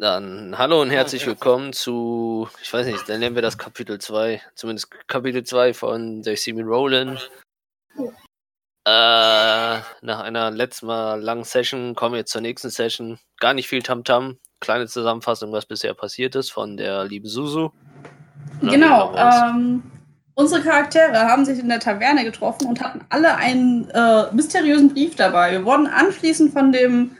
Dann hallo und herzlich willkommen zu, ich weiß nicht, dann nennen wir das Kapitel 2, zumindest Kapitel 2 von They See Me Rollin. Äh, nach einer letzten Mal langen Session kommen wir jetzt zur nächsten Session. Gar nicht viel Tamtam. -Tam. Kleine Zusammenfassung, was bisher passiert ist von der lieben Susu. Genau. Ähm, unsere Charaktere haben sich in der Taverne getroffen und hatten alle einen äh, mysteriösen Brief dabei. Wir wurden anschließend von dem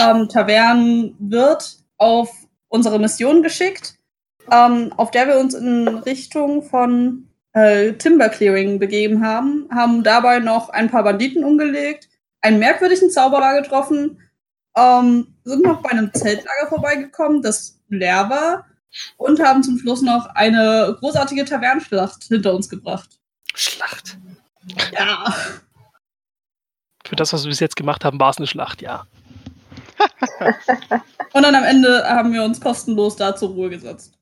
ähm, Tavernenwirt auf unsere Mission geschickt, ähm, auf der wir uns in Richtung von äh, Timber Clearing begeben haben, haben dabei noch ein paar Banditen umgelegt, einen merkwürdigen Zauberer getroffen, ähm, sind noch bei einem Zeltlager vorbeigekommen, das leer war, und haben zum Schluss noch eine großartige Tavernenschlacht hinter uns gebracht. Schlacht. Ja. Für das, was wir bis jetzt gemacht haben, war es eine Schlacht, ja. Und dann am Ende haben wir uns kostenlos da zur Ruhe gesetzt.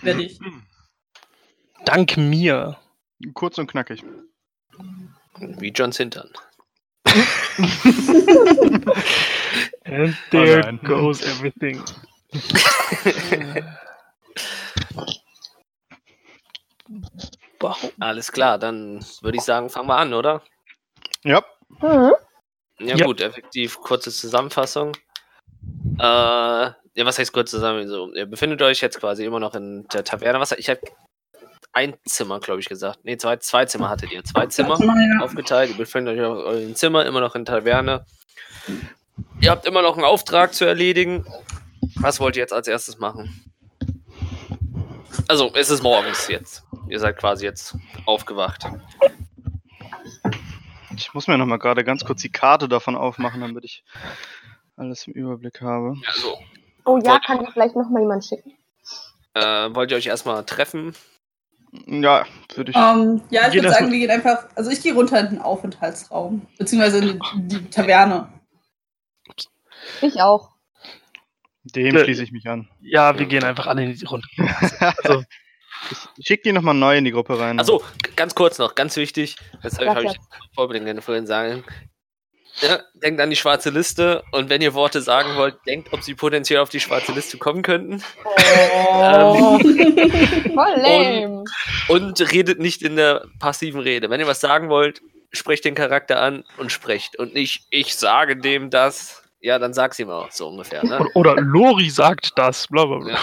Fertig. Dank mir. Kurz und knackig. Wie Johns Hintern. And there oh goes everything. Alles klar, dann würde ich sagen, fangen wir an, oder? Ja. Mhm. Ja, ja, gut, effektiv kurze Zusammenfassung. Äh, ja, was heißt kurz zusammen? So, ihr befindet euch jetzt quasi immer noch in der Taverne. Was, ich habe ein Zimmer, glaube ich, gesagt. Ne, zwei, zwei Zimmer hattet ihr. Zwei Zimmer aufgeteilt. Ihr befindet euch auf eurem Zimmer, immer noch in der Taverne. Ihr habt immer noch einen Auftrag zu erledigen. Was wollt ihr jetzt als erstes machen? Also, es ist morgens jetzt. Ihr seid quasi jetzt aufgewacht. Ich muss mir noch mal gerade ganz kurz die Karte davon aufmachen, damit ich alles im Überblick habe. Ja, so. Oh ja, wollt, kann ich vielleicht noch mal jemand schicken? Äh, wollt ihr euch erstmal treffen? Ja, würde ich. Um, ähm, ja, ich würde sagen, wir gehen einfach. Also ich gehe runter in den Aufenthaltsraum, beziehungsweise in die, die Taverne. Ich auch. Dem schließe ich mich an. Ja, wir gehen einfach alle in die Runde. Also, ich schick die nochmal neu in die Gruppe rein. Achso, ganz kurz noch, ganz wichtig. Das habe ich vorbereitet vorhin sagen. Ja, denkt an die schwarze Liste und wenn ihr Worte sagen wollt, denkt, ob sie potenziell auf die schwarze Liste kommen könnten. Oh. ähm, Voll lame. Und, und, redet nicht in der passiven Rede. Wenn ihr was sagen wollt, sprecht den Charakter an und sprecht. Und nicht, ich sage dem das. Ja, dann sag's ihm auch so ungefähr. Ne? Oder, oder Lori sagt das, bla bla bla. Ja.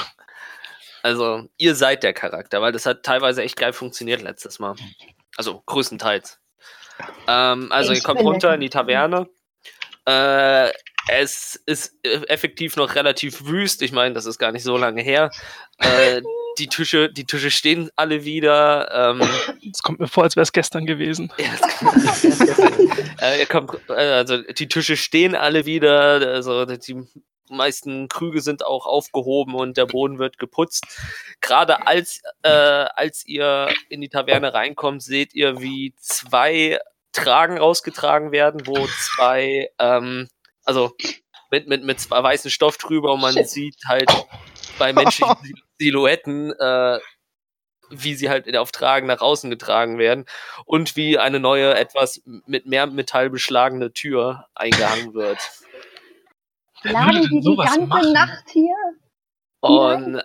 Also, ihr seid der Charakter, weil das hat teilweise echt geil funktioniert letztes Mal. Also, größtenteils. Ähm, also, ich ihr kommt runter in die Taverne. Äh, es ist effektiv noch relativ wüst. Ich meine, das ist gar nicht so lange her. Äh, die Tische, die Tische stehen alle wieder. Ähm, es kommt mir vor, als wäre es gestern gewesen. Ja, äh, kommt, äh, also die Tische stehen alle wieder. Also die meisten Krüge sind auch aufgehoben und der Boden wird geputzt. Gerade als, äh, als ihr in die Taverne reinkommt, seht ihr, wie zwei Tragen rausgetragen werden, wo zwei, ähm, also mit, mit, mit zwei weißen Stoff drüber und man Shit. sieht halt bei menschlichen Silhouetten, äh, wie sie halt auf Tragen nach außen getragen werden und wie eine neue, etwas mit mehr Metall beschlagene Tür eingehangen wird. Lagen die die ganze machen? Nacht hier? Und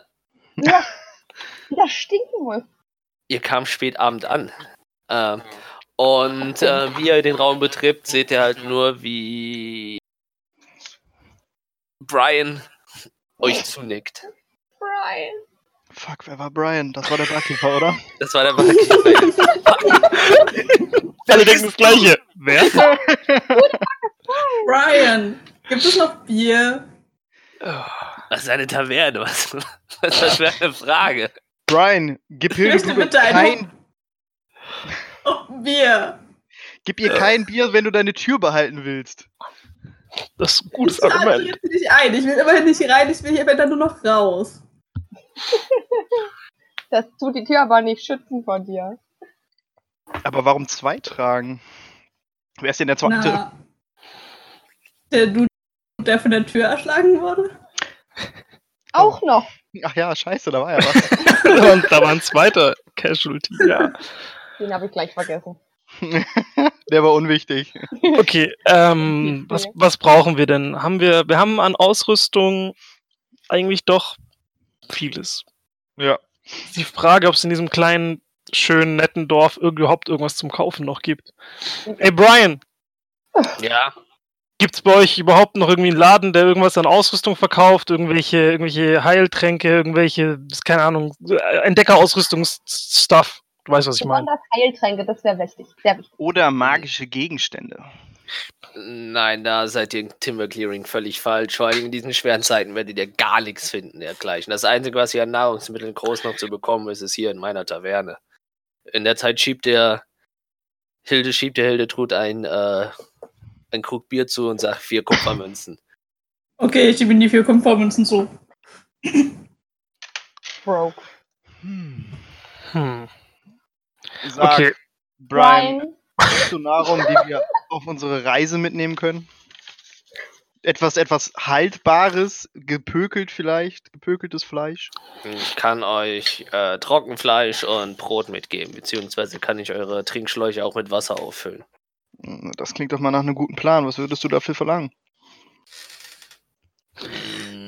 ja, das stinken wohl. Ihr kam spät Abend an. Äh, und äh, wie ihr den Raum betritt, seht ihr halt nur, wie Brian euch zunickt. Brian. Fuck, wer war Brian? Das war der Barkeeper, oder? Das war der Barkeeper. Alle denken das Gleiche. Wer? Brian. Gibt es noch Bier? Was ist eine Taverne? Was, was ist das für eine Frage? Brian, gib Hilde bitte kein oh, Bier. Gib ihr kein Bier, wenn du deine Tür behalten willst. Das ist ein gutes ich Argument. Ich will nicht ein. Ich will immerhin nicht rein. Ich will hier dann nur noch raus. das tut die Tür aber nicht schützen von dir. Aber warum zwei tragen? Wer ist denn der zweite? Na, der Dude, der von der Tür erschlagen wurde? Auch noch. Ach ja, scheiße, da war ja was. da war ein zweiter Casualty, ja. Den habe ich gleich vergessen. Der war unwichtig. Okay, ähm, was, was brauchen wir denn? Haben wir, wir haben an Ausrüstung eigentlich doch vieles. Ja. Die Frage, ob es in diesem kleinen, schönen, netten Dorf überhaupt irgendwas zum Kaufen noch gibt. Ey, Brian! Ja. Gibt's bei euch überhaupt noch irgendwie einen Laden, der irgendwas an Ausrüstung verkauft? Irgendwelche, irgendwelche Heiltränke, irgendwelche, keine Ahnung, Entdeckerausrüstungsstuff? Du weißt, was ich meine. Besonders Heiltränke, das wäre wichtig. Sehr wichtig. Oder magische Gegenstände. Nein, da seid ihr im Timber Clearing völlig falsch. Vor allem in diesen schweren Zeiten werdet ihr gar nichts finden dergleichen. Das Einzige, was ihr an Nahrungsmitteln groß noch zu bekommen ist, ist hier in meiner Taverne. In der Zeit schiebt der Hilde, schiebt der Hildetrud ein, äh, ein Krug Bier zu und sagt vier Kupfermünzen. Okay, ich gebe ihm die vier Kupfermünzen zu. Broke. Hm. Hm. Sag, Okay. Brian, Brian, hast du Nahrung, die wir auf unsere Reise mitnehmen können? Etwas, etwas Haltbares, gepökelt vielleicht, gepökeltes Fleisch. Ich kann euch äh, Trockenfleisch und Brot mitgeben, beziehungsweise kann ich eure Trinkschläuche auch mit Wasser auffüllen. Hm, Das klingt doch mal nach einem guten Plan. Was würdest du dafür verlangen?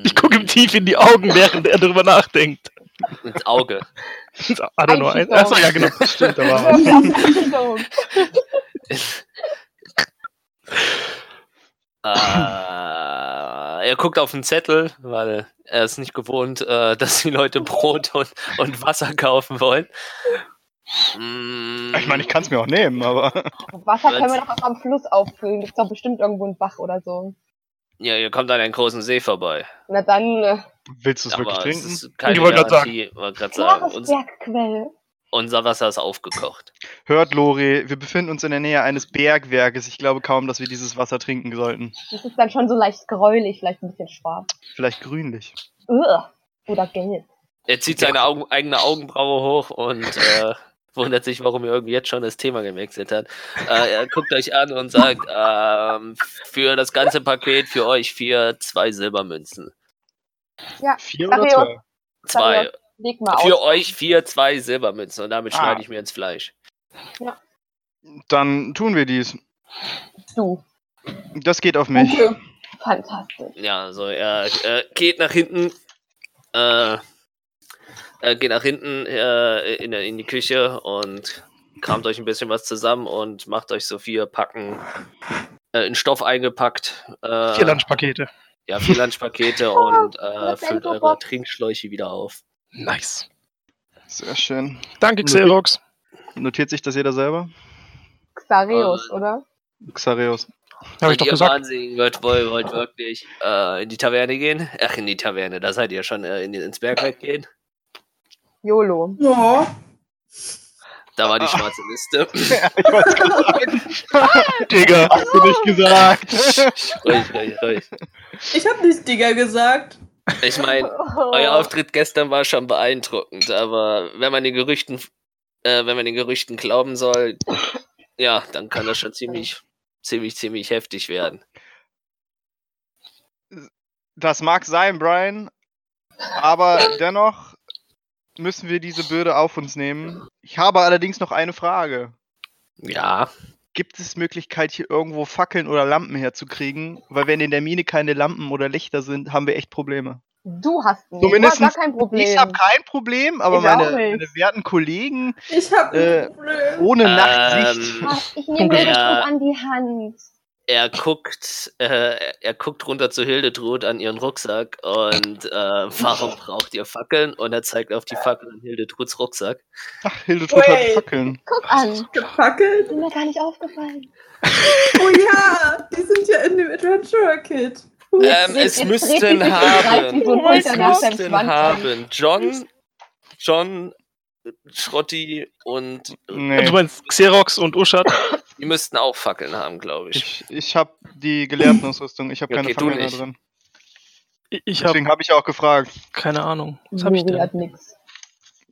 Ich gucke ihm tief in die Augen, während er darüber nachdenkt. Ins Auge. I don't know. Einschüchterung. Achso, ja, genau. Stimmt, da war was. äh, er guckt auf den Zettel, weil er ist nicht gewohnt, äh, dass die Leute Brot und, und Wasser kaufen wollen. Mm, Ich meine, ich kann es mir auch nehmen, aber Wasser können wir doch auch am Fluss auffüllen. Gibt's doch bestimmt irgendwo einen Bach oder so. Ja, ihr kommt an einen großen See vorbei. Na dann, äh, willst du es wirklich Aber es trinken? ist keine Ich wollte grad sagen. Uns, Bergquell. unser Wasser ist aufgekocht. Hört, Lori, wir befinden uns in der Nähe eines Bergwerkes. Ich glaube kaum, dass wir dieses Wasser trinken sollten. Das ist dann schon so leicht gräulich, vielleicht ein bisschen schwarz. Vielleicht grünlich. Ugh. Oder gelb. Er zieht seine Augen, eigene Augenbraue hoch und äh, wundert sich, warum er irgendwie jetzt schon das Thema gewechselt hat. Äh, er guckt euch an und sagt, ähm, für das ganze Paket für euch vier, zwei Silbermünzen. Ja, Vier oder zwei? Zwei. leg mal Für aus. euch vier, zwei Silbermünzen und damit Ah. schneide ich mir ins Fleisch. Dann tun wir dies. Du. Das geht auf mich. Okay. Fantastisch. Ja, also er äh, geht nach hinten, äh, er geht nach hinten äh, in, in die Küche und kramt euch ein bisschen was zusammen und macht euch so vier Packen äh, in Stoff eingepackt. Äh, Vier Lunchpakete. Ja, vier Lunchpakete und äh, füllt eure. Trinkschläuche wieder auf. Nice. Sehr schön. Danke, Xerox. Notiert sich das jeder selber? Xareus, Äh, oder? Xareus. Habe ich doch ihr gesagt. Wahnsinnigen wollt, wollt, wollt wirklich äh, in die Taverne gehen? Ach, in die Taverne, da seid ihr schon äh, in, ins Bergwerk gehen. YOLO. Ja. Da war die schwarze Liste. ich wollte gerade sagen. Digga. Hast du nicht gesagt. ruhig, ruhig, ruhig. Ich hab nicht Digger gesagt. Ich meine, euer Auftritt gestern war schon beeindruckend, aber wenn man den Gerüchten, äh, wenn man den Gerüchten glauben soll, ja, dann kann das schon ziemlich, ziemlich, ziemlich heftig werden. Das mag sein, Brian. Aber dennoch müssen wir diese Bürde auf uns nehmen. Ich habe allerdings noch eine Frage. Ja, Gibt es Möglichkeit, hier irgendwo Fackeln oder Lampen herzukriegen? Weil wenn in der Mine keine Lampen oder Lichter sind, haben wir echt Probleme. Du hast nicht. Zumindest du hast gar kein Problem. Ich habe kein Problem, aber meine, meine werten Kollegen Ich hab ein Äh, Problem. ohne Ähm, Nachtsicht. Ich nehme dir Ja. das an die Hand. Er guckt, äh, er guckt runter zu Hildetrud an ihren Rucksack und äh, warum braucht ihr Fackeln? Und er zeigt auf die Fackeln an Hildetruds Rucksack. Ach, Hildetrud hat. Fackeln. Guck an. Gefackelt? Ist mir gar nicht aufgefallen. Oh ja, die sind ja in dem Adventure Kit. Ähm, es müssten haben, es müssten haben John, John, Schrotti und Nee. Also du meinst Xerox und Uschat? Die müssten auch Fackeln haben, glaube ich. Ich, ich habe die Gelehrtenausrüstung. Ich habe keine Okay, du Fackeln mehr drin. Ich, habe Deswegen habe ich auch gefragt. keine Ahnung. Was habe ich denn? hat nix.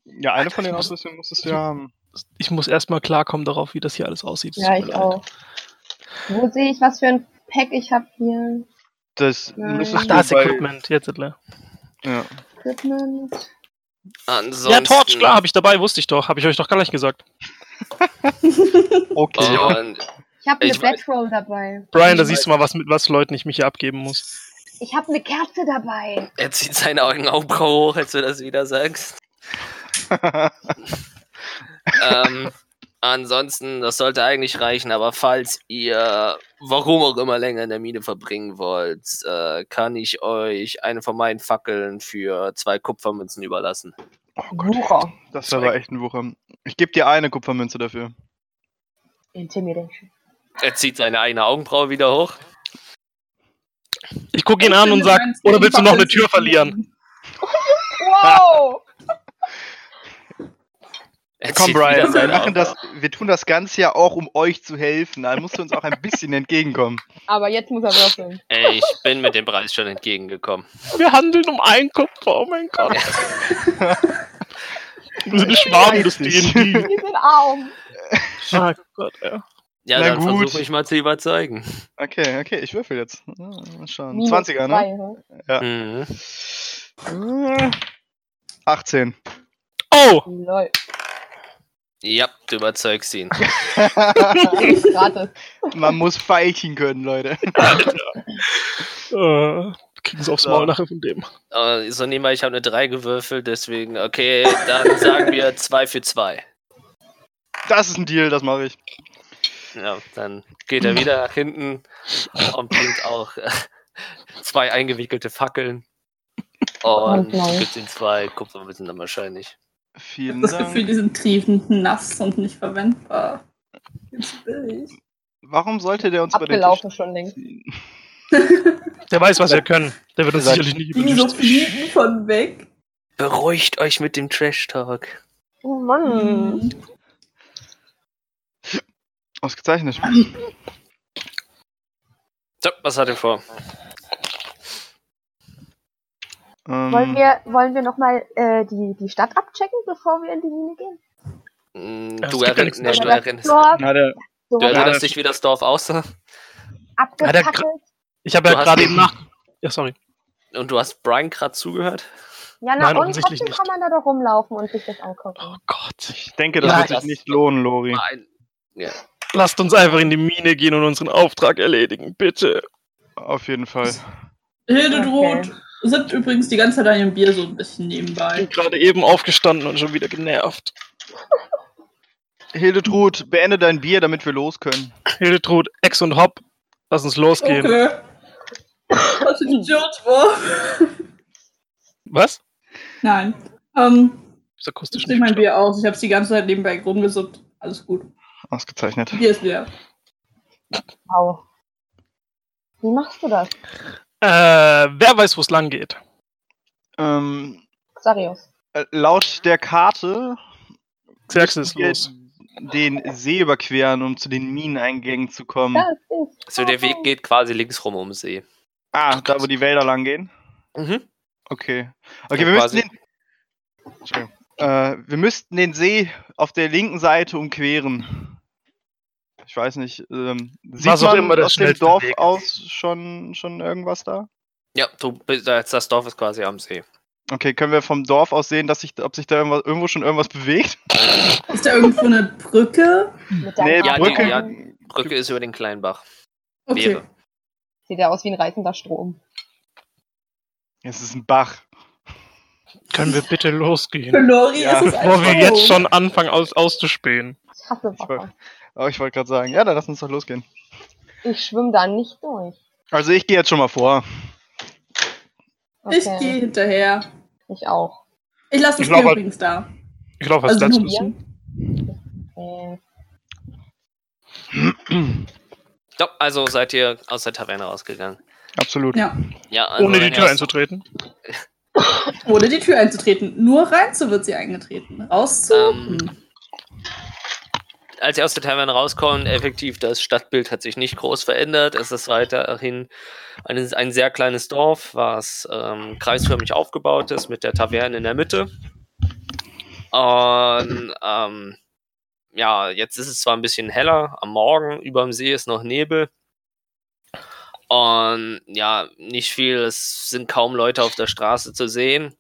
Ja, eine von den Ausrüstungen musstest du ja haben. Ich muss erstmal klarkommen darauf, wie das hier alles aussieht. Es Ja, ich leid. auch. Wo sehe ich, was für ein Pack ich habe hier? Das Ach, da ist Equipment. Jetzt, Edler. ja. Equipment. Ansonsten, Ja, Torch, klar, habe ich dabei, wusste ich doch. Habe ich euch doch gar nicht gesagt. Okay. Und Ich habe eine Ich Bedroll dabei. Brian, da siehst du mal, was mit was Leuten ich mich hier abgeben muss. Ich habe eine Kerze dabei. Er zieht seine Augen Augenbraue hoch, als du das wieder sagst. ähm, ansonsten, das sollte eigentlich reichen, aber falls ihr, warum auch immer, länger in der Mine verbringen wollt, äh, kann ich euch eine von meinen Fackeln für zwei Kupfermünzen überlassen. Oh Gott, Wucher. das war aber echt ein Wucher. Ich gebe dir eine Kupfermünze dafür. Intimidation. Er zieht seine eigene Augenbraue wieder hoch. Ich gucke ihn an und sag, oder willst du noch eine Tür verlieren? Wow! Er Komm, Brian, wir, machen das, wir tun das Ganze ja auch, um euch zu helfen. Da musst du uns auch ein bisschen entgegenkommen. Aber jetzt muss er würfeln. Ey, ich bin mit dem Preis schon entgegengekommen. Wir handeln um ein Kupfer, oh mein Gott. Wir sind die Schwaben des. D&D. Wir sind arm. Ah Gott, ja. Ja, Na dann gut. versuche ich mal zu überzeugen. Okay, okay, ich würfel jetzt. Mal schauen. Minus 20er, zwei, ne? ne? Mhm. Äh, 18. Oh! Lol. Ja, du überzeugst ihn. Man muss feilchen können, Leute. Äh, kriegen sie aufs So. Maul nachher von dem. Äh, so nebenbei, ich habe eine 3 gewürfelt, deswegen, okay, dann sagen wir 2 für 2. Das ist ein Deal, das mache ich. Ja, dann geht er wieder nach hinten und bringt auch äh, zwei eingewickelte Fackeln. Und nice. gibt ihn zwei Kupfermünzen dann wahrscheinlich. Vielen Das Gefühl, die Dank. sind triefend nass und nicht verwendbar. Jetzt billig. Warum sollte der uns über den Abgelaufen Tisch schon längst. Der weiß, was wir können. Der wird uns Sag- sicherlich nicht den so fliegen von weg. Beruhigt euch mit dem Trash-Talk. Oh Mann. Ausgezeichnet. So, was hat er vor? Ähm, Wollen wir, wollen wir nochmal äh, die, die Stadt abchecken, bevor wir in die Mine gehen? Mm, Du, erinnerst, nee, du erinnerst, du erinnerst dich, wie das Dorf aussah? abgefackelt. Ich habe ja gerade eben nach. Ja, sorry. Und du hast Brian gerade zugehört? Ja, na Nein, und trotzdem nicht. kann man da doch rumlaufen und sich das angucken. Oh Gott. ich denke, das Ja, wird sich nicht lohnen, Lori. Nein. Ja. Lasst uns einfach in die Mine gehen und unseren Auftrag erledigen, bitte. Auf jeden Fall. Hildetrud sippt übrigens die ganze Zeit an ihrem Bier so ein bisschen Ich nebenbei. bin gerade eben aufgestanden und schon wieder genervt. Hildetrud, beende dein Bier, damit wir los können. Hildetrud, Ex und Hop, lass uns losgehen. Okay. Was ein Idiot war. Was? Nein. Ähm, Ist ich akustisch trinke mein nicht Bier aus. Ich hab's die ganze Zeit nebenbei rumgesuppt. Alles gut. Ausgezeichnet. Bier ist leer. Wow. Wie machst du das? Äh, wer weiß, wo es lang geht? Ähm, Xarius. äh, laut der Karte Xerxes, los. den See überqueren, um zu den Mineneingängen zu kommen. Das ist. So, der Weg geht quasi links rum ums See. Ah, da wo die Wälder lang gehen. Mhm. Okay. Okay, Ja, wir müssen quasi. den. Entschuldigung. Äh, wir müssten den See auf der linken Seite umqueren. Ich weiß nicht. Ähm, sieht man immer aus dem Dorf Weg aus schon, schon irgendwas da? Ja, du bist, das das Dorf ist quasi am See. Okay, können wir vom Dorf aus sehen, dass sich, ob sich da irgendwas, irgendwo schon irgendwas bewegt? Ist da irgendwo eine Brücke? Mit Nee, Ja, die- Brücke. ja. Brücke ist über den kleinen Bach. Okay. Wäre. Sieht ja aus wie ein reißender Strom. Es ist ein Bach. Können wir bitte Für losgehen? Lori Ja, ist es ein Bevor wir Strom. jetzt schon anfangen aus, auszuspähen. Ich hasse Ich Wasser. Oh, ich wollte gerade sagen, ja, dann lass uns doch losgehen. Ich schwimme da nicht durch. Also ich gehe jetzt schon mal vor. Ich Okay. gehe hinterher. Ich auch. Ich lasse das Ich glaub, Bier übrigens da. Ich glaube, als Also letztes. Bier. Ja, also seid ihr aus der Taverne rausgegangen. Absolut. Ja. Ja, also Ohne die Tür einzutreten. Ohne die Tür einzutreten. Nur rein zu wird sie eingetreten. Raus zu. Ähm, hm. als ihr aus der Taverne rauskommt, effektiv, das Stadtbild hat sich nicht groß verändert. Es ist weiterhin ein, ein sehr kleines Dorf, was ähm, kreisförmig aufgebaut ist, mit der Taverne in der Mitte. Und ähm, ja, jetzt ist es zwar ein bisschen heller am Morgen, über dem See ist noch Nebel. Und ja, nicht viel, es sind kaum Leute auf der Straße zu sehen.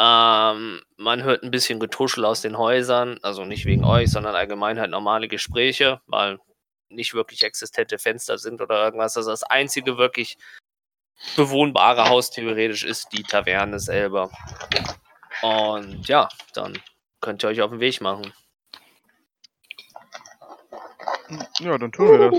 Ähm, man hört ein bisschen Getuschel aus den Häusern, also nicht wegen euch, sondern allgemein halt normale Gespräche, weil nicht wirklich existente Fenster sind oder irgendwas. Also das einzige wirklich bewohnbare Haus theoretisch ist die Taverne selber. Und ja, dann könnt ihr euch auf den Weg machen. Ja, dann tun wir das.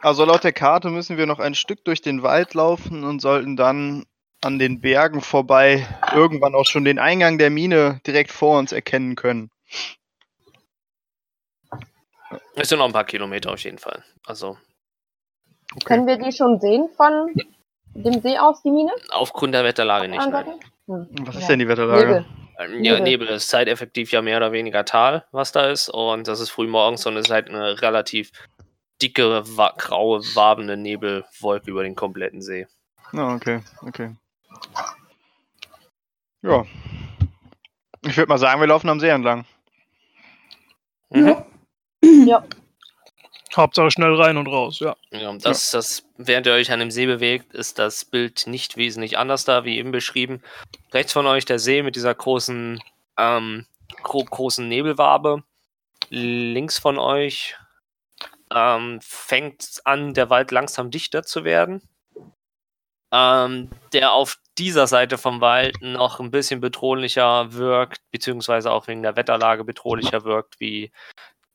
Also laut der Karte müssen wir noch ein Stück durch den Wald laufen und sollten dann an den Bergen vorbei irgendwann auch schon den Eingang der Mine direkt vor uns erkennen können. Es sind noch ein paar Kilometer auf jeden Fall. Also Können wir die schon sehen von dem See aus, die Mine? aufgrund der Wetterlage nicht. Nein. Hm. Was ist Ja. denn die Wetterlage? Nebel. Ähm, Ja, Nebel. Ist zeiteffektiv ja mehr oder weniger Tal, was da ist. Und das ist früh morgens und es ist halt eine relativ dicke, wa graue, wabende Nebelwolke über den kompletten See. Ah, okay, okay. Ja. Ich würde mal sagen, wir laufen am See entlang. Mhm. Ja. Hauptsache schnell rein und raus, ja. Ja, das, das, während ihr euch an dem See bewegt, ist das Bild nicht wesentlich anders da, wie eben beschrieben. Rechts von euch der See mit dieser großen, ähm, gro großen Nebelwabe. Links von euch ähm, fängt an, der Wald langsam dichter zu werden. Ähm, der auf dieser Seite vom Wald noch ein bisschen bedrohlicher wirkt, beziehungsweise auch wegen der Wetterlage bedrohlicher wirkt, wie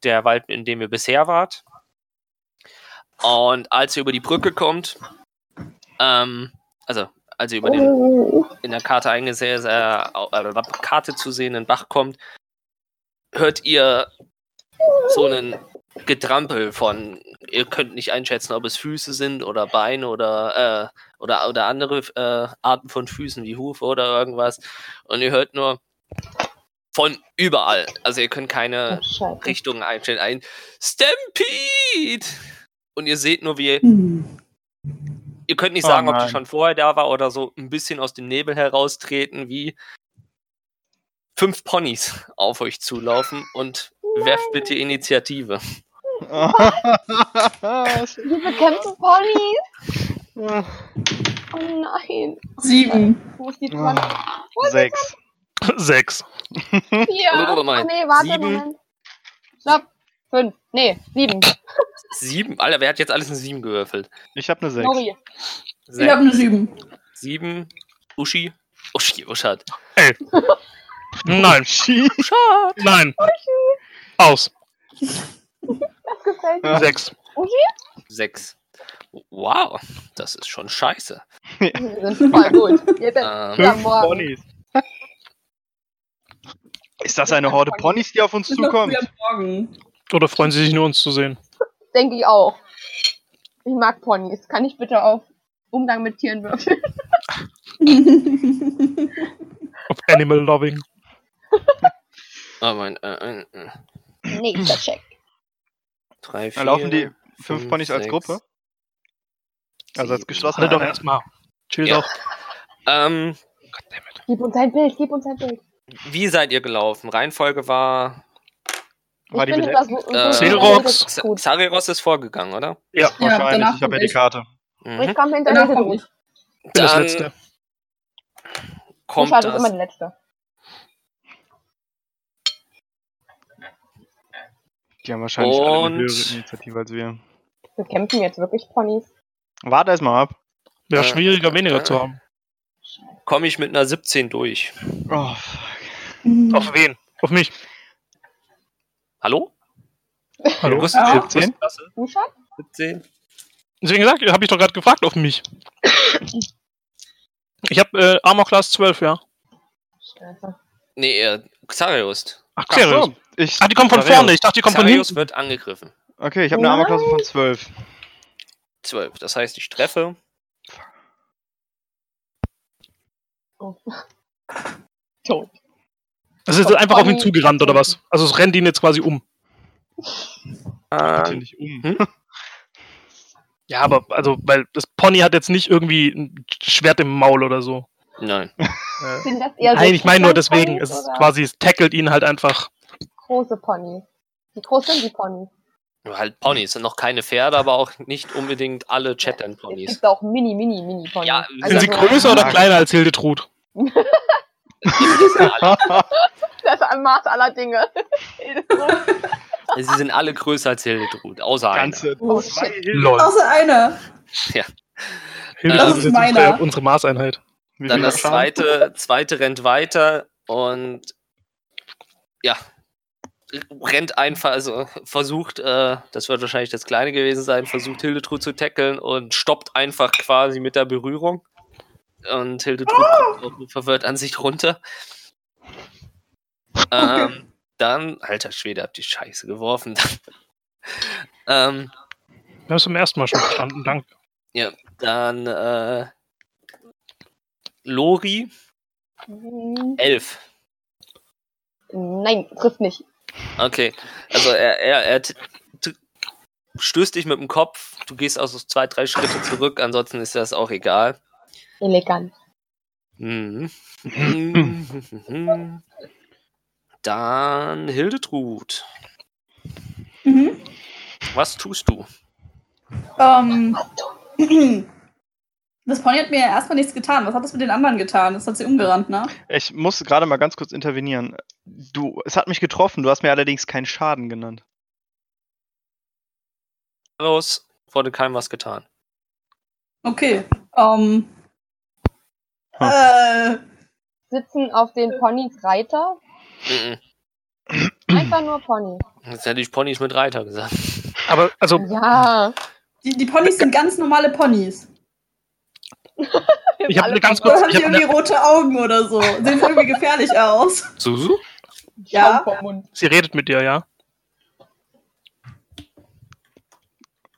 der Wald, in dem ihr bisher wart. Und als ihr über die Brücke kommt, ähm, also als ihr über den Oh. in der Karte eingesehen, äh, äh, Karte zu sehenden Bach kommt, hört ihr so einen Getrampel von, ihr könnt nicht einschätzen, ob es Füße sind oder Beine oder, äh, oder, oder andere äh, Arten von Füßen wie Hufe oder irgendwas. Und ihr hört nur von überall. Also ihr könnt keine. Richtungen einstellen. Ein Stampede! Und ihr seht nur, wie. Ihr könnt nicht Oh sagen, ob die schon vorher da war oder so ein bisschen aus dem Nebel heraustreten, wie fünf Ponys auf euch zulaufen und werft bitte Initiative. Wir bekämpfen Ponys. Oh nein. Sieben. Wo ist die 20? Sechs. Sechs. Vier. Oh mal nee, warte, sieben. Moment. Stopp. Fünf. Nee, sieben. Sieben? Alter, wer hat jetzt alles eine Sieben gewürfelt? Ich habe eine Sechs. Sorry. Ich habe eine Sieben. Sieben. Uschi. Uschi, Uschat. Nein, Uschat! nein. Aus. Das gefällt mir. Ja. Sechs. Sechs. Wow, das ist schon scheiße. Wir sind voll gut. Jetzt Ähm, ja, Fünf morgen. Ponys. Ist das eine Horde Ponys, die auf uns Ist zukommt? Oder freuen Sie sich nur, uns zu sehen? Denke ich auch. Ich mag Ponys. Kann ich bitte auf Umgang mit Tieren würfeln? Auf Animal Loving. oh mein, äh, äh, äh, Nächster Check. drei, vier, Dann laufen die fünf fünf, Ponys als sechs, Gruppe? Also als geschlossene doch erstmal. Chill Ja. doch. Ähm, Gib uns ein Bild, gib uns ein Bild. wie seid ihr gelaufen? Reihenfolge war War die finde das so- Äh, Xerox. das ist gut. Xarios ist vorgegangen, oder? Ja, Ja, Wahrscheinlich, danach ich habe ja die ich. Karte. Mhm. Ich komme hinter Danach dir komm durch. ich. ich bin das Letzte. kommt Richard ist immer das, die Letzte. Die haben wahrscheinlich alle Und- eine höhere Initiative als wir. Wir kämpfen jetzt wirklich Ponys. Warte erstmal ab. Wäre Äh, schwieriger, weniger äh. zu haben. komme ich mit einer 17 durch. Oh, fuck. Auf wen? Auf mich. Hallo? Hallo? Ja. ihr- 17? Klasse? Richard? 17? Deswegen gesagt, habe ich doch gerade gefragt auf mich. Ich habe äh, Armor Class 12, ja. Scheiße. Nee, äh, Xarios. Ach, Ach Xerius. so, ich, Ach, die kommen von vorne. Ich dachte, die kommen von Xarios hinten. wird angegriffen. Okay, ich habe eine Armorklasse von 12. 12. Das heißt, ich treffe. Oh. Tot. Das ist einfach auf ihn Pony- zugerannt, oder was? Also es rennt ihn jetzt quasi um. Ähm, nicht um. hm? Ja, aber, also, weil das Pony hat jetzt nicht irgendwie ein Schwert im Maul oder so. nein. Sind das eher so Nein, ich meine nur deswegen. Ponys Es ist quasi, es tackelt ihn halt einfach. große Ponys. Wie groß sind die Ponys? Nur Halt Ponys. Sind noch keine Pferde, aber auch nicht unbedingt alle Es Shetland-Ponys. gibt auch mini, mini, mini Ponys. Ja, Sind sie größer oder Ah. kleiner als Hildetrud? Das ist ein Maß aller Dinge. Sie sind alle größer als Hildetrud, außer einer. Oh. Außer einer. Hilde, Das das ist ist unsere, unsere Maßeinheit. Dann das zweite, zweite rennt weiter und ja, rennt einfach, also versucht, äh, das wird wahrscheinlich das Kleine gewesen sein, versucht Hildetrud zu tackeln und stoppt einfach quasi mit der Berührung. Und kommt auch nur verwirrt an sich runter. Ähm, dann, alter Schwede, habt die Scheiße geworfen. ähm, Wir haben es zum ersten Mal schon verstanden, danke. dann äh, Lori, Hm, elf. Nein, trifft nicht. Okay, also er, er, er stößt dich mit dem Kopf, du gehst also zwei, drei Schritte zurück, ansonsten ist das auch egal. Elegant. Mhm. Dann Hildetrud, Mhm. was tust du? Ähm, das Pony hat mir ja erstmal nichts getan. Was hat das mit den anderen getan? Das hat sie umgerannt, ne? Ich muss gerade mal ganz kurz intervenieren. Du, es hat mich getroffen, du hast mir allerdings keinen Schaden genannt. Los, wurde keinem was getan. Okay. Ähm. Hm. Äh, Sitzen auf den Ponys Reiter? Mhm. Einfach nur Pony. Jetzt hätte ich Ponys mit Reiter gesagt. Aber, also, Ja. die, die Ponys sind ganz normale Ponys. Ich hab Alle eine ganz Oder kurz- haben die irgendwie rote Augen oder so? Sehen irgendwie gefährlich aus. Susu? Ja. Sie redet mit dir, ja?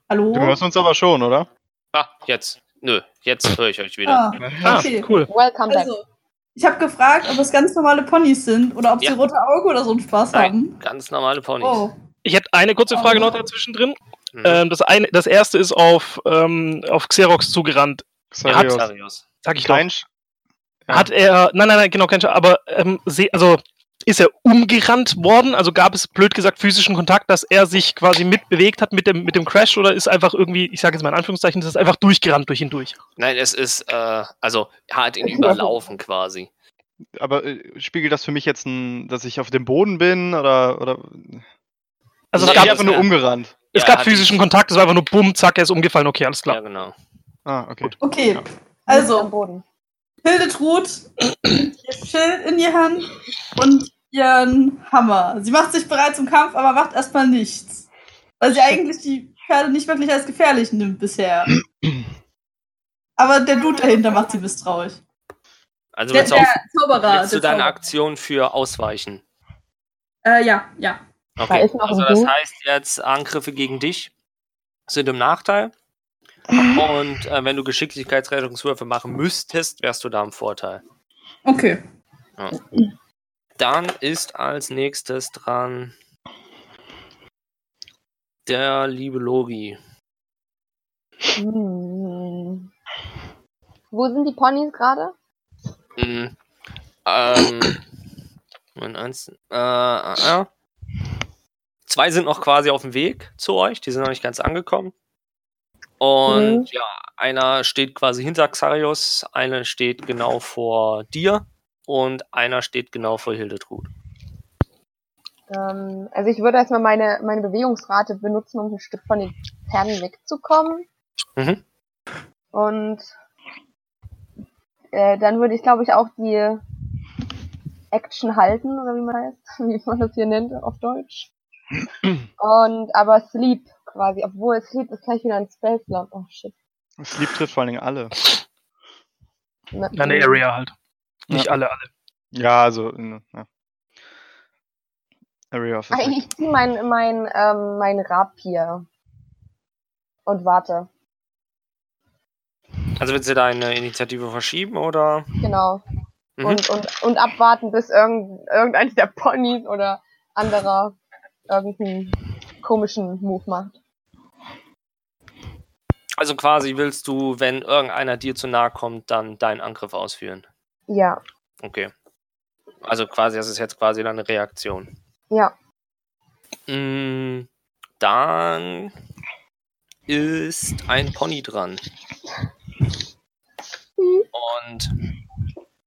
Hallo? Du hörst uns aber schon, oder? Ah, jetzt. Nö, jetzt höre ich euch wieder. Ah, Ah, okay. cool. Welcome back. Also, ich habe gefragt, ob es ganz normale Ponys sind oder ob Ja. sie rote Augen oder so einen Spaß Nein, haben. ganz normale Ponys. Oh. Ich hätte eine kurze Frage noch dazwischen drin. Mhm. Ähm, das, eine, das erste ist auf, ähm, auf Xerox zugerannt. Xarios. Xarios. Sag ich doch. Kein Sch Ja. Hat er, nein, nein, nein, genau, kein Scha- aber ähm, also ist er umgerannt worden? Also gab es blöd gesagt physischen Kontakt, dass er sich quasi mitbewegt hat mit dem, mit dem Crash oder ist einfach irgendwie, ich sage jetzt mal in Anführungszeichen, ist es einfach durchgerannt durch ihn durch? Nein, es ist, äh, also, er hat ihn überlaufen quasi. Aber äh, spiegelt das für mich jetzt ein, dass ich auf dem Boden bin oder oder Also Nee, es ich gab, einfach nur ja. umgerannt. es Ja, gab physischen ihn- Kontakt, es war einfach nur bumm, zack, er ist umgefallen, okay, alles Ja, klar. genau. Ah, okay. Okay, Ja. Am also Boden. Hildetrud, ihr Schild in die Hand und ihren Hammer. Sie macht sich bereit zum Kampf, aber macht erstmal nichts. Weil sie eigentlich die Pferde nicht wirklich als gefährlich nimmt bisher. Aber der Dude dahinter macht sie misstrauisch. Also Der, willst du, der auf, Zauberer. willst du deine Zauberer. Aktion für ausweichen? Äh, ja, ja. Okay. ist noch Also das heißt jetzt, Angriffe gegen dich sind im Nachteil. Mhm. Und äh, wenn du Geschicklichkeitsrettungswürfe machen müsstest, wärst du da im Vorteil. Okay. Dann ist als nächstes dran der liebe Lori. Hm. Wo sind die Ponys gerade? Mhm. Ähm, Moment, eins, äh, äh, äh. Zwei sind noch quasi auf dem Weg zu euch, die sind noch nicht ganz angekommen. Und Mhm. ja, einer steht quasi hinter Xarius, einer steht genau vor dir und einer steht genau vor Hildetrud. Ähm, also ich würde erstmal meine, meine Bewegungsrate benutzen, um ein Stück von den Pferden wegzukommen. Mhm. Und äh, dann würde ich, glaube ich, auch die Action halten, oder wie man heißt, wie man das hier nennt auf Deutsch. Und aber Sleep quasi, obwohl Sleep ist gleich wieder ein Spellslot. Oh shit. Sleep trifft vor allen Dingen alle. Ne- Eine Area halt. Nicht Ja. alle, alle. Ja, also in, ja. Area of Ach, ich ziehe mein, mein, ähm, mein Rapier. Und warte. Also willst du deine Initiative verschieben oder? Genau. Mhm. Und, und, und abwarten, bis irgend, irgendeines der Ponys oder anderer irgendeinen komischen Move macht. Also quasi willst du, wenn irgendeiner dir zu nahe kommt, dann deinen Angriff ausführen. Ja. Okay. Also quasi, das ist jetzt quasi deine Reaktion. Ja. Mm, Dann ist ein Pony dran. Und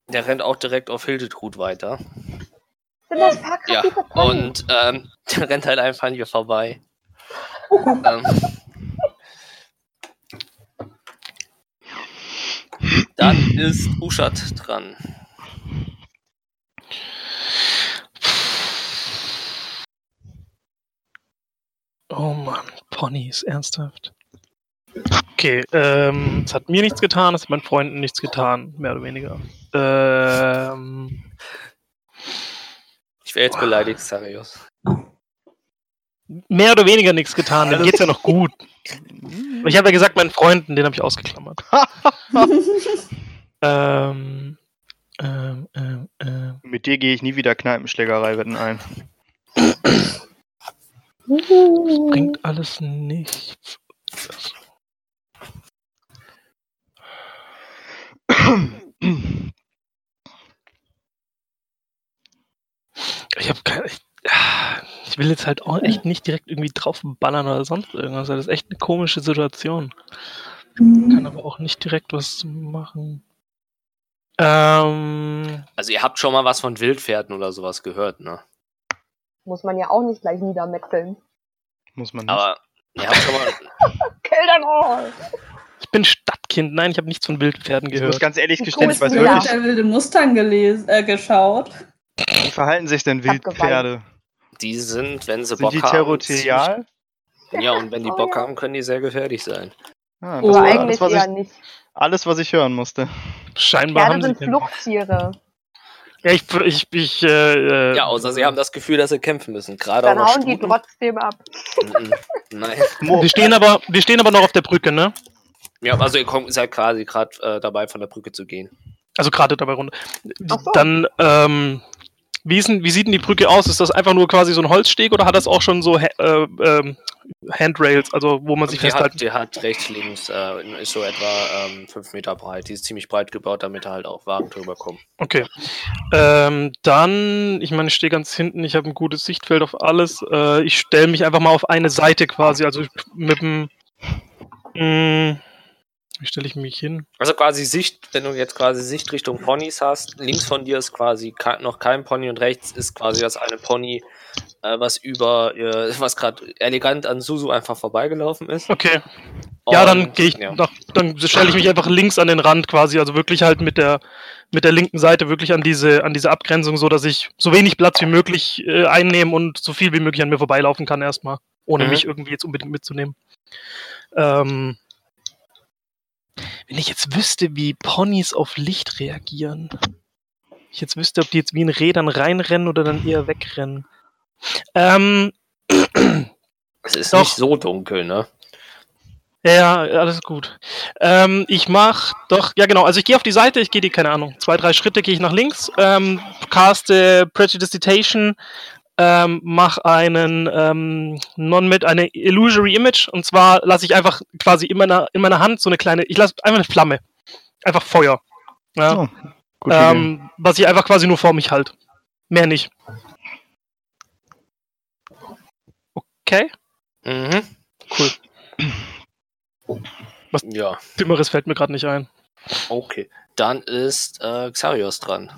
der rennt auch direkt auf Hildetrud weiter. Sind das Fahrkraft Ja, und ähm, der rennt halt einfach an ihr vorbei. ähm, dann ist Ushat dran. Oh Mann, Ponys, ernsthaft. Okay, ähm, es hat mir nichts getan, es hat meinen Freunden nichts getan, mehr oder weniger. Ähm, Ich wäre jetzt beleidigt, Sarius. Mehr oder weniger nichts getan, dem geht's ja noch gut. Ich habe ja gesagt, meinen Freunden, den habe ich ausgeklammert. ähm, ähm, ähm, ähm. Mit dir gehe ich nie wieder Kneipenschlägerei wetten ein. Bringt alles nichts. Ich habe keine. Ich, ich will jetzt halt auch echt nicht direkt irgendwie draufballern oder sonst irgendwas. Das ist echt eine komische Situation. Kann aber auch nicht direkt was machen. Ähm, Also ihr habt schon mal was von Wildpferden oder sowas gehört, ne? Muss man ja auch nicht gleich niedermetzeln. Muss man nicht. Aber ihr habt schon mal. Kill them all! ich bin Stadtkind. Nein, ich habe nichts von Wildpferden ich muss gehört. ganz ehrlich gestehen, ich weiß wirklich, der wilde Mustang gelesen, äh, geschaut? wie verhalten sich denn Ich Wildpferde? Die sind, wenn sie Sind Bock die haben. territorial? ziemlich- Ja, und wenn die Oh, Bock ja. haben, können die sehr gefährlich sein. Ah, das Oh, Aber war eigentlich alles, was eher ich, nicht. alles, was ich hören musste. Scheinbar haben Pferde sie sind. Fluchttiere. Ja, ich, ich, ich äh, äh, Ja, außer sie haben das Gefühl, dass sie kämpfen müssen. Gerade Dann hauen die Stuten. trotzdem ab. Mhm. Nein. Wir stehen aber, wir stehen aber noch auf der Brücke, ne? Ja, also ihr kommt, seid quasi gerade äh, dabei, von der Brücke zu gehen. Also gerade dabei runter. So. Dann, ähm, wie, ist denn, wie sieht denn die Brücke aus? Ist das einfach nur quasi so ein Holzsteg oder hat das auch schon so äh, ähm, Handrails, also wo man sich Die festhalten hat, die hat rechts, links, äh, ist so etwa ähm, fünf Meter breit. Die ist ziemlich breit gebaut, damit da halt auch Wagen drüber kommen. Okay. Ähm, dann, ich meine, ich stehe ganz hinten, ich habe ein gutes Sichtfeld auf alles. Äh, ich stelle mich einfach mal auf eine Seite quasi, also mit dem. Mh, wie stelle ich mich hin? Also quasi Sicht, wenn du jetzt quasi Sicht Richtung Ponys hast, links von dir ist quasi noch kein Pony und rechts ist quasi das eine Pony, äh, was über, äh, was gerade elegant an Susu einfach vorbeigelaufen ist. Okay. Ja, dann Und, gehe ich ja. nach, dann stelle ich mich einfach links an den Rand quasi, also wirklich halt mit der mit der linken Seite wirklich an diese an diese Abgrenzung, so dass ich so wenig Platz wie möglich äh, einnehmen und so viel wie möglich an mir vorbeilaufen kann erstmal, ohne Mhm. mich irgendwie jetzt unbedingt mitzunehmen. Ähm, wenn ich jetzt wüsste, wie Ponys auf Licht reagieren, ich jetzt wüsste, ob die jetzt wie in Rädern reinrennen oder dann eher wegrennen. Ähm, Es ist Doch. nicht so dunkel, ne? Ja, alles gut. Ähm, ich mach doch, ja genau, also ich gehe auf die Seite, ich gehe die, keine Ahnung, zwei, drei Schritte gehe ich nach links, ähm, caste Prejudicitation, ähm, mach einen ähm, Non-Mit, eine Illusory Image und zwar lasse ich einfach quasi in meiner, in meiner Hand so eine kleine, ich lasse einfach eine Flamme. Einfach Feuer. Ja. Oh, ähm, was ich einfach quasi nur vor mich halt. Mehr nicht. Okay, Mhm. cool. Was- Ja, Dümmeres fällt mir gerade nicht ein. okay. Dann ist äh, Xarios dran.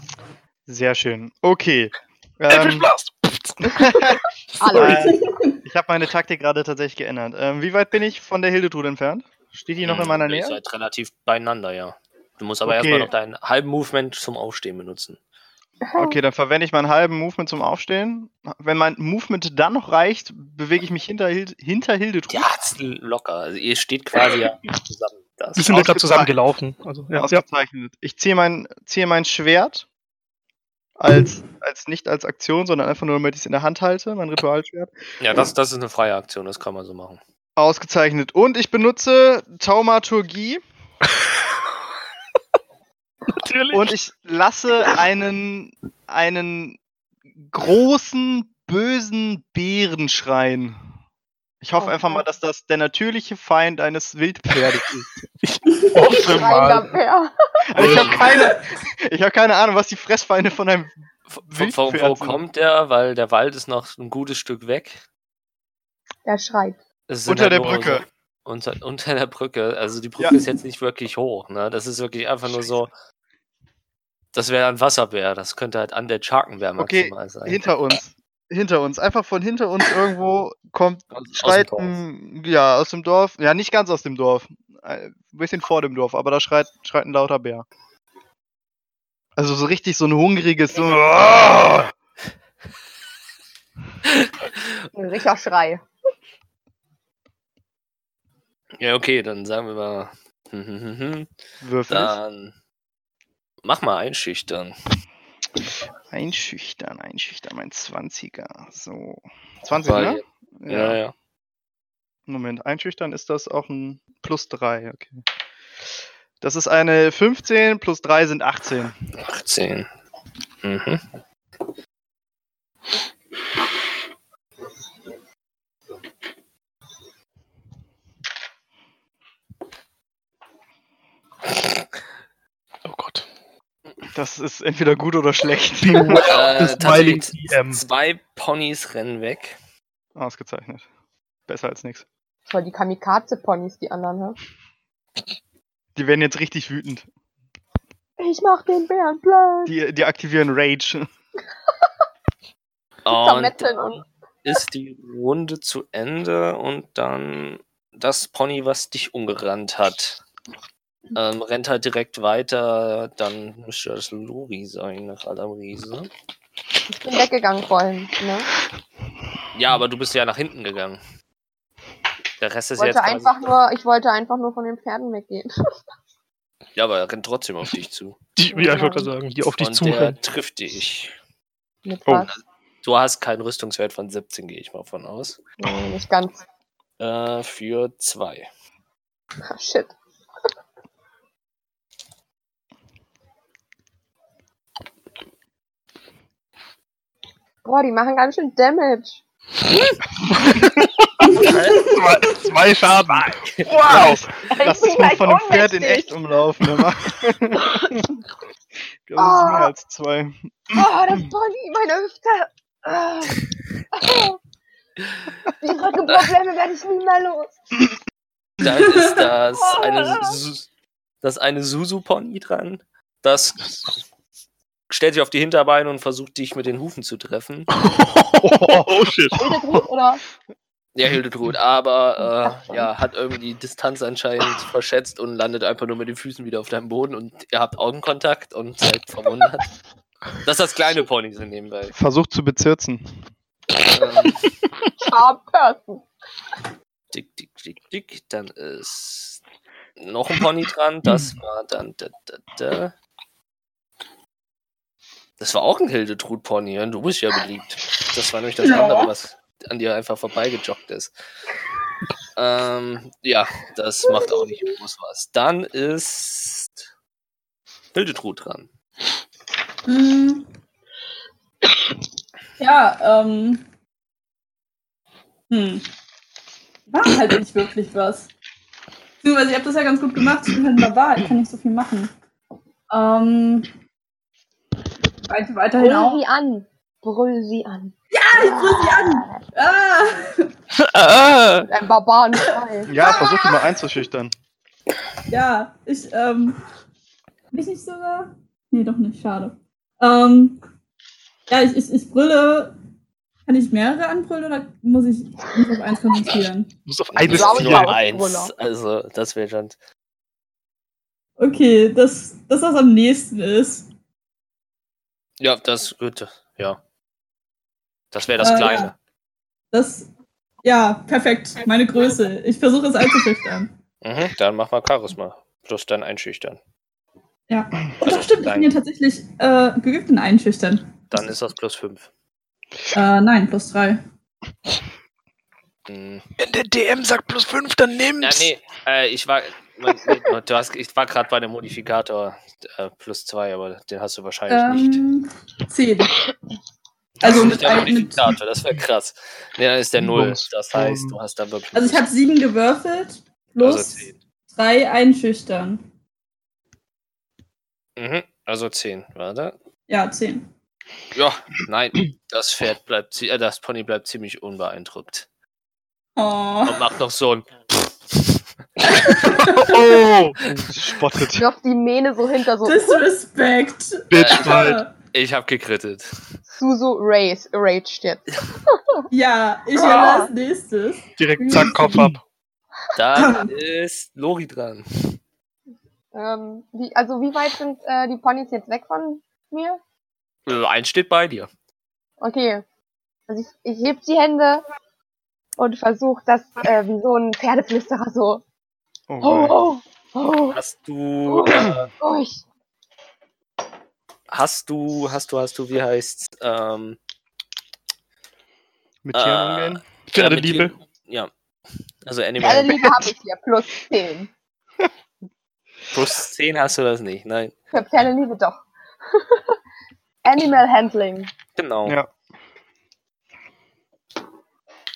Sehr schön. Okay. Eldritch Ähm, Blast! Alle. ich habe meine Taktik gerade tatsächlich geändert. Ähm, wie weit bin ich von der Hildetrud entfernt? Steht die noch in meiner Hm, Ihr Nähe? seid relativ beieinander, ja. Du musst aber Okay. erstmal noch deinen halben Movement zum Aufstehen benutzen. Okay, dann verwende ich meinen halben Movement zum Aufstehen. Wenn mein Movement dann noch reicht, bewege ich mich hinter, Hild hinter Hildetrud. Ja, ist locker. Also ihr steht quasi ja zusammen. Das. Wir sind ja gerade Ausgezeichnet. zusammen gelaufen. Also, ja, ja. Ausgezeichnet. Ich ziehe mein, ziehe mein Schwert als, als nicht als Aktion, sondern einfach nur, damit ich es in der Hand halte, mein Ritualschwert. Ja, das, das ist eine freie Aktion, das kann man so machen. Ausgezeichnet. Und ich benutze Taumaturgie Natürlich. und ich lasse einen, einen großen, bösen Bären schreien. Ich hoffe Oh einfach mal, dass das der natürliche Feind eines Wildpferdes ist. hoffe Schreiender Bär. Also ich habe keine, ich hab keine Ahnung, was die Fressfeinde von einem Wo, wo, wo Wildpferd sind. kommt der? Weil der Wald ist noch ein gutes Stück weg. Der schreit. Unter halt der Brücke. So, unter, unter der Brücke. Also die Brücke Ja. ist jetzt nicht wirklich hoch. Ne? Das ist wirklich einfach nur so. Das wäre ein Wasserbär. Das könnte halt an der Charkenbär Okay, maximal sein. hinter uns. Hinter uns. Einfach von hinter uns irgendwo kommt, schreit ein, ja, aus dem Dorf. Ja, nicht ganz aus dem Dorf. Ein bisschen vor dem Dorf, aber da schreit, schreit ein lauter Bär. Also so richtig so ein hungriges, so. Ein richtiger Schrei. Ja, okay, dann sagen wir mal. hm, hm, hm. Würfel. Dann mach mal einschüchtern. Einschüchtern, einschüchtern, mein 20er. So. 20, Weil- ne? Ja, ja. Moment, einschüchtern ist das auch ein plus 3, okay. Das ist eine 15 plus 3 sind 18. 18. Mhm. Das ist entweder gut oder schlecht. Beware Äh. Zwei Ponys rennen weg. Ausgezeichnet. Besser als nichts. Voll die Kamikaze-Ponys, die anderen, hä? Die werden jetzt richtig wütend. Ich mach den Bären platt. Die, die aktivieren Rage. Und und. ist die Runde zu Ende und dann das Pony, was dich umgerannt hat, ähm, rennt halt direkt weiter. Dann müsste das Lori sein nach Adam Riese. Ich bin weggegangen vorhin, ne? Ja, aber du bist ja nach hinten gegangen. Der Rest Ich ist jetzt wollte quasi, einfach nur, ich wollte einfach nur von den Pferden weggehen. Ja, aber er rennt trotzdem auf dich zu. Die, ja, ich wollte gerade sagen, die auf dich und der trifft dich. Mit Oh. was? Du hast keinen Rüstungswert von 17, gehe ich mal von aus. Nee, nicht ganz. Äh, für zwei. Ah, Shit. Boah, die machen ganz schön Damage. Zwei, zwei Schaden. Wow! Lass es mal von einem Pferd in echt umlaufen. Ne? Das ist Ah. mehr als zwei. Oh, das Pony, meine Hüfte. Ah. Ah. Die Rückenprobleme werde ich nie mehr los. Dann ist das eine, Su- das eine Susu-Pony dran. Das stellt sich auf die Hinterbeine und versucht dich mit den Hufen zu treffen. Oh, shit. Hildetrud oder? Ja, Hildetrud, aber äh, ja, hat irgendwie die Distanz anscheinend verschätzt und landet einfach nur mit den Füßen wieder auf deinem Boden und ihr habt Augenkontakt und seid verwundert. Das ist das kleine Pony sind nebenbei. Versucht zu bezirzen. Ähm, Sharp Person. dick, dick, dick, dick. Dann ist noch ein Pony dran. Das war dann da, da, da. Das war auch ein Hildetrud-Pony. ja, Du bist ja beliebt. Das war nämlich das Ja. andere, was an dir einfach vorbeigejoggt ist. Ähm, ja, das macht auch nicht groß was. Dann ist Hildetrud dran. Hm. Ja, ähm. Hm. War halt nicht wirklich was. Beziehungsweise, ich habe das ja ganz gut gemacht. Ich bin halt ein Barbar, ich kann nicht so viel machen. Ähm. Weiter, weiterhin Brüll auch. sie an. Brüll sie an. Ja, ich brüll sie an! Ah! Ah, Mit einem Barbarenschrei. Ja, versucht die mal einzuschüchtern. Ja, ich, ähm. Bin ich nicht sogar? Nee, doch nicht, schade. Ähm. Ja, ich, ich, ich brülle. Kann ich mehrere anbrüllen oder muss ich mich auf eins konzentrieren? du musst auf Das eines zielen. eins. Brüller. Also, das wäre schon. Okay, das, das, was am nächsten ist. Ja, das gut. Ja. Das wäre das Äh, Kleine. Das. Ja, perfekt. Meine Größe. Ich versuche es einzuschüchtern. Mhm, dann mach mal Charisma. Plus dann einschüchtern. Ja. Und Also, doch stimmt, ich bin ja tatsächlich äh, geübt in Einschüchtern. Dann ist das plus 5. Äh, nein, plus drei. Mhm. Wenn der DM sagt plus 5, dann Ja, nimm's. nee, äh, ich war. Mein- Du hast, ich war gerade bei dem Modifikator äh, plus 2, aber den hast du wahrscheinlich nicht. Ähm, zehn. Also das mit, ein, mit, Modifikator, das wäre krass. Nee, dann ist der 0. Bums, Das heißt, du hast da wirklich. also ich habe sieben gewürfelt. Plus Also 10. drei Einschüchtern. Mhm, also 10, warte. Ja, zehn. Ja, nein, das Pferd bleibt, äh, das Pony bleibt ziemlich unbeeindruckt. Oh. Und macht noch so ein. Oh, Spottet. Wirft die Mähne so hinter so Disrespect. Bitchfight. Ich hab gekrittet. Suzu Race, raged jetzt. Ja, ich Ah. werde als nächstes. Direkt zack, Kopf ab. Da ist Lori dran. Ähm, wie, also wie weit sind äh, die Ponys jetzt weg von mir? Äh, Eins steht bei dir. Okay. Also ich, ich heb die Hände und versuche das äh, wie so ein Pferdeflüsterer so. Oh, Oh, oh, oh, Hast du, äh, oh, ich. hast du, hast du, hast du, wie heißt's? Ähm, Mit Tieren äh, umgehen? Pferdeliebe. Ja. Also Animal. Pferdeliebe habe ich hier, plus 10. Plus 10 hast du das nicht, nein. Für Pferdeliebe doch. Animal Handling. Genau. Ja.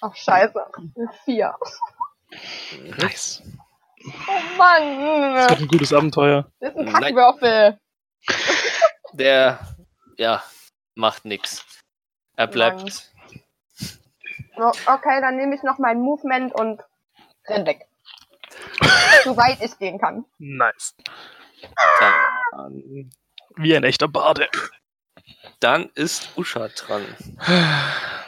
Ach, scheiße. Vier. Nice. Oh Das Mann. wird ein gutes Abenteuer. Das ist ein. Kackwürfel. Der, ja, macht nix. Er bleibt. Oh, Okay, dann nehme ich noch mein Movement und renn weg. so weit ich gehen kann. Nice. Dann, Wie ein echter Bade. dann ist Usha dran.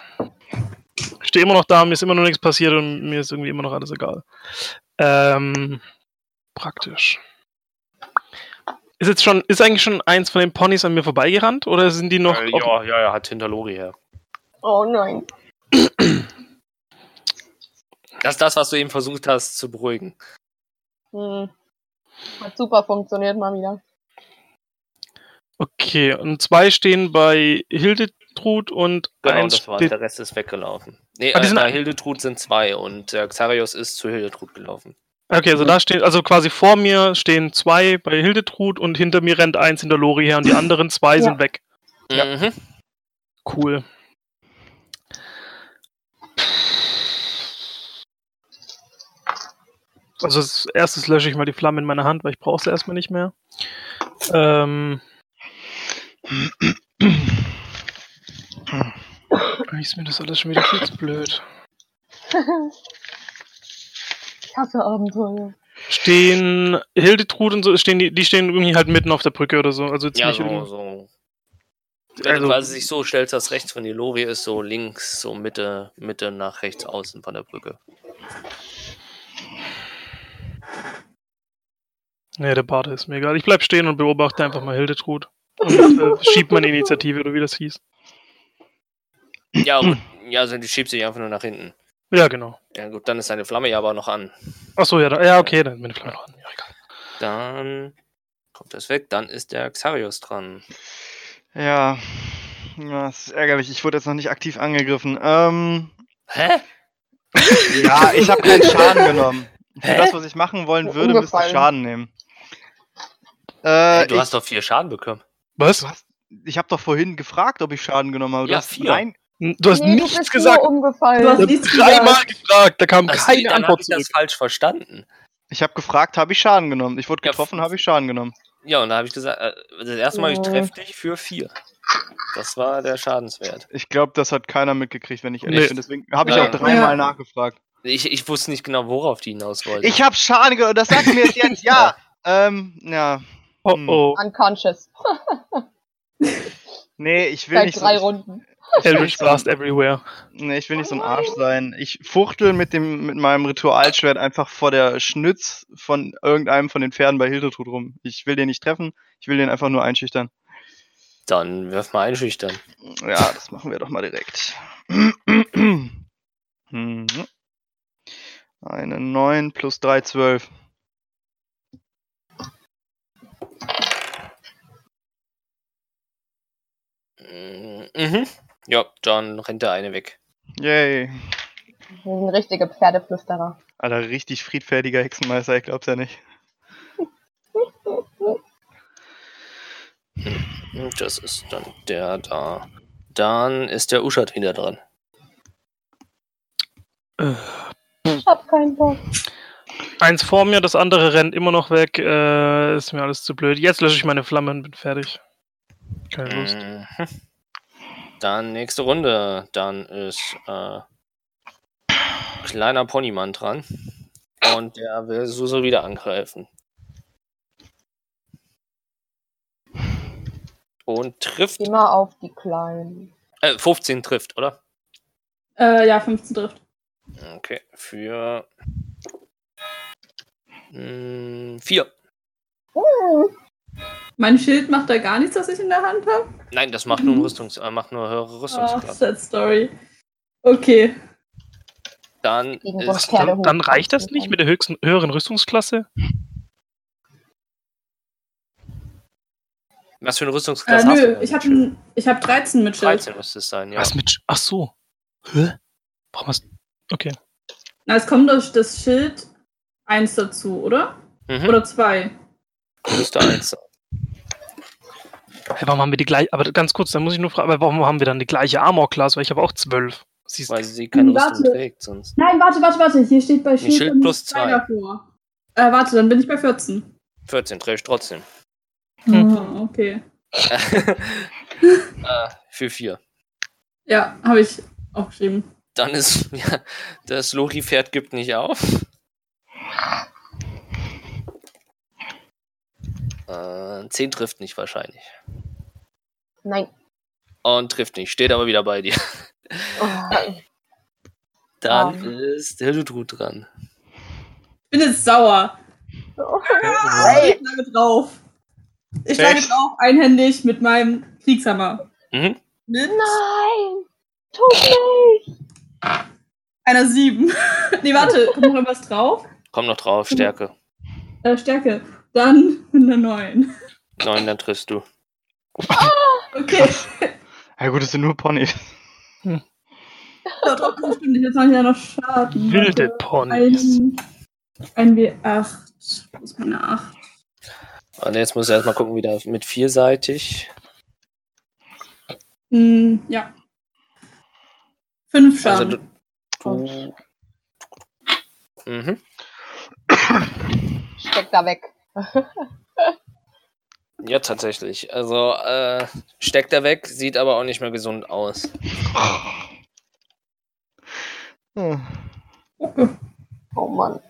Ich stehe immer noch da, mir ist immer noch nichts passiert und mir ist irgendwie immer noch alles egal. Ähm, praktisch. Ist jetzt schon, ist eigentlich schon eins von den Ponys an mir vorbeigerannt oder sind die noch? Äh, ja, ja, er hat hinter Lori her. Oh nein. Das ist das, was du eben versucht hast zu beruhigen. Hm. Hat super funktioniert mal wieder. Okay, und zwei stehen bei Hildetrud und Genau, eins das war steht. Der Rest ist weggelaufen. Nee, Ah, die äh, sind bei Hildetrud sind zwei und der Xarios ist zu Hildetrud gelaufen. Okay, also da stehen, also quasi vor mir stehen zwei bei Hildetrud und hinter mir rennt eins hinter Lori her und die anderen zwei Ja. sind weg. Ja. Mhm. Cool. Also als erstes lösche ich mal die Flamme in meiner Hand, weil ich brauche sie erstmal nicht mehr. Ähm. Eigentlich ist mir das alles schon wieder viel zu blöd. Ich hasse Abenteuer. Stehen Hildetrud und so, stehen die, die stehen irgendwie halt mitten auf der Brücke oder so. Also jetzt Ja, nicht so, irgendwie- so. Wenn Also- du quasi sich so stellst, dass rechts von dir Lori ist, so links, so Mitte, Mitte nach rechts außen von der Brücke. Nee, der Bade ist mir egal. Ich bleib stehen und beobachte einfach mal Hildetrud. Und äh, schieb meine Initiative, oder wie das hieß. Ja, gut. ja, also die schiebt sich einfach nur nach hinten. Ja, genau. Ja, gut, dann ist seine Flamme ja aber noch an. Achso, ja, da, ja, okay, dann bin ich vielleicht noch an. Ja, egal. Dann kommt das weg, dann ist der Xarios dran. Ja. Ja, das ist ärgerlich. Ich wurde jetzt noch nicht aktiv angegriffen. Ähm, Hä? ja, ich habe keinen Schaden genommen. Für das, was ich machen wollen würde, müsste ich. Schaden nehmen. Äh, Hey, du ich, hast doch vier Schaden bekommen. Was? du hast, ich habe doch vorhin gefragt, ob ich Schaden genommen habe. Du Ja, hast vier. Nein, Du hast nee, du nichts bist gesagt. nur umgefallen. Du hast Ich nichts dreimal gefragt, da kam Also, keine dann hab Antwort ich zurück. das falsch verstanden. ich habe gefragt, habe ich Schaden genommen. Ich wurde Ja, getroffen, f- habe ich Schaden genommen. Ja, und da habe ich gesagt, äh, das erste Mal, ich Ja. treffe dich für vier. Das war der Schadenswert. Ich glaube, das hat keiner mitgekriegt, wenn ich ehrlich Nee. bin. Deswegen habe ich Ja. auch dreimal Ja. nachgefragt. Ich, ich wusste nicht genau, worauf die hinaus wollten. Ich habe Schaden genommen. Das sagt mir jetzt jetzt ja. ähm, ja. Oh Hm. oh, Unconscious. Nee, ich will Seit nicht so, drei ich, Runden. Eldritch Blast everywhere. nee, ich will nicht so ein Arsch sein. Ich fuchtel mit dem mit meinem Ritualschwert einfach vor der Schnütz von irgendeinem von den Pferden bei Hildetrud rum. Ich will den nicht treffen, ich will den einfach nur einschüchtern. Dann wirf mal einschüchtern. Ja, das machen wir doch mal direkt. Eine 9 plus 3, 12. Mhm. Ja, dann rennt der eine weg. Yay. Wir sind richtige Pferdeflüsterer. Alter, richtig friedfertiger Hexenmeister, ich glaub's ja nicht. Und Das ist dann der da. Dann ist der Uschat wieder dran. Ich hab keinen Bock. eins vor mir, das andere rennt immer noch weg. Äh, ist mir alles zu blöd. Jetzt lösche ich meine Flamme und bin fertig. Keine Lust. Mhm. Dann nächste Runde. Dann ist äh, kleiner Ponymann dran. Und der will Suso wieder angreifen. Und trifft. Immer auf die Kleinen. Äh, 15 trifft, oder? Äh, ja, 15 trifft. Okay, für. Mh, vier. Uh, Mein Schild macht da gar nichts, was ich in der Hand habe. Nein, das macht nur, ein Rüstungs äh, macht nur höhere Ach, Rüstungsklasse. sad story. Okay. Dann ist. Dann, dann reicht das nicht mit der höchsten, höheren Rüstungsklasse? was für eine Äh, Rüstungsklasse hast du nö, denn? ich habe ich hab 13 mit Schild. 13 müsste es sein, ja. Was mit. Ach so. Hä? Warum hast. Okay. Na, es kommt durch das Schild 1 dazu, oder? Mhm. Oder 2. Müsste eins sein. Hey, warum haben wir die gleiche. Aber ganz kurz, dann muss ich nur fragen, warum haben wir dann die gleiche Armor-Class? Weil ich habe auch 12. Siehst Weil sie keine Warte. Rüstung trägt sonst. Nein, warte, warte, warte. Hier steht bei Schild, Schild plus zwei zwei. davor. Äh, warte, dann bin ich bei 14. 14 trägt trotzdem. Hm. Oh, okay. äh, für 4. Ja, habe ich aufgeschrieben. Dann ist, ja, das Lori-Pferd gibt nicht auf. Äh, 10 trifft nicht wahrscheinlich. Nein. Und trifft nicht, steht aber wieder bei dir. Oh, Dann Ah. ist der Ludru dran. Ich bin jetzt sauer. Hey. Ich schlage drauf. Ich schlage Echt? drauf einhändig mit meinem Kriegshammer. Mhm. Mit Nein! Tut nicht! einer 7. nee, warte, kommt noch irgendwas drauf? Komm noch drauf, Stärke. Äh, Stärke. Dann eine 9. 9, dann triffst du. Okay. Ja gut, es sind nur Ponys. Ja, trotzdem stimmt nicht. Jetzt habe ich ja noch Schaden. Wilde Ponys. Ein, ein W8. Wo ist meine 8? Und jetzt muss er erstmal gucken, wieder mit vierseitig. Hm, ja. 5 Also Schaden. du. du mhm. Steck da weg. Ja, tatsächlich. Also, äh, steckt er weg, sieht aber auch nicht mehr gesund aus. Hm. Oh Mann.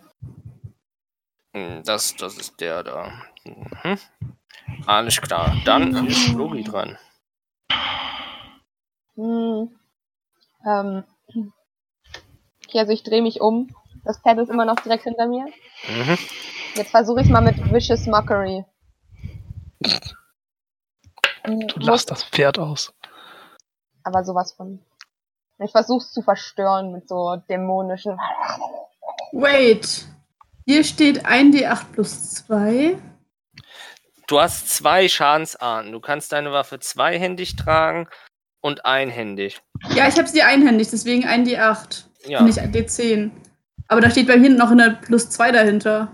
Hm, Das, das ist der da. Mhm. Alles klar. Dann ist Lori dran. Hm. Ähm. Okay, also ich drehe mich um. Das Pferd ist immer noch direkt hinter mir. Mhm. Jetzt versuche ich mal mit Vicious Mockery. Hm, Du muss lachst das Pferd aus. aber sowas von. Ich versuche es zu verstören mit so dämonischen. Wait. Hier steht 1d8 plus 2. Du hast zwei Schadensarten. Du kannst deine Waffe zweihändig tragen und einhändig. Ja, ich habe sie einhändig, deswegen 1d8. Ja, Nicht d10. Aber da steht bei hinten noch eine plus 2 dahinter.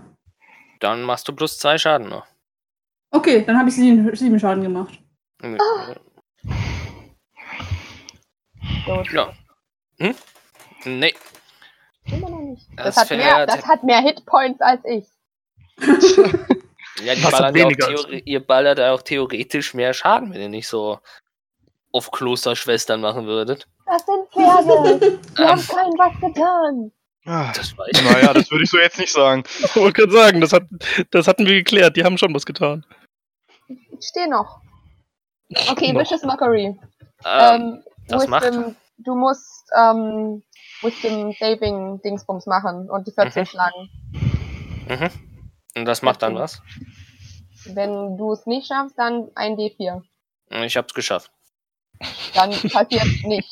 Dann machst du plus zwei Schaden noch. Okay, dann habe ich sieben, sieben Schaden gemacht. Gut. Ja. Hm? Nee, Immer noch nicht. Das Das, hat mehr, das hat mehr Hitpoints als ich. ja, die hat ja auch ihr ballert auch theoretisch mehr Schaden, wenn ihr nicht so auf Klosterschwestern machen würdet. Das sind Pferde. Die haben keinem was getan. Ah, Das weiß ich. naja, das würde ich so jetzt nicht sagen. Ich wollte gerade sagen, das, hat, das hatten wir geklärt. Die haben schon was getan. Ich stehe noch. Okay, Noch. Vicious Mockery. Ähm, Ähm, das macht Wisdom, du musst ähm, Wisdom Saving Dingsbums machen und die 14 Mhm. schlagen. mhm. Und das macht dann was? Wenn du es nicht schaffst, dann ein D4. Ich hab's geschafft. Dann passiert nichts.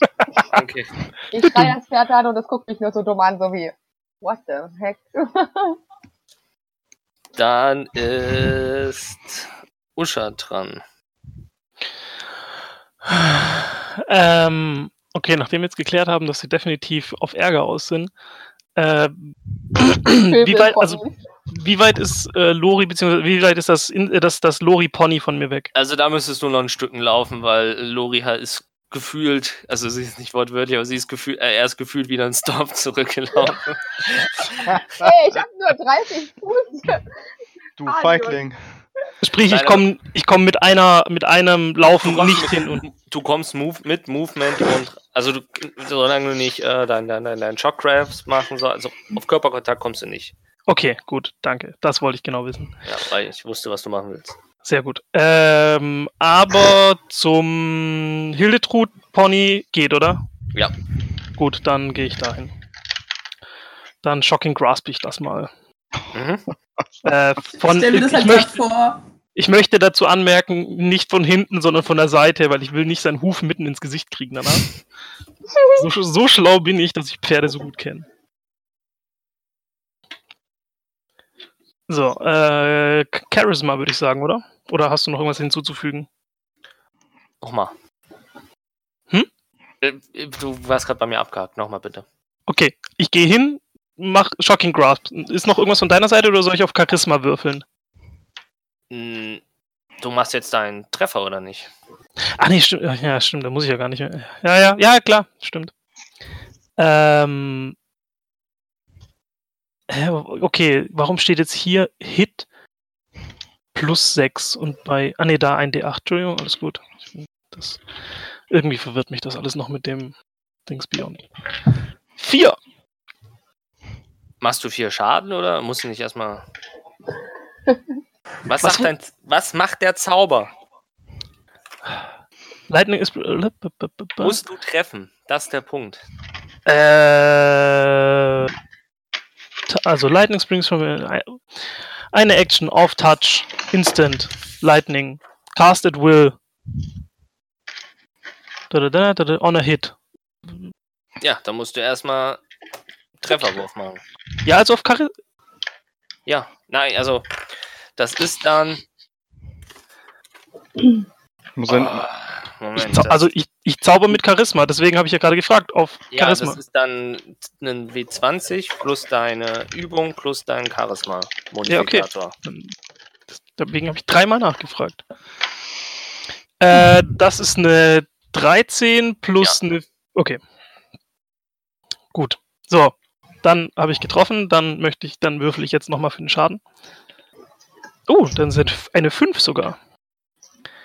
Okay. Ich schrei das Pferd an und es guckt mich nur so dumm an, so wie, what the heck? Dann ist Usha dran. Ähm, okay, nachdem wir jetzt geklärt haben, dass sie definitiv auf Ärger aus sind, äh, wie, weit, also, wie weit ist äh, Lori, beziehungsweise wie weit ist das, in, äh, das, das Lori-Pony von mir weg? Also da müsstest du noch ein Stücken laufen, weil Lori halt ist gefühlt, also sie ist nicht wortwörtlich, aber sie ist gefühlt, äh, er ist gefühlt wieder ein Storm zurückgelaufen. Hey, ich hab nur 30 Fuß. Du Ah, Feigling. Sprich, ich komme ich komm mit einer mit einem Laufen nicht mit, hin und du kommst move, mit Movement und also du, solange du nicht äh, dein, dein, dein, dein Shockcrafts machen sollst, also auf Körperkontakt kommst du nicht. Okay, gut, danke. Das wollte ich genau wissen. Ja, weil ich wusste, was du machen willst. Sehr gut. Ähm, aber zum Hildetrud Pony geht, oder? Ja. Gut, dann gehe ich dahin. Dann Shocking Grasp ich das mal. Mhm. Äh, von, Stell mir das ich, halt möchte, grad vor. ich möchte dazu anmerken, nicht von hinten, sondern von der Seite, weil ich will nicht seinen Huf mitten ins Gesicht kriegen danach. so, so schlau bin ich, dass ich Pferde so gut kenne. So, äh, Charisma würde ich sagen, oder? Oder hast du noch irgendwas hinzuzufügen? Nochmal. Hm? Äh, Du warst gerade bei mir abgehakt. Nochmal bitte. Okay, ich gehe hin, mach Shocking Grasp. Ist noch irgendwas von deiner Seite oder soll ich auf Charisma würfeln? Hm, Du machst jetzt deinen Treffer, oder nicht? Ah nee, stimmt. Ja, stimmt, da muss ich ja gar nicht mehr. Ja, ja, ja, klar, stimmt. Ähm. Okay, warum steht jetzt hier Hit plus 6 und bei. Ah nee, da ein D8, Entschuldigung, alles gut. Das, irgendwie verwirrt mich das alles noch mit dem Dings Beyond. 4! Machst du vier Schaden oder musst du nicht erstmal. Was, Was sagt dein, was macht der Zauber? Lightning ist. Musst du treffen. Das ist der Punkt. Äh, also Lightning Springs from eine Action off Touch, Instant, Lightning, Cast at Will. Da, da, da, da, da, on a Hit. Ja, dann musst du erstmal Trefferwurf machen. Ja, also auf Charisma. Ja, nein, also das ist dann. Muss Ah, Moment. Also ich, ich zauber mit Charisma, deswegen habe ich ja gerade gefragt auf ja, Charisma. das ist dann ein W20 plus deine Übung plus dein Charisma-Modifikator. Deswegen habe ich dreimal nachgefragt. Äh, das ist eine 13 plus eine. Okay. Gut. So. Dann habe ich getroffen. Dann möchte ich, dann würfel ich jetzt nochmal für den Schaden. Oh, dann sind eine 5 sogar.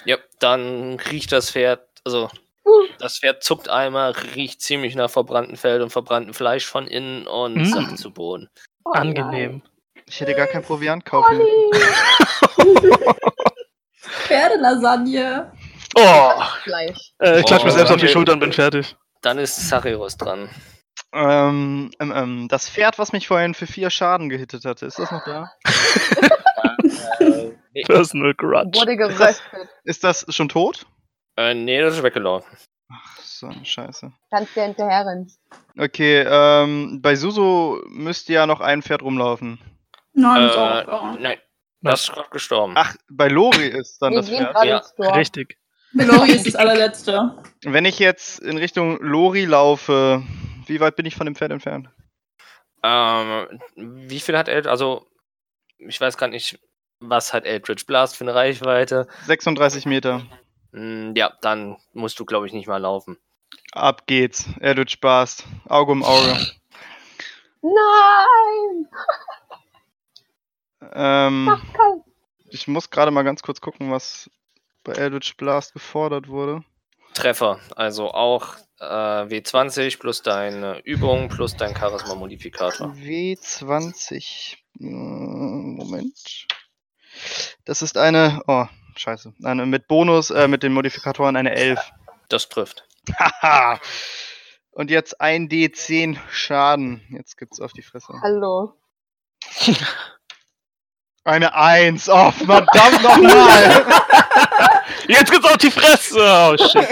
Ja, dann riecht das Pferd, also das Pferd zuckt einmal, riecht ziemlich nach verbranntem Fell und verbranntem Fleisch von innen und Mm. sackt zu Boden. Oh Angenehm. ich hätte gar kein Proviant kaufen. Pferdelasagne. Oh. Fleisch. äh, ich klatsch mir Oh, selbst auf die. Schulter und bin fertig. Dann ist Sachiros dran. Ähm, ähm, ähm, das Pferd, was mich vorhin für vier Schaden gehittet hatte, ist das noch da? Personal Grudge. Wurde geröstet. Ist das schon tot? Äh, nee, das ist weggelaufen. Ach, so eine Scheiße. Kannst dir hinterherrennen. Okay, ähm, bei Suso müsste ja noch ein Pferd rumlaufen. Nein, Äh, auch nein, das ist gerade gestorben. Ach, bei Lori ist dann Wir das gehen Pferd. Ja, Dorf. Richtig. Melori ist das allerletzte. Wenn ich jetzt in Richtung Lori laufe, wie weit bin ich von dem Pferd entfernt? Ähm, wie viel hat Eldritch, also ich weiß gar nicht, was hat Eldritch Blast für eine Reichweite. 36 Meter. Hm, ja, dann musst du, glaube ich, nicht mal laufen. Ab geht's. Eldritch Blast. Auge um Auge. Nein! Ähm, ich muss gerade mal ganz kurz gucken, was bei Eldritch Blast gefordert wurde. Treffer, also auch äh, W20 plus deine Übung plus dein Charisma-Modifikator. W20. Äh, Moment. Das ist eine. Oh, scheiße. Mit Bonus, äh, mit den Modifikatoren eine 11. Das trifft. Haha. Und jetzt ein D10 Schaden. Jetzt gibt's auf die Fresse. Hallo. Eine 1. Oh, verdammt nochmal. Jetzt gibt's auf die Fresse! Oh shit.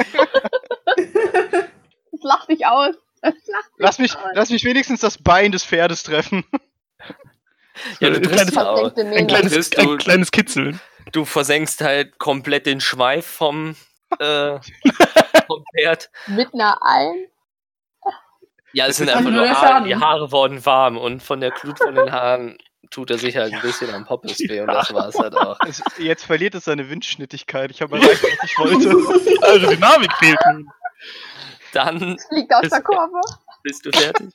Es lacht dich aus. Es lacht lass, mich, aus. lass mich wenigstens das Bein des Pferdes treffen. Ja, du Ein kleines- Ein kleines, Bist du- ein kleines Kitzeln. Du versenkst halt komplett den Schweif vom, äh, vom Pferd. Mit einer Ein. Ja, es sind einfach nur Haare. Die Haare wurden warm und von der Glut von den Haaren tut er sich halt ein bisschen am Poppes weh und das war's halt auch. Es, jetzt verliert es seine Windschnittigkeit. Ich habe erreicht, was ich wollte. Also Dynamik fehlt nun. Dann Fliegt aus Ist- der Kurve. bist du fertig.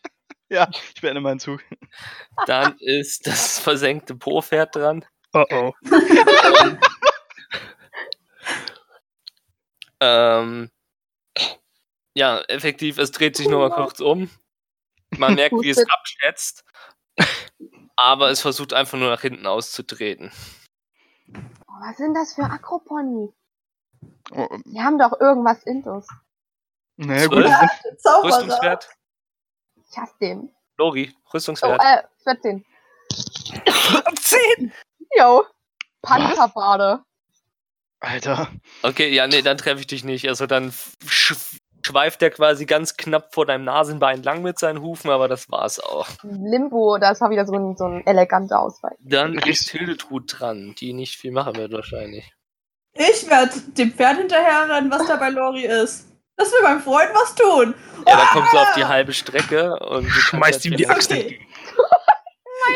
Ja, ich beende meinen Zug. Dann ist das versenkte Po-Pferd dran. Oh oh. Ähm, ja, effektiv, es dreht sich nur mal kurz um. Man merkt, wie es abschätzt. aber es versucht einfach nur nach hinten auszutreten. Oh, was sind das für Akropony? Oh, Die haben doch irgendwas Intus. naja, gut, Zauberer. Rüstungswert? Ich hasse den. Lori, Oh, Rüstungswert. äh, 14. 10! Jo. Panzerbade. Alter. Okay, ja, nee, dann treffe ich dich nicht. Also dann sch schweift er quasi ganz knapp vor deinem Nasenbein lang mit seinen Hufen, aber das war's auch. Limbo, das war wieder so ein, so ein eleganter Ausweich. Dann ist Hildetrud dran, die nicht viel machen wird wahrscheinlich. Ich werde dem Pferd hinterherrennen, was da bei Lori ist. Das will meinem Freund was tun. Ja, dann kommst du auf die halbe Strecke und Schmeißt ihm die Axt Okay.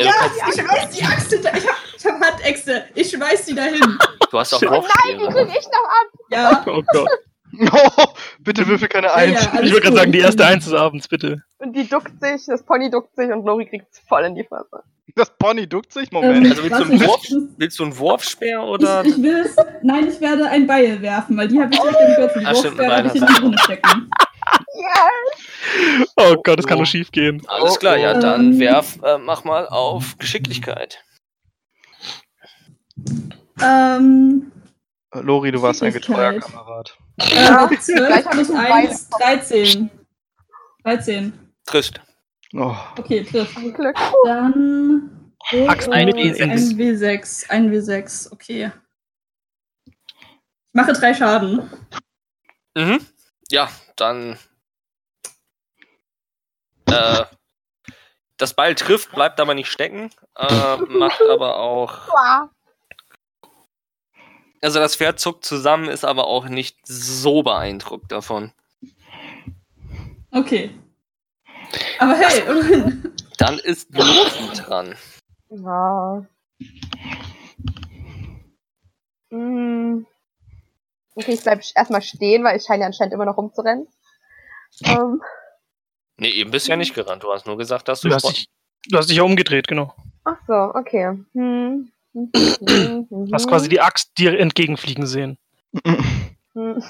Ja, du, Ja, kannst, ich schmeiß die Axt hinter. Ich hab, ich hab Handäxte. Ich schmeiß die dahin. du hast auch Nein, Nein, die krieg ich noch ab. Ja. Oh Gott. Oh, bitte würfel keine Eins. ja, alles Ich würde gerade sagen, die erste Eins des Abends, bitte. Und die duckt sich, das Pony duckt sich und Lori kriegt's voll in die Fresse. Das Pony duckt sich. Moment. Ähm, Also willst du einen Wurf? Willst du einen Wurfspeer oder? ich, ich will es. Nein, ich werde ein Beil werfen, weil die habe ich direkt im Gürtel. Die Ah, ein habe ich in die Runde stecken. Yes! Oh Gott, das kann Oh. nur schief gehen. Alles klar, ja, Ähm. dann werf, äh, mach mal auf Geschicklichkeit. Ähm, Lori, du warst ein getreuer. Kamerad. Ja, äh, 12 gleich plus haben wir 1, 13. 13. Trifft. Oh, Okay, trifft. Dann. Axt ein mit W6. E6. Ein W6. Ein W6, okay. Ich mache drei Schaden. Mhm. Ja, dann. Äh, das Beil trifft, bleibt aber nicht stecken. Äh, macht aber auch. Also das Pferd zuckt zusammen, ist aber auch nicht so beeindruckt davon. Okay. Aber hey, immerhin. Dann ist Loki dran. Ja. Hm. Okay, ich bleib erstmal stehen, weil ich scheine ja anscheinend immer noch rumzurennen. Ähm, Nee, eben bist du ja nicht gerannt. Du hast nur gesagt, dass du Du hast dich, du hast dich ja umgedreht, genau. ach so, okay. Hm. Hm, Du hast quasi die Axt dir entgegenfliegen sehen. Hm.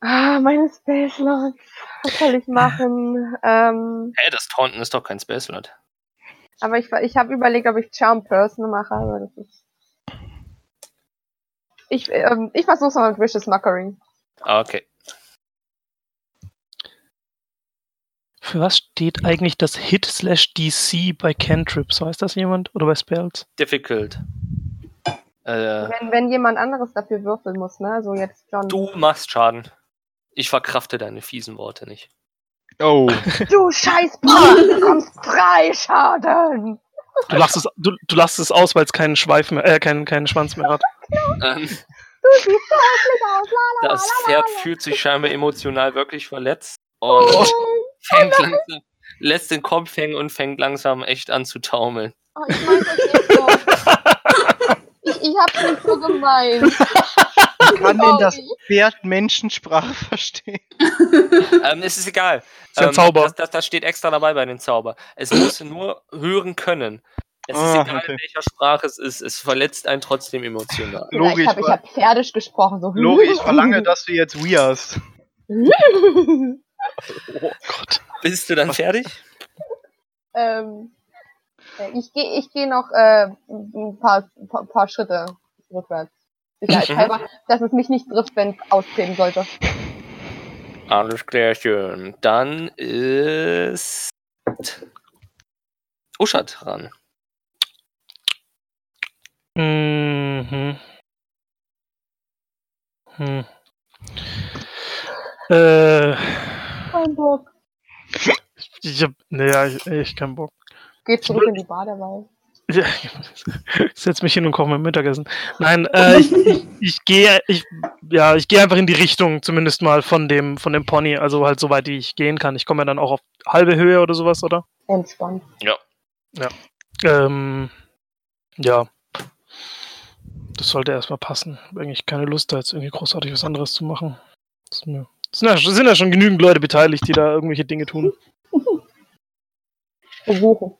Ah, meine Space Lots. Was soll ich machen? Ähm, Hä, das Taunten ist doch kein Space Slot. aber ich, ich habe überlegt, ob ich Charm Person mache, aber das ist. Ich, ähm, ich versuch's mal mit Vicious Mockery. Ah, Okay. Für was steht eigentlich das Hit slash DC bei Cantrips? Weiß das jemand? Oder bei Spells? Difficult. Äh, Wenn, wenn jemand anderes dafür würfeln muss, ne? So jetzt John. du machst Schaden. Ich verkrafte deine fiesen Worte nicht. oh. Du Scheißbrat, du bekommst drei Schaden! Du lachst es, du, du lachst es aus, weil es keinen Schweif mehr, äh, keinen, keinen Schwanz mehr hat. Ähm, Du siehst so aus, la, la, das Pferd fühlt sich scheinbar emotional wirklich verletzt und fängt langsam, lässt den Kopf hängen und fängt langsam echt an zu taumeln. Oh, ich mein das nicht so. Ich, ich hab's nicht so gemeint. Kann denn das. Pferd Menschensprache verstehen? Ähm, es ist egal. Ist ja ähm, Zauber. Das, das, das steht extra dabei bei den Zauber. Es muss nur hören können. Es ist Ah, egal, okay. in welcher Sprache es ist. Es verletzt einen trotzdem emotional. Lori, ich habe hab Pferdisch gesprochen. So. Lori, ich verlange, dass du jetzt weirst. Oh Gott. Bist du dann fertig? ähm, äh, ich gehe ich geh noch äh, ein paar, paar, paar Schritte rückwärts. Sicherheitshalber, dass es mich nicht trifft, wenn es austreten sollte. Alles klärchen. Dann ist Uschat dran. Mhm. Hm. Äh, Kein Bock. ich hab, naja, ich, ich keinen Bock. Geht zurück in die Badewanne. Ja, ich setz mich hin und koche mein Mittagessen. Nein, äh, ich, ich, ich gehe, ich, ja, ich gehe einfach in die Richtung, zumindest mal von dem, von dem Pony, also halt so weit, wie ich gehen kann. Ich komme ja dann auch auf halbe Höhe oder sowas, oder? Entspannt. Ähm, ja. Das sollte erstmal passen. Hab eigentlich keine Lust, da jetzt irgendwie großartig was anderes zu machen. Das ist mir, sind, ja, es sind ja schon genügend Leute beteiligt, die da irgendwelche Dinge tun. Versuchen.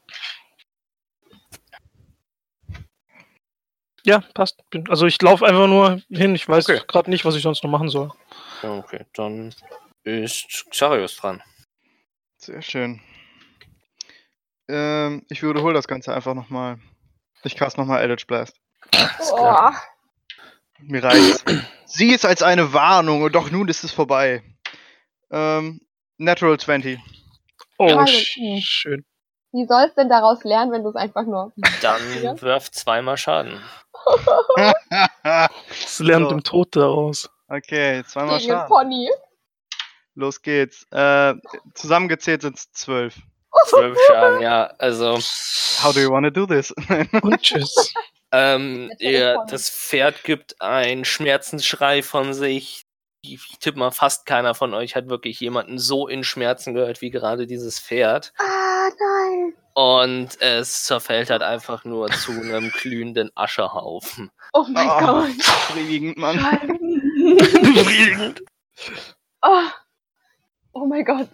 Ja, passt. Also ich laufe einfach nur hin. Ich weiß Okay. gerade nicht, was ich sonst noch machen soll. Okay, dann ist Xarius dran. Sehr schön. Ähm, ich wiederhole das Ganze einfach nochmal. Ich cast nochmal Eldritch Blast. Oh, Mir reicht's. Sieh es als eine Warnung und doch nun ist es vorbei. Ähm, Natural 20. Oh, sch schön. wie sollst denn daraus lernen, wenn du es einfach nur. Dann Ja. wirf zweimal Schaden. Das lernt So. im Tod daraus. okay, zweimal Gegen den Schaden. Pony. Los geht's. Äh, zusammengezählt sind es 12. Zwölf Schaden, ja. Also, How do you wanna do this? Und tschüss. Ähm, vorne. das Pferd gibt einen Schmerzensschrei von sich. Ich tippe mal, fast keiner von euch hat wirklich jemanden so in Schmerzen gehört wie gerade dieses Pferd. Ah, nein. Und es zerfällt halt einfach nur zu einem glühenden Aschehaufen. Oh mein Ah. Gott. Befriedigend, Mann. Befriedigend. Oh. oh mein Gott.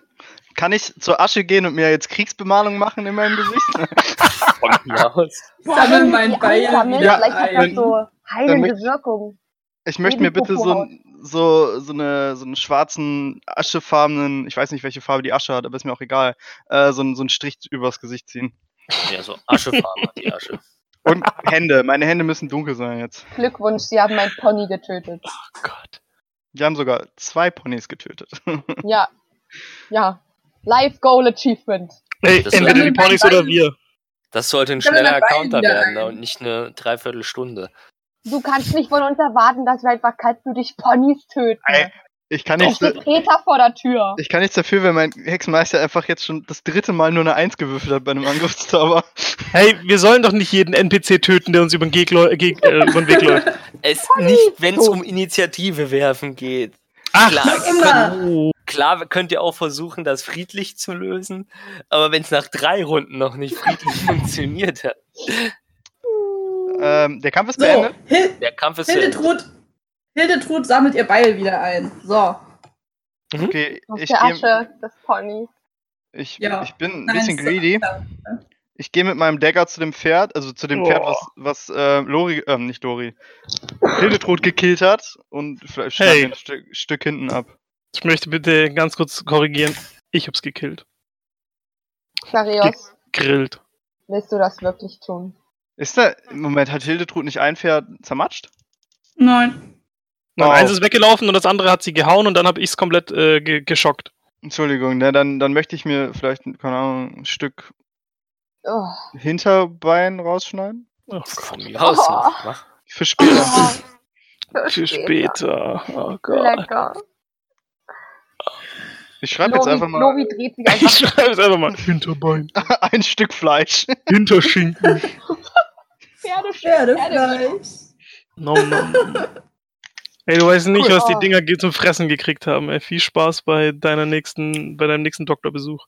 Kann ich zur Asche gehen und mir jetzt Kriegsbemalung machen in meinem Gesicht? Von mir aus. Sammel mein Beil einsammeln, wieder Vielleicht hat das so heilende möchte- Wirkung. Ich möchte mir bitte so, so, so, eine, so einen schwarzen, aschefarbenen, ich weiß nicht, welche Farbe die Asche hat, aber ist mir auch egal, äh, so, einen- so einen Strich übers Gesicht ziehen. Ja, so Aschefarben hat die Asche. Und Hände. Meine Hände müssen dunkel sein jetzt. Glückwunsch, Sie haben mein Pony getötet. Oh Gott. Wir haben sogar zwei Ponys getötet. Ja. Ja. Life Goal Achievement. Ey, Das entweder die Ponys oder wir. Das sollte ein schneller Counter werden ein? und nicht eine Dreiviertelstunde. Du kannst nicht von uns erwarten, dass wir einfach kaltblütig Ponys töten. Ey, Ich kann, nichts, Peter vor der Tür. ich kann nichts dafür, wenn mein Hexenmeister einfach jetzt schon das dritte Mal nur eine Eins gewürfelt hat bei einem Angriffszauber. Hey, wir sollen doch nicht jeden NPC töten, der uns über den, Geg Geg äh, über den Weg läuft. Es nicht, wenn es um Initiative werfen geht. Ach, Klar, immer. oh. Klar könnt ihr auch versuchen, das friedlich zu lösen, aber wenn es nach drei Runden noch nicht friedlich funktioniert hat, Ähm, der Kampf ist So, beendet. Hil der Kampf ist zu Ende. Hildetrud, Hildetrud sammelt ihr Beil wieder ein. So. Okay, Aus ich, der geh, Asche des Ponys. ich, Ja. ich bin ein Nein, bisschen greedy. Ich gehe mit meinem Dagger zu dem Pferd, also zu dem Oh. Pferd, was, was äh, Lori, ähm, nicht Lori, Hildetrud gekillt hat und vielleicht Hey. ein Stück, Stück hinten ab. Ich möchte bitte ganz kurz korrigieren. Ich hab's gekillt. Sarios, Grillt. willst du das wirklich tun? Ist da, im Moment hat Hildetrud nicht ein Pferd zermatscht? Nein. Nein, Oh. eins ist weggelaufen und das andere hat sie gehauen und dann habe ich's komplett äh, ge geschockt. Entschuldigung, ne, dann, dann möchte ich mir vielleicht, keine Ahnung, ein Stück Oh. Hinterbein rausschneiden. Oh Von Gott. mir aus. Oh. Mach, mach. Für später. Für später. Oh Gott. Lecker. Ich schreibe jetzt einfach mal Lovi dreht sich Ich einfach. schreibe es einfach mal. Hinterbein. ein Stück Fleisch. Hinterschinken. Pferdefleisch. Pferdefleisch. No, no, no. Ey, du weißt nicht, Cool. was die Oh. Dinger ge- zum Fressen gekriegt haben. Ey, viel Spaß bei deiner nächsten, bei deinem nächsten Doktorbesuch.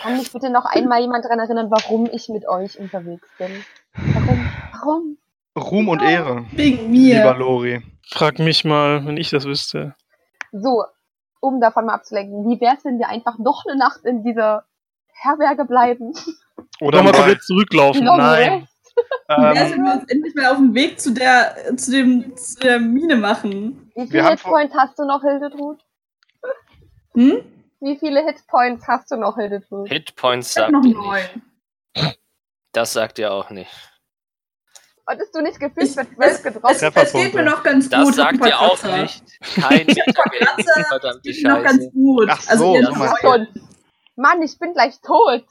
Kann mich bitte noch einmal jemand daran erinnern, warum ich mit euch unterwegs bin? Warum? Warum? Ruhm und Ehre, Wegen lieber mir. Lori. Frag mich mal, wenn ich das wüsste. So, um davon mal abzulenken, wie wär's, wenn wir einfach noch eine Nacht in dieser Herberge bleiben? Oder mal, komplett zurücklaufen. Long Nein. Wie wär's, ähm, wenn wir uns endlich mal auf den Weg zu der, zu dem, zu der Mine machen? Wie viele Hitpoints hast du noch, Hildetrud? Hm? Wie viele Hitpoints hast du noch, Hildetrud? Hitpoints Ich hab sagt noch ihr neun. nicht. Das sagt ihr auch nicht. Hattest du nicht gefühlt mit 12 Es, getroffen? es, es geht mir noch ganz Das gut. sagt Hab ein ihr auch nicht. Kein verdammte mir noch ganz Scheiße. gut. Ach also so, ihr so. Mann, ich bin gleich tot.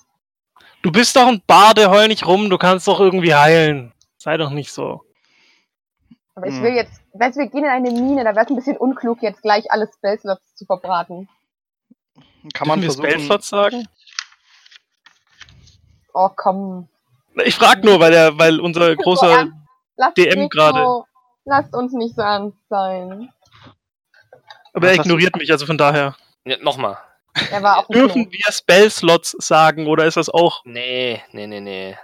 Du bist doch ein Bade, heul nicht rum, du kannst doch irgendwie heilen. Sei doch nicht so. Aber ich Hm. will jetzt, weißt du, wir gehen in eine Mine, da wäre es ein bisschen unklug, jetzt gleich alle Spellslots zu verbraten. Kann man Dürfen wir versuchen. Spellslots sagen? Oh, komm. Ich frag nur, weil der, weil unser großer Lasst DM gerade. So, lasst uns nicht so ernst sein. Aber er ignoriert mich, also von daher. Ja, Nochmal. Dürfen wir Spellslots sagen oder ist das auch. Nee, nee, nee, nee.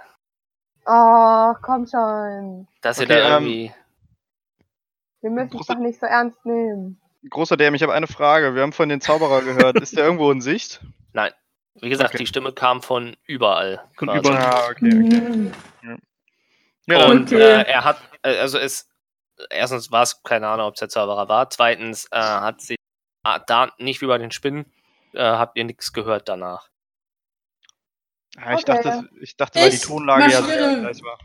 Oh, komm schon. Dass ihr Okay, da ähm, irgendwie. Wir müssen es doch nicht so ernst nehmen. Großer DM, ich habe eine Frage. Wir haben von den Zauberer gehört. Ist der irgendwo in Sicht? Nein. Wie gesagt, Okay. die Stimme kam von überall. Von quasi. überall. Ah, okay, okay. Hm. Ja, dann, Und Okay. äh, er hat, äh, also es, erstens war es, keine Ahnung, ob es der Zauberer war. Zweitens äh, hat sie ah, da nicht wie bei den Spinnen, äh, habt ihr nichts gehört danach. Ja, ich, Okay. dachte, ich dachte, weil die Ich Tonlage ja gleich war.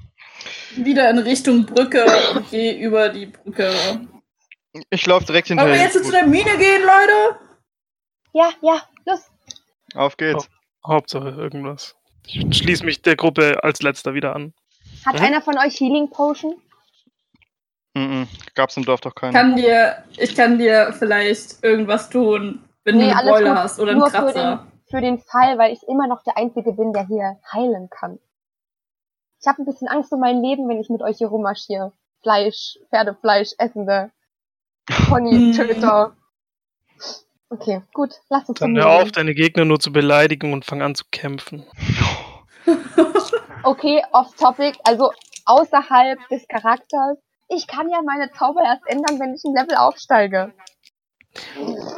Wieder in Richtung Brücke und gehe über die Brücke. Ich laufe direkt Wollen wir hinterher. jetzt zu der Mine gehen, Leute? Ja, ja, los. Auf geht's. Hauptsache irgendwas. Ich schließe mich der Gruppe als letzter wieder an. Hat Mhm. einer von euch Healing Potion? Mhm. Gab's im Dorf doch keinen. Kann dir, ich kann dir vielleicht irgendwas tun, wenn Nee, du eine alles Beule hast oder einen Nur für Kratzer. Für den Fall, weil ich immer noch der Einzige bin, der hier heilen kann. Ich habe ein bisschen Angst um mein Leben, wenn ich mit euch hier rummarschiere. Fleisch, Pferdefleisch, essende Pony-Töter. Okay, gut, lass uns Dann hör auf, deine Gegner nur zu beleidigen und fang an zu kämpfen. Okay, off topic, also außerhalb des Charakters. Ich kann ja meine Zauber erst ändern, wenn ich ein Level aufsteige.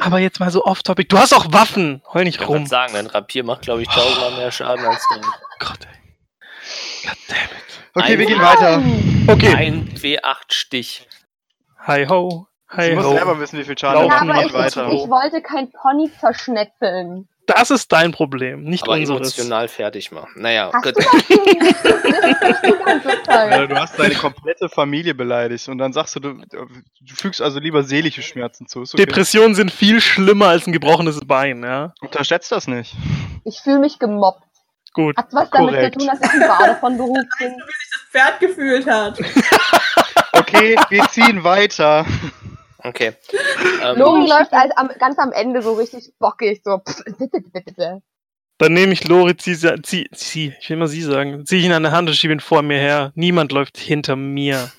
Aber jetzt mal so off-topic. Du hast auch Waffen. Heul nicht Ich rum. würde sagen, dein Rapier macht, glaube ich, tausendmal mehr Schaden als dein. Gott, ey. Goddammit. Okay, wir Ein- gehen weiter. Okay. Ein W8-Stich. Hi ho. Hi Ich muss ho. selber wissen, wie viel Schaden Laufen Ja, aber ich, weiter. ich wollte kein Pony zerschnetzeln. Das ist dein Problem, nicht Aber unseres. emotional fertig machen. Naja, gut. du du hast deine komplette Familie beleidigt und dann sagst du, du, du fügst also lieber seelische Schmerzen zu. Okay. Depressionen sind viel schlimmer als ein gebrochenes Bein, ja? Unterschätzt das nicht. Ich fühle mich gemobbt. Gut. Hat was damit Korrekt. zu tun, dass ich ein Bade von Beruf bin? Wie sich das Pferd gefühlt hat. Okay, wir ziehen weiter. Okay. Ähm, Lori läuft als am, ganz am Ende so richtig bockig, so. pff, Dann nehme ich Lori, zieh, sie- zieh, zieh, ich will mal sie sagen, zieh ich ihn an der Hand und schiebe ihn vor mir her. Niemand läuft hinter mir.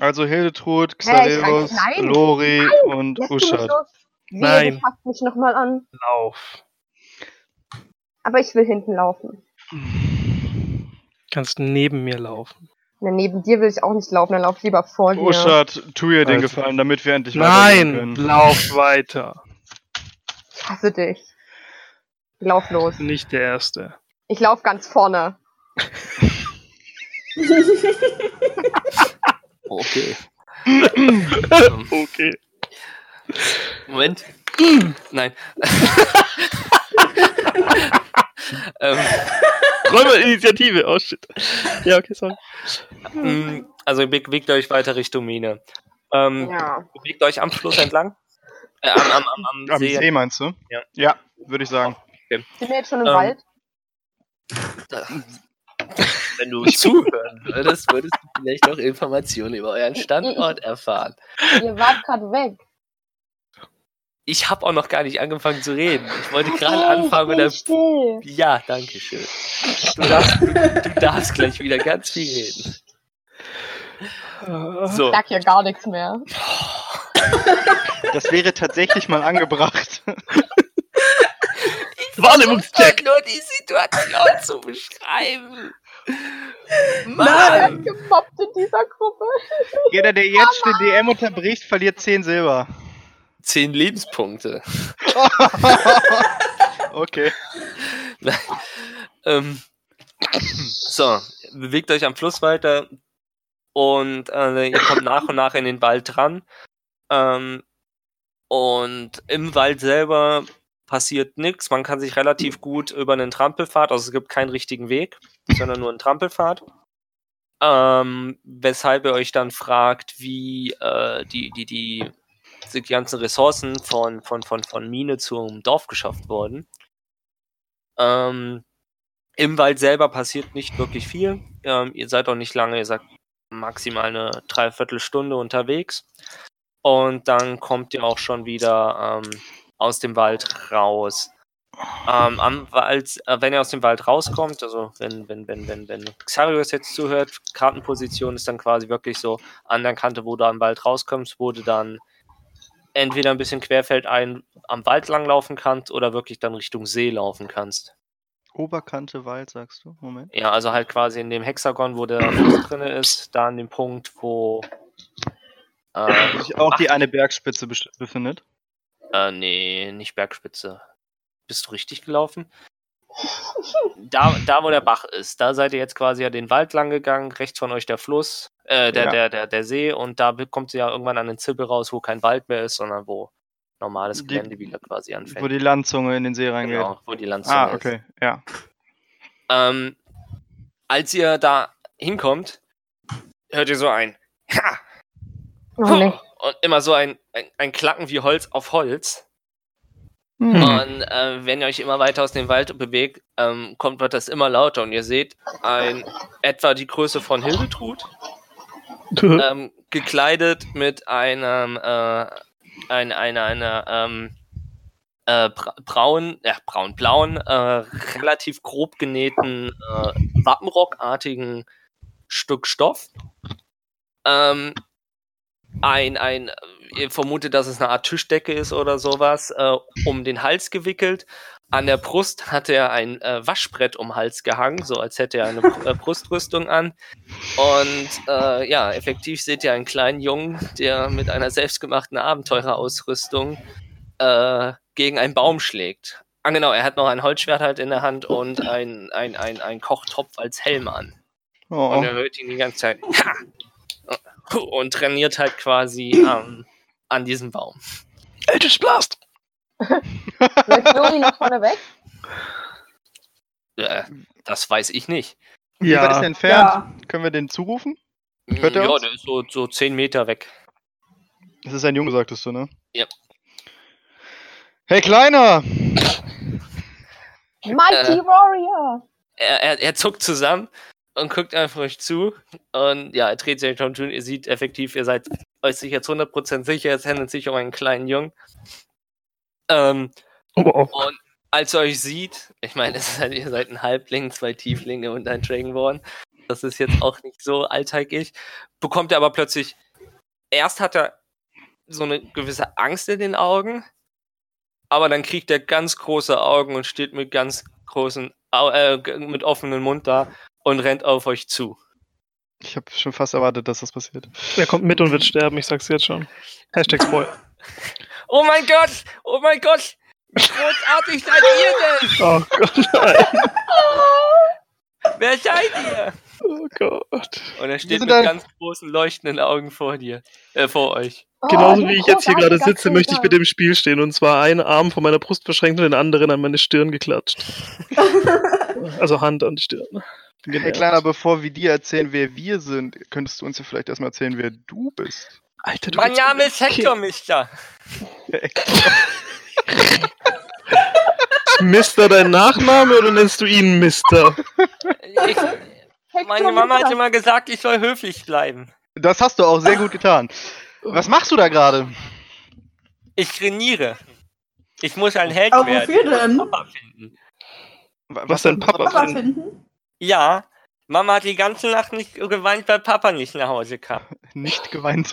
Also Hildetrud, ich Xadeus, weiß- nein. Lori und? Wehe, Nein. Du fasst mich nochmal an. Lauf. Aber ich will hinten laufen. Kannst neben mir laufen. Na, neben dir will ich auch nicht laufen, dann lauf lieber vor dir. Uschat, tu ihr den Also. Gefallen, damit wir endlich weitergehen Nein, können. lauf weiter. Ich hasse dich. Lauf los. Nicht der Erste. Ich lauf ganz vorne. okay. Okay. Moment. Nein. ähm, Räumerinitiative, oh shit. Ja, okay, sorry. mh, also ihr bewegt euch weiter Richtung Mine. Ähm, Ja. Bewegt euch am Fluss entlang. Äh, am, am, am, am Am See. See meinst du? Ja. Ja, würde ich sagen. Sind wir jetzt schon im Ähm, Wald? Wenn du zuhören würdest, würdest du vielleicht noch Informationen über euren Standort erfahren. Ihr wart gerade weg. Ich habe auch noch gar nicht angefangen zu reden. Ich wollte gerade Hey, anfangen bin dann. still. Ja, danke schön. Du darfst, du, du darfst gleich wieder ganz viel reden. So. Sag ja gar nichts mehr. Das wäre tatsächlich mal angebracht. Wahrnehmungscheck. nur die Situation zu beschreiben. Mann! wird gemobbt in dieser Gruppe? Jeder, der jetzt den DM unterbricht, verliert 10 Silber. Zehn Lebenspunkte. Okay. Ähm, so, bewegt euch am Fluss weiter und äh, ihr kommt nach und nach in den Wald ran. Ähm, und im Wald selber passiert nichts. Man kann sich relativ gut über einen Trampelpfad, also es gibt keinen richtigen Weg, sondern nur einen Trampelpfad. Ähm, weshalb ihr euch dann fragt, wie äh, die, die, die, die ganzen Ressourcen von, von, von, von Mine zum Dorf geschafft wurden. Ähm, Im Wald selber passiert nicht wirklich viel. Ähm, ihr seid auch nicht lange, ihr seid maximal eine Dreiviertelstunde unterwegs. Und dann kommt ihr auch schon wieder ähm, aus dem Wald raus. Ähm, am Wald, äh, wenn ihr aus dem Wald rauskommt, also wenn, wenn, wenn, wenn, wenn Xarius jetzt zuhört, Kartenposition ist dann quasi wirklich so an der Kante, wo du am Wald rauskommst, du dann entweder ein bisschen querfeldein am Wald langlaufen kannst oder wirklich dann Richtung See laufen kannst. Oberkante Wald, sagst du? Moment. Ja, also halt quasi in dem Hexagon, wo der Fluss drin ist, da an dem Punkt, wo. Äh, sich auch die eine Bergspitze befindet. äh, nee, nicht Bergspitze. Bist du richtig gelaufen? Da, da, wo der Bach ist, da seid ihr jetzt quasi ja den Wald lang gegangen, rechts von euch der Fluss, äh, der, Ja. der, der, der See und da kommt ihr ja irgendwann an den Zippel raus, wo kein Wald mehr ist, sondern wo normales Die- Gelände wieder quasi anfängt. Wo die Landzunge in den See reingeht. genau, wo die Landzunge Ah, ist. okay, ja. Ähm, als ihr da hinkommt, hört ihr so ein Ha! Oh, nee. und immer so ein, ein, ein Klacken wie Holz auf Holz. Hm. Und äh, wenn ihr euch immer weiter aus dem Wald bewegt, ähm, kommt wird das immer lauter und ihr seht ein etwa die Größe von Hildetrud, ähm, gekleidet mit einem äh, ein, einer, einer ähm, äh, bra braun, ja, braun-blauen, äh, relativ grob genähten, äh, Wappenrockartigen Stück Stoff. Ähm, ein, ein, ihr vermutet, dass es eine Art Tischdecke ist oder sowas, äh, um den Hals gewickelt. An der Brust hat er ein äh, Waschbrett um den Hals gehangen, so als hätte er eine äh, Brustrüstung an. Und äh, ja, effektiv seht ihr einen kleinen Jungen, der mit einer selbstgemachten Abenteurerausrüstung äh, gegen einen Baum schlägt. Ah, genau, er hat noch ein Holzschwert halt in der Hand und ein, ein, ein, ein Kochtopf als Helm an. Oh. Und er hört ihn die ganze Zeit Ha! Und trainiert halt quasi ähm, an diesem Baum. Eldritch Blast! Läuft Flori nach vorne weg? Äh, das weiß ich nicht. Wie weit ist der entfernt? Ja. Können wir den zurufen? Hört er ja, uns? der ist so, so 10 Meter weg. Das ist ein Junge, sagtest du, ne? Ja. Hey, Kleiner! Mighty Äh. Warrior! Er, er, er zuckt zusammen und guckt einfach euch zu. Und ja, er dreht sich schon tun. Ihr seht effektiv, ihr seid euch sich jetzt 100% sicher, es handelt sich um einen kleinen Jungen. Ähm, Oh. Und als er euch sieht, ich meine, halt, ihr seid ein Halbling, zwei Tieflinge und ein Dragonborn. Das ist jetzt auch nicht so alltäglich. Bekommt er aber plötzlich, erst hat er so eine gewisse Angst in den Augen, aber dann kriegt er ganz große Augen und steht mit ganz großen, äh, mit offenem Mund da und rennt auf euch zu. Ich habe schon fast erwartet, dass das passiert. Er kommt mit und wird sterben, ich sag's jetzt schon. Hashtag Spoil. Oh mein Gott! Oh mein Gott! Wie großartig seid ihr denn? Oh Gott, nein. Wer seid ihr? Oh Gott. Und er steht mit da- ganz großen leuchtenden Augen vor dir, äh, vor euch. Oh, Genauso wie ich jetzt hier gerade sitze, möchte ich mit dem Spiel stehen. Und zwar einen Arm von meiner Brust verschränkt und den anderen an meine Stirn geklatscht. Also Hand an die Stirn. Bin Hey. Kleiner, bevor wir dir erzählen, wer wir sind, könntest du uns ja vielleicht erstmal erzählen, wer du bist. Alter, du Mein bist- Name ist Hector, Mister. Mister dein Nachname oder nennst du ihn Mister? Ich, meine Mama hat immer gesagt, ich soll höflich bleiben. Das hast du auch sehr gut getan. Was machst du da gerade? Ich trainiere. Ich muss ein Held Aber werden. wofür denn? Papa finden. Was dein Papa Papa findet. finden? Ja, Mama hat die ganze Nacht nicht geweint, weil Papa nicht nach Hause kam. Nicht geweint.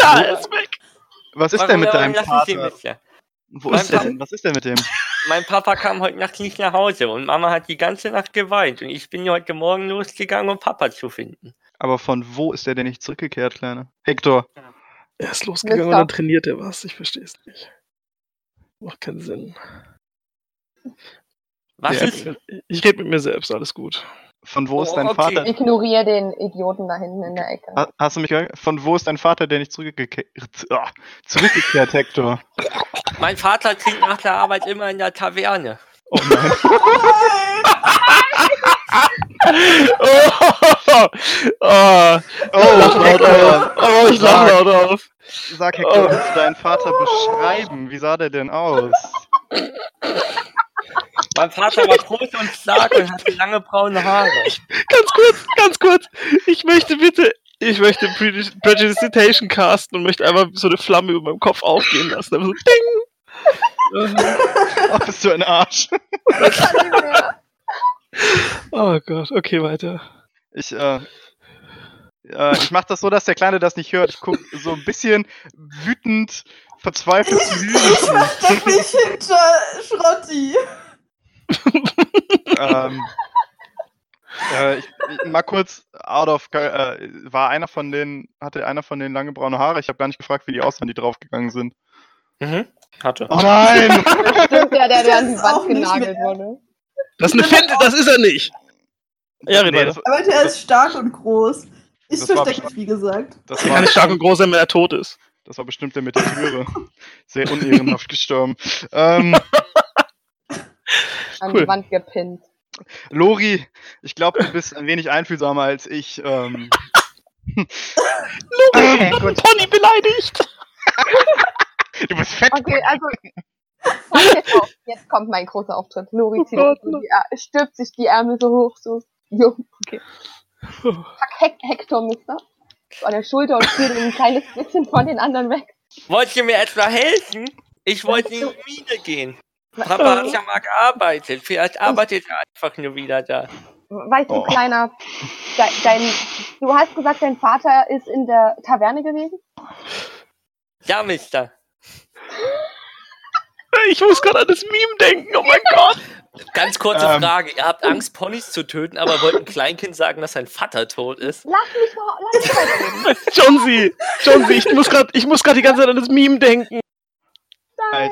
Ja, er ist weg. Was ist Warum denn mit deinem lassen Sie Vater? mich ja? Wo Mein ist der Papa- denn? Was ist denn mit dem? Mein Papa kam heute Nacht nicht nach Hause und Mama hat die ganze Nacht geweint und ich bin heute Morgen losgegangen, um Papa zu finden. Aber von wo ist der denn nicht zurückgekehrt, Kleiner? Hector. Er ist losgegangen und dann trainiert er was. Ich verstehe es nicht. Macht keinen Sinn. Was Ja. ist? Ich rede mit mir selbst, alles gut. Von wo ist Oh, dein okay. Vater? Ignoriere den Idioten da hinten in der Ecke. Ha- Hast du mich gehört? Von wo ist dein Vater, der nicht zurückgekehrt, ah, zurückgekehrt Hector? Mein Vater trinkt nach der Arbeit immer in der Taverne. Oh nein. Oh, oh, Oh, ich lach laut Hector. auf. Oh, ich lach Sag. laut auf. Sag Hector, Oh. willst du deinen Vater beschreiben? Wie sah der denn aus? Mein Vater war groß und stark und hatte lange braune Haare. Ganz kurz, ganz kurz. Ich möchte bitte, ich möchte Predigitation casten und möchte einfach so eine Flamme über meinem Kopf aufgehen lassen. Aber so ding. Oh, bist du ein Arsch? Oh Gott, okay, weiter. Ich, äh, äh, ich mach das so, dass der Kleine das nicht hört. Ich guck so ein bisschen wütend, verzweifelt zu Ich Lügen. versteck mich hinter Schrotti. ähm, äh, ich, ich, mal kurz out of äh, war einer von denen hatte einer von denen lange braune Haare ich habe gar nicht gefragt wie die aussahen die draufgegangen sind Mhm. Hatte. oh nein Das stimmt ja, der, der an die Wand genagelt wurde. Das ist eine Finte, das ist er nicht. Ja, nee, das, Aber der ist stark und groß. Ich verstecke mich, wie gesagt. das, Er war, kann nicht stark und groß sein, wenn er tot ist. Das war bestimmt der mit der Türe sehr unehrenhaft gestorben ähm, an Cool. die Wand gepinnt. Lori, ich glaube, du bist ein wenig einfühlsamer als ich. Ähm, Okay, gut. Pony beleidigt! du bist fett. Okay, also. Jetzt kommt mein großer Auftritt. Lori zieht Gott, so die, stülpt sich die Ärmel so hoch, so. Jo, okay. Hek Hector, Mister. An der Schulter und ihn ein kleines bisschen von den anderen weg. Wollt ihr mir etwa helfen? Ich wollte in die Mine gehen. Papa hat ja mal gearbeitet. Vielleicht arbeitet er einfach nur wieder da. Weißt du, Oh. kleiner, de, dein, du hast gesagt, dein Vater ist in der Taverne gewesen? Ja, Mister. Ich muss gerade an das Meme denken, oh mein Gott! Ganz kurze Ähm. Frage. Ihr habt Angst, Ponys zu töten, aber wollt ein Kleinkind sagen, dass sein Vater tot ist? Lass mich mal, lass mich weiterreden. Johnsy! Johnsy, ich muss gerade ich muss grad die ganze Zeit an das Meme denken. Nein.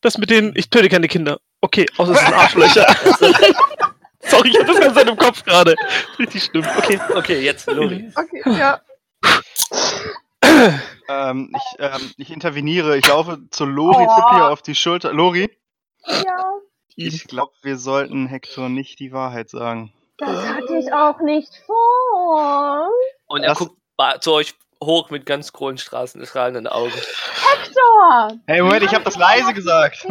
Das mit den, ich töte keine Kinder. Okay, außer es sind Arschlöcher. Sorry, ich hab das ganze Zeit im Kopf gerade. Richtig schlimm. Okay. Okay, jetzt Lori. Okay, ja. Ähm, ich, ähm, ich interveniere. Ich laufe zu Lori, Oh. tippe ihr auf die Schulter. Lori, Ja, ich glaube, wir sollten Hector nicht die Wahrheit sagen. das hatte ich auch nicht vor. Und er Das- guckt zu euch hoch mit ganz großen Straßen, strahlenden Augen. Hector! Hey, Moment, ich habe das leise gesagt.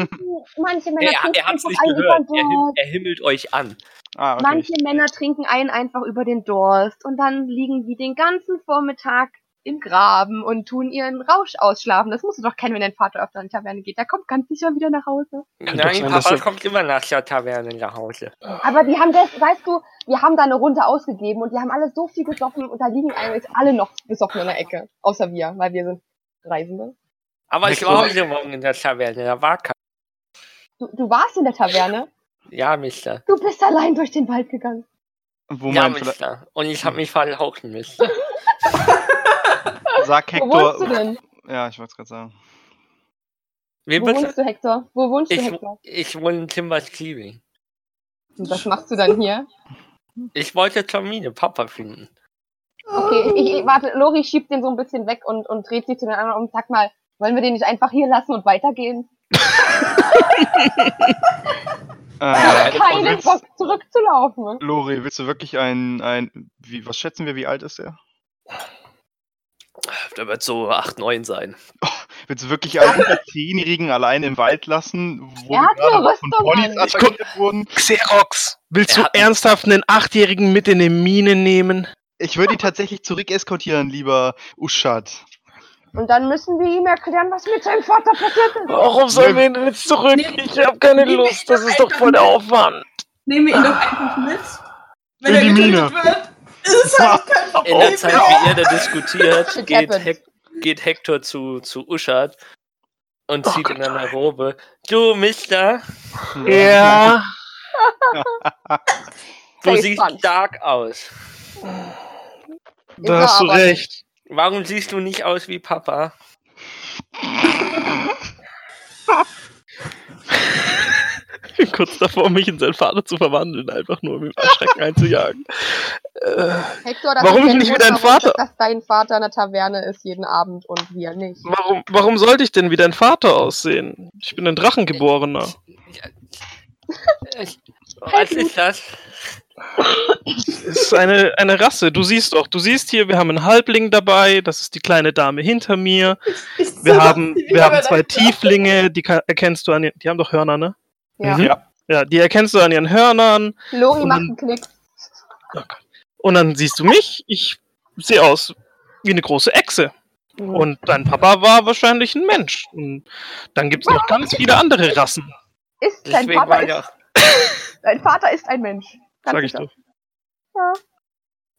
Manche Männer Er, trinken er hat's einfach nicht einen gehört. über Er, him er himmelt euch an. Ah, okay. Manche Männer trinken einen einfach über den Durst und dann liegen die den ganzen Vormittag im Graben und tun ihren Rausch ausschlafen. Das musst du doch kennen, wenn dein Vater öfter in die Taverne geht. Der kommt ganz sicher wieder nach Hause. Nein, dass Papa kommt immer nach der Taverne nach Hause. Aber die haben das, weißt du, wir haben da eine Runde ausgegeben und die haben alle so viel gesoffen und da liegen eigentlich alle noch besoffen in der Ecke. Außer wir, weil wir sind Reisende. Aber ich war heute Morgen in der Taverne, da war kein. Du, du warst in der Taverne. Ja, Mister. Du bist allein durch den Wald gegangen. Wo Ja, Mister. Und ich habe mich verhauchen müssen. sag Wo wohnst du Hector. denn? Ja, ich wollte es gerade sagen. Wie Wo wohnst du, Hector? Wo wohnst du, Ich, Hector? ich wohne in Timbers Cleaving. Und was machst du dann hier? Ich wollte zur Mine Papa finden. Okay, ich, ich, warte, Lori schiebt den so ein bisschen weg und, und dreht sich zu den anderen um. Sag mal, wollen wir den nicht einfach hier lassen und weitergehen? Äh, Keinen willst, Bock zurückzulaufen. Lori, willst du wirklich ein, ein wie, was schätzen wir, wie alt ist er? Der wird so 8, 9 sein. Willst du wirklich einen unter Zehnjährigen allein im Wald lassen, wo Er hat gerade von Rüstung Ponys an. Ich guck- attackiert wurden? Xerox, willst Er du ernsthaft einen Achtjährigen mit in die Mine nehmen? Ich würde ihn tatsächlich zurück eskortieren, lieber Uschat. Und dann müssen wir ihm erklären, was mit seinem Vater passiert ist. Warum sollen wir ihn jetzt zurück? Ich habe keine Lust, das ist doch voll der Aufwand. Nehmen wir ihn doch einfach mit. Wenn In er die Mine. wird, ist halt kein In der Zeit, wie ihr da diskutiert, geht. Hec geht Hector zu, zu Uschat und Oh zieht in einer Robe. Du, Mister, Ja. du siehst punch. stark aus. Da hast du recht. Warum siehst du nicht aus wie Papa? Ich bin kurz davor, mich in seinen Vater zu verwandeln, einfach nur um ihm Erschrecken einzujagen. Äh, Hector, das Warum ist der nicht wie dein Vater? Dass dein Vater in der Taverne ist jeden Abend und wir nicht. warum, warum sollte ich denn wie dein Vater aussehen? Ich bin ein Drachengeborener. Ich- Was ist das? Es ist eine, eine Rasse. Du siehst doch, du siehst hier, wir haben einen Halbling dabei, das ist die kleine Dame hinter mir. Ich Wir haben, wir haben zwei Tieflinge, die erkennst du an ihren, die haben doch Hörner, ne? Ja. Mhm. Ja, die erkennst du an ihren Hörnern. Lori macht einen Knick. Und dann siehst du mich, ich sehe aus wie eine große Echse. Und dein Papa war wahrscheinlich ein Mensch. Und dann gibt es noch ganz viele andere Rassen, Ist dein Deswegen Vater, war ist, ja. dein Vater ist ein Mensch. Ganz sag ich sicher. doch.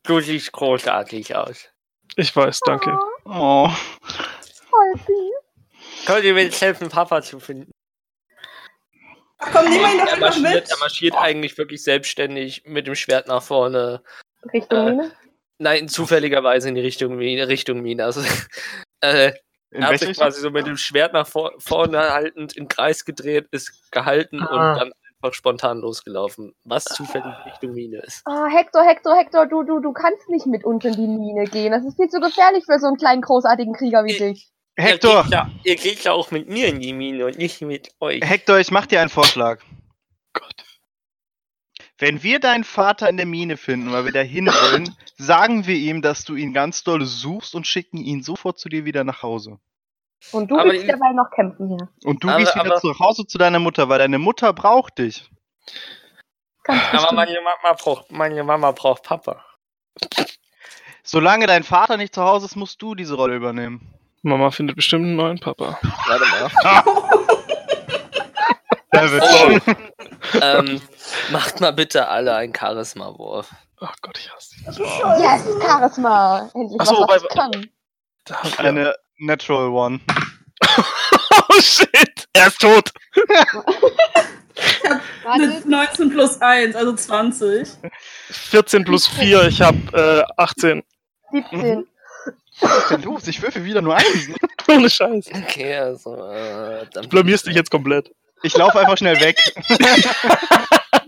Du siehst großartig aus. Ich weiß, danke. Oh. Voll süß. Könnt ihr mir jetzt helfen, Papa zu finden? Komm, nehmen wir ihn doch Er marschiert, mit. er marschiert eigentlich wirklich selbstständig mit dem Schwert nach vorne. Richtung Äh, Mine. Nein, zufälligerweise in die Richtung Mine. Richtung Mine. Also, äh, er hat sich quasi so mit dem Schwert nach vor, vorne haltend im Kreis gedreht, ist gehalten Ah. und dann einfach spontan losgelaufen. Was zufällig Richtung Mine ist. Ah, Hector, Hector, Hector, du, du, du kannst nicht mit uns in die Mine gehen. Das ist viel zu gefährlich für so einen kleinen, großartigen Krieger wie Ich- dich. Hector, Ihr geht, ja, ihr geht ja auch mit mir in die Mine und nicht mit euch. Hector, ich mach dir einen Vorschlag. Gott. Wenn wir deinen Vater in der Mine finden, weil wir da hin wollen, sagen wir ihm, dass du ihn ganz doll suchst und schicken ihn sofort zu dir wieder nach Hause. Und du Aber willst ich- dabei noch kämpfen hier. Und du Aber- gehst wieder zu Hause zu deiner Mutter, weil deine Mutter braucht dich. Ganz Aber meine Mama braucht, meine Mama braucht Papa. Solange dein Vater nicht zu Hause ist, musst du diese Rolle übernehmen. Mama findet bestimmt einen neuen Papa. Warte mal. Oh. ähm, macht mal bitte alle einen Charisma-Wurf. Ach Gott, ich hasse dich. Yes, Charisma. Endlich Ach so, was, ich kann. Da haben wir- Eine Natural One. Oh shit, er ist tot. Warte, 19 plus 1, also 20. 14 plus 4, ich hab äh, 18. 17. Was ist denn los? Ich würfel wieder nur Einsen. Ohne Scheiß. Okay, also, äh, dann Du blamierst dich jetzt komplett. Ich laufe einfach schnell weg.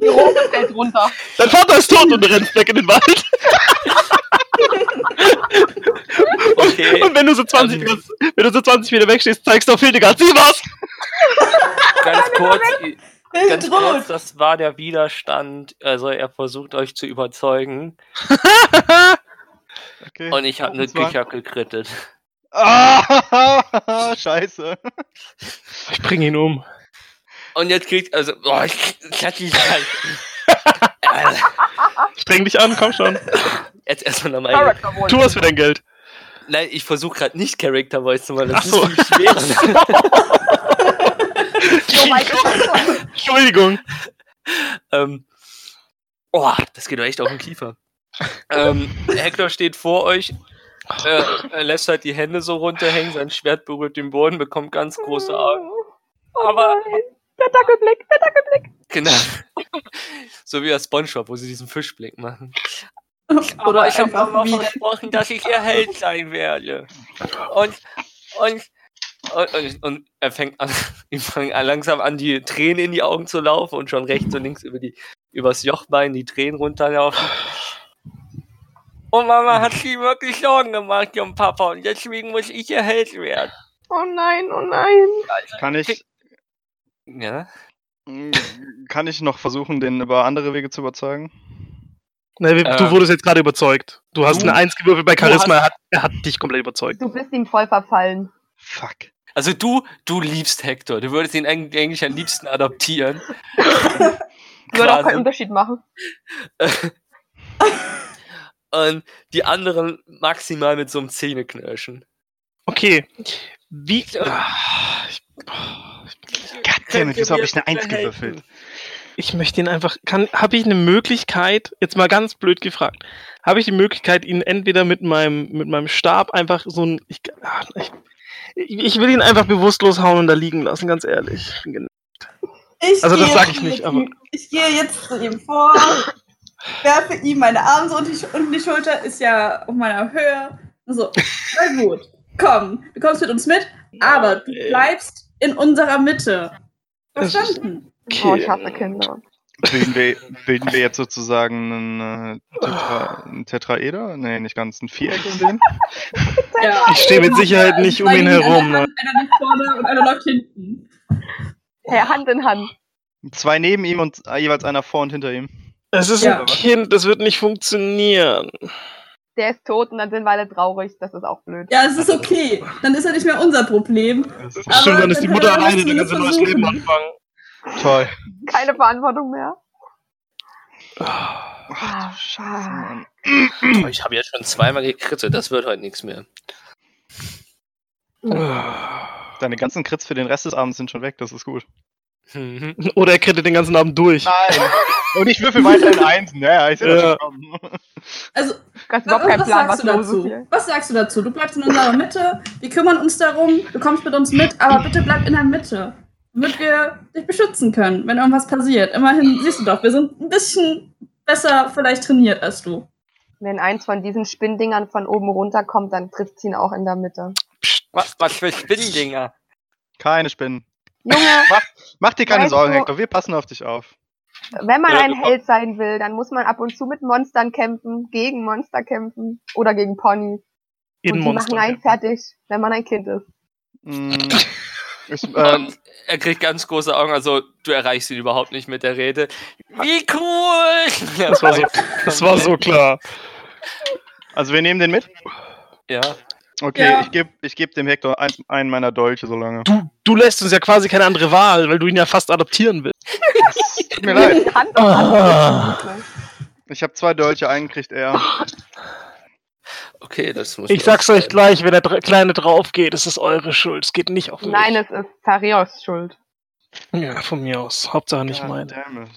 Die Rose fällt runter. Dein Vater ist tot und du rennst weg in den Wald. Okay. Und wenn du so 20, Ähm. wenn du so 20 Meter wegstehst, zeigst du auf Hildegard, sieh was! ganz kurz, ganz kurz, das war der Widerstand. Also er versucht euch zu überzeugen Okay. und ich habe eine Küche gekrittet. Ah, scheiße. Ich bring ihn um. Und jetzt kriegt, also, boah, ich klatsch dich halt. Äh, Streng dich an, komm schon. Jetzt erstmal nochmal. Tu was für dein Geld. Nein, ich versuche gerade nicht Character Voice zu machen, das Ach so. ist viel schwerer. Oh mein Gott. Entschuldigung. ähm, oh, das geht doch echt auf den Kiefer. ähm, Hector steht vor euch, äh, er lässt halt die Hände so runterhängen, sein Schwert berührt den Boden, bekommt ganz große Augen. Oh Aber- nein. Der Dackelblick, der Dackelblick. Genau. so wie bei Spongebob, wo sie diesen Fischblick machen. Oder ich habe wie versprochen, dass ich ihr Held sein werde. Und, und, und, und, und er fängt an, ihm fangen an, langsam an, die Tränen in die Augen zu laufen und schon rechts und links über die, übers Jochbein die Tränen runterlaufen. Und Mama hat sich wirklich Sorgen gemacht um Papa und deswegen muss ich ihr Held werden. Oh nein, oh nein. Kann ich, Ja? kann ich noch versuchen, den über andere Wege zu überzeugen? Ne, du Ähm. wurdest jetzt gerade überzeugt. Du hast Du- eine Eins gewürfelt bei Charisma, hast- er hat, er hat dich komplett überzeugt. Du bist ihm voll verfallen. Fuck. Also du, du liebst Hector. Du würdest ihn eigentlich am liebsten adoptieren. Würde auch keinen Unterschied machen. Und die anderen maximal mit so einem Zähneknirschen. Okay. Wie. Ja. Ah, Ich, Goddammit, wieso habe ich eine Eins gewürfelt? ich möchte ihn einfach. Kann, habe ich eine Möglichkeit, jetzt mal ganz blöd gefragt, habe ich die Möglichkeit, ihn entweder mit meinem, mit meinem Stab einfach so ein. Ich, ah, ich, ich will ihn einfach bewusstlos hauen und da liegen lassen, ganz ehrlich. Ich Also das gehe sag ich jetzt nicht, aber- Ich gehe jetzt zu ihm vor, werfe ihm meine Arme so unter die, unter die Schulter, ist ja auf meiner Höhe. So, na gut, komm, du kommst mit uns mit, aber du Okay. bleibst in unserer Mitte. Verstanden? Oh, ich hasse Kinder. Bilden wir, bilden wir jetzt sozusagen einen, äh, Tetra, einen Tetraeder? Nee, nicht ganz, ein Viereck in dem? Ja. Ich stehe mit Sicherheit nicht um ihn herum. Ne? Hand, Einer liegt vorne und einer läuft hinten. Hey, Hand in Hand. Zwei neben ihm und jeweils einer vor und hinter ihm. Es ist Ja. ein Kind, das wird nicht funktionieren. Der ist tot und dann sind wir alle traurig. Das ist auch blöd. Ja, es ist okay. Dann ist er nicht mehr unser Problem. Stimmt, Aber dann ist die dann Mutter alleine, das die ganze zumindest neues Leben anfangen. Toll. Keine Verantwortung mehr. Ach. Oh, ich habe jetzt schon zweimal gekritzelt, das wird heute nichts mehr. Deine ganzen Crits für den Rest des Abends sind schon weg, das ist gut. Mhm. Oder er krittet den ganzen Abend durch. Nein! Und ich würfel weiterhin Einsen, ja, ich sehe das Ja. schon kommen. Also, Ganz was, überhaupt keinen was Plan, sagst was du dazu? hier. Was sagst du dazu? Du bleibst in unserer Mitte, wir kümmern uns darum, du kommst mit uns mit, aber bitte bleib in der Mitte, damit wir dich beschützen können, wenn irgendwas passiert. Immerhin siehst du doch, wir sind ein bisschen besser vielleicht trainiert als du. Wenn eins von diesen Spinndingern von oben runterkommt, dann trifft ihn auch in der Mitte. Was, was für Spinndinger? Keine Spinnen. Junge, Mach dir keine Weißt Sorgen, du- Hector, wir passen auf dich auf. wenn man Ja, ein Held sein will, dann muss man ab und zu mit Monstern kämpfen, gegen Monster kämpfen oder gegen Ponys. In und die Monster. machen einen fertig, wenn man ein Kind ist. Mm, Ich, ähm, Und er kriegt ganz große Augen, also du erreichst ihn überhaupt nicht mit der Rede. Wie cool! Das war so, das war so klar. also wir nehmen den mit. Ja. Okay, Ja. ich gebe ich geb dem Hector ein, einen meiner Dolche so lange. Du, du lässt uns ja quasi keine andere Wahl, weil du ihn ja fast adoptieren willst. Tut mir leid. Hand auf. Hand. Ich habe zwei Dolche, einen kriegt er. Okay, das muss Ich man sag's euch gleich, wenn der Dr- Kleine drauf geht, ist es eure Schuld. Es geht nicht auf mich. Nein, es ist Tarios Schuld. Ja, von mir aus. Hauptsache nicht God meine.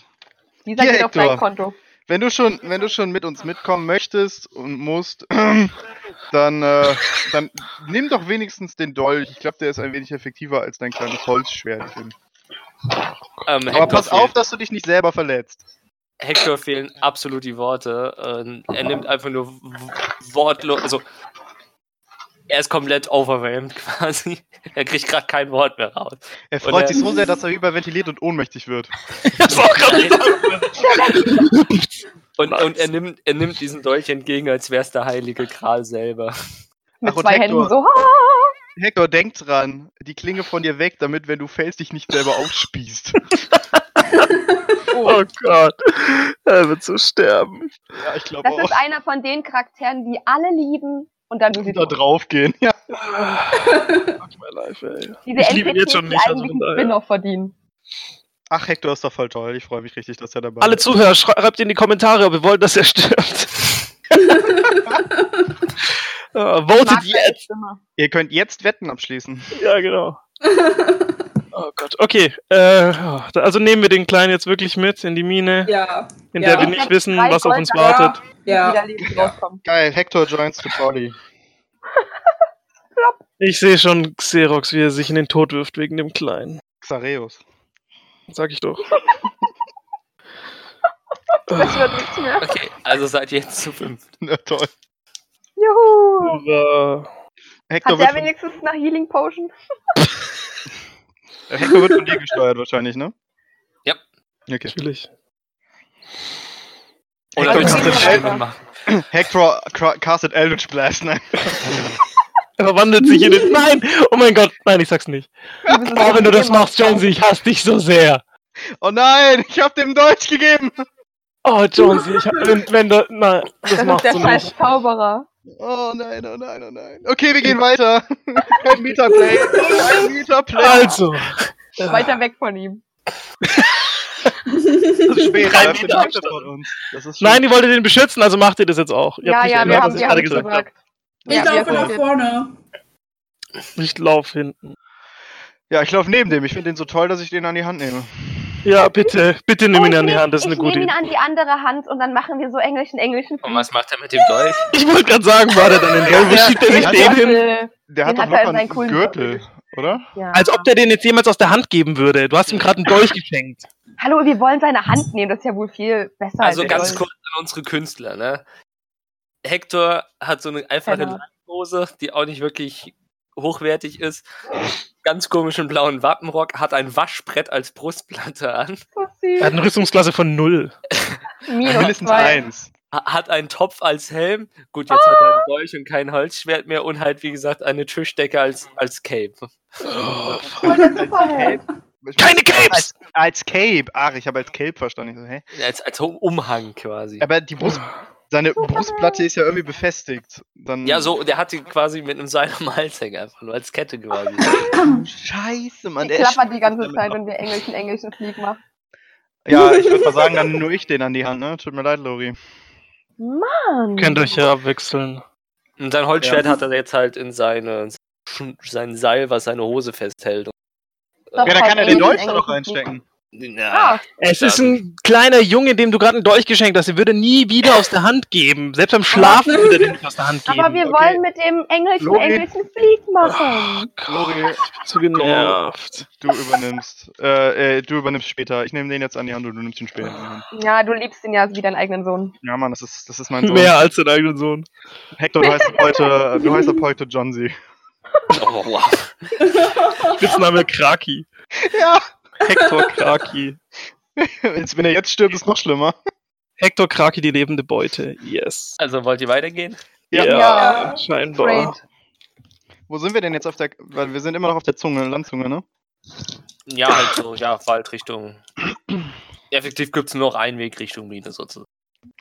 Dieser Hier, geht auf Hector. dein Konto. Wenn du schon, wenn du schon mit uns mitkommen möchtest und musst, dann, äh, dann nimm doch wenigstens den Dolch. Ich glaube, der ist ein wenig effektiver als dein kleines Holzschwert. Ähm, Aber Hector, pass auf, dass du dich nicht selber verletzt. Hector fehlen absolut die Worte. Ähm, er nimmt einfach nur wortlos, also er ist komplett overwhelmed quasi. Er kriegt gerade kein Wort mehr raus. Er freut er- sich so sehr, dass er überventiliert und ohnmächtig wird. Das war auch gerade Und, und er nimmt, er nimmt diesen Dolch entgegen, als wäre es der heilige Gral selber. Mit Ach, zwei Hector. Händen so. "Ah!" Hector, denk dran, die Klinge von dir weg, damit, wenn du fällst, dich nicht selber aufspießt. Oh Gott. Er wird so sterben. ja, ich glaube Das auch. ist einer von den Charakteren, die alle lieben und dann du sie Da draufgehen. Ja. Life, ey. Diese Ich liebe ihn jetzt schon die nicht, also. Spin-off verdienen. Ach, Hector ist doch voll toll. Ich freue mich richtig, dass er dabei Alle ist. Zuhörer, schreibt in die Kommentare, ob ihr wollt, dass er stirbt. uh, votet Mag seine jetzt. Ihr könnt jetzt Wetten abschließen. Ja, genau. Oh Gott. Okay. Äh, also nehmen wir den Kleinen jetzt wirklich mit in die Mine, Ja. in Ja. der wir Ich nicht wissen, was auf uns wartet. Ja. Rauskommen. Geil, Hector joins the party. Ich sehe schon Xerox, wie er sich in den Tod wirft wegen dem Kleinen. Xareus. Sag ich doch. Okay, also seid ihr jetzt zu fünf. Na toll. Juhu. Hector Hat der wenigstens eine Healing Potion? Äh, Hector wird von dir gesteuert wahrscheinlich, ne? Ja. Okay. Natürlich. Oder Hector, willst du machen? Hector castet Eldritch Blast. Nein. Er verwandelt sich in den. Nein! Oh mein Gott, nein, ich sag's nicht. Oh, wenn du das machst, Jonesy, ich hasse dich so sehr. Oh nein, ich hab dem Deutsch gegeben. Oh, Jonesy, ich hab, wenn, wenn du. Nein, das, Das ist machst der du scheiß nicht. Zauberer. Oh nein, oh nein, oh nein. Okay, wir gehen weiter. Kein Metaplay. Kein Metaplay. Also. Weiter weg von ihm. das ist da ist Meter von uns. Das ist schon- Nein, die wollte den beschützen, also macht ihr das jetzt auch. Ihr Ja, ja, gehört, wir was haben, ich wir gerade haben gesagt gesagt. Ich Ja, laufe nach vorne. Ich lauf hinten. Ja, ich laufe neben dem. Ich finde den so toll, dass ich den an die Hand nehme. Ja, bitte, bitte nimm ihn an die Hand, das ist ich eine gute nehme ihn Idee. an die andere Hand und dann machen wir so englischen, englischen Und was macht er mit dem Dolch? Ich wollte gerade sagen, war der dann in Ja, schiebt er sich den hin? Der hat doch seinen einen coolen Gürtel, oder? Als ob der den jetzt jemals aus der Hand geben würde. Du hast ihm gerade einen Dolch geschenkt. Hallo, wir wollen seine Hand nehmen, das ist ja wohl viel besser Also als ganz der kurz an unsere Künstler, ne? Hector hat so eine einfache Genau. Hose, die auch nicht wirklich hochwertig ist. Ganz komischen blauen Wappenrock, hat ein Waschbrett als Brustplatte an, Er hat eine Rüstungsklasse von null. Mindestens eins. ha- hat einen Topf als Helm. Gut, jetzt hat er einen Dolch und kein Holzschwert mehr und halt, wie gesagt, eine Tischdecke als, als Cape. Der Superheld. Keine Capes! Als, als Cape. Ach, ich habe als Cape verstanden. So, hä? Als, als Umhang quasi. Aber die Brust, seine Brustplatte ist ja irgendwie befestigt. Dann Ja, so, der hat die quasi mit einem Seil am Hals hängen, einfach nur als Kette quasi. Scheiße, Mann. Die der ist klappert die ganze Zeit, wenn wir englischen, englischen Flieg machen. Ja, ich würde mal sagen, dann nur ich den an die Hand, ne? Tut mir leid, Lori. Mann. Könnt euch ja abwechseln. Und sein Holzschwert Ja. hat er jetzt halt in seine, sein Seil, was seine Hose festhält. Doch, Ja, da halt kann er den Dolch da noch reinstecken. Ja, Ah, Es ist ein kleiner Junge, dem du gerade einen Dolch geschenkt hast. Den würde er nie wieder aus der Hand geben. Selbst beim Schlafen würde er den nicht aus der Hand geben. aber wir okay. wollen mit dem englischen, Lori. englischen Flieg machen. Lori, zu genervt. du übernimmst. Äh, äh, du übernimmst später. Ich nehme den jetzt an die Hand und du nimmst ihn später an die Hand. Ja, du liebst ihn ja wie deinen eigenen Sohn. Ja, Mann, das ist, das ist mein Sohn. Mehr als dein eigenen Sohn. Hector, du heißt ab heute, du heißt ab heute John Z. oh, wow. Spitzname Kraki. Ja. Hector Kraki. Wenn er jetzt stirbt, ist noch schlimmer. Hector Kraki, die lebende Beute. Yes. Also wollt ihr weitergehen? Ja. Ja, scheinbar. Great. Wo sind wir denn jetzt auf der. Weil wir sind immer noch auf der Zunge, Landzunge, ne? ja, halt so, ja, Waldrichtung. Effektiv gibt es nur noch einen Weg Richtung Mine sozusagen.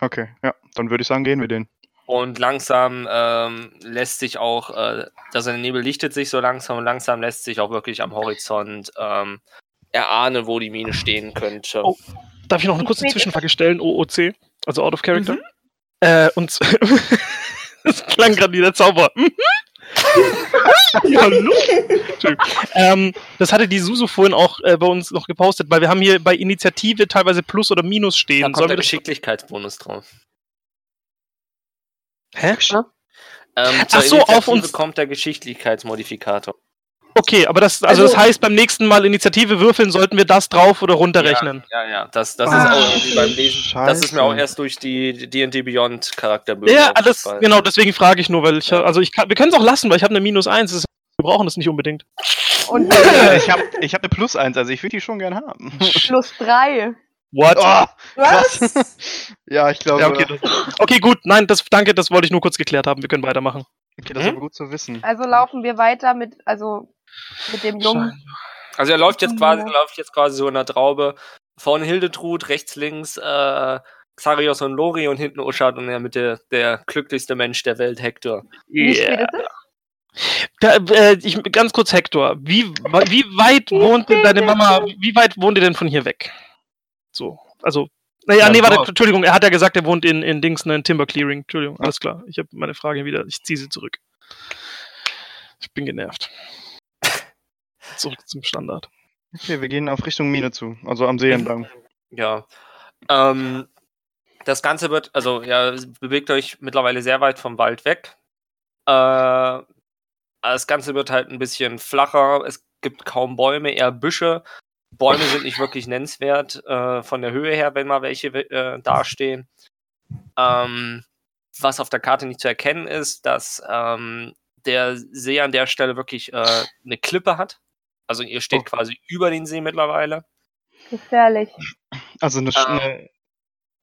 Okay, ja, dann würde ich sagen, gehen wir den. Und langsam ähm, lässt sich auch, äh, also der Nebel lichtet sich so langsam und langsam lässt sich auch wirklich am Horizont ähm, erahnen, wo die Mine stehen könnte. Oh. Darf ich noch eine kurze Zwischenfrage stellen? OOC, also Out of Character. Mhm. Äh, und das klang gerade wie der Zauber. Mhm. Ja, Hallo. Entschuldigung. ähm, das hatte die Susu vorhin auch äh, bei uns noch gepostet, weil wir haben hier bei Initiative teilweise Plus oder Minus da stehen. kommt Sollen der Geschicklichkeitsbonus drauf. hä? Ähm, Ach so, auf uns- kommt der Geschicklichkeitsmodifikator. Okay, aber das, also, das Also- heißt, beim nächsten Mal Initiative würfeln, sollten wir das drauf oder runterrechnen. Ja, ja, das, das Ah, ist auch okay. wie beim Lesen. Das ist mir auch Scheiße. erst durch die D&D Beyond Charakterbögen Ja, alles, genau, deswegen frage ich nur, weil ich, Ja. also ich kann, wir können es auch lassen, weil ich habe eine Minus 1, das ist, wir brauchen das nicht unbedingt. Und Ja, ich habe ich hab eine Plus 1, also ich würde die schon gern haben. plus drei. What? Oh, Was? ja, ich glaube, Ja, okay, das, okay, gut, nein, das, danke, das wollte ich nur kurz geklärt haben, wir können weitermachen. okay, das ist aber gut zu wissen. Also laufen wir weiter mit, also mit dem Jungen. Also er läuft jetzt quasi, Ja. läuft jetzt quasi so in der Traube. Vorne Hildetrud, rechts, links äh, Xarios und Lori und hinten Uschat und in der Mitte der glücklichste Mensch der Welt, Hector. Wie spät ist es? Da, äh, ich, ganz kurz, Hector, wie, wie weit wohnt denn deine Mama, wie weit wohnt ihr denn von hier weg? So, also, naja, Ja, nee, warte. Entschuldigung, er hat ja gesagt, er wohnt in, in Dings, ne, in Timber Clearing, Entschuldigung, alles klar, ich habe meine Frage wieder, ich ziehe sie zurück. Ich bin genervt. Zurück zum Standard. Okay, wir gehen auf Richtung Mine zu, also am See entlang. Ja. Ähm, das Ganze wird, also ja, bewegt euch mittlerweile sehr weit vom Wald weg. Äh, das Ganze wird halt ein bisschen flacher. Es gibt kaum Bäume, eher Büsche. Bäume sind nicht wirklich nennenswert äh, von der Höhe her, wenn mal welche äh, dastehen. Ähm, was auf der Karte nicht zu erkennen ist, dass ähm, der See an der Stelle wirklich äh, eine Klippe hat. Also ihr steht Oh. quasi über den See mittlerweile. Gefährlich. Also eine, Ah. eine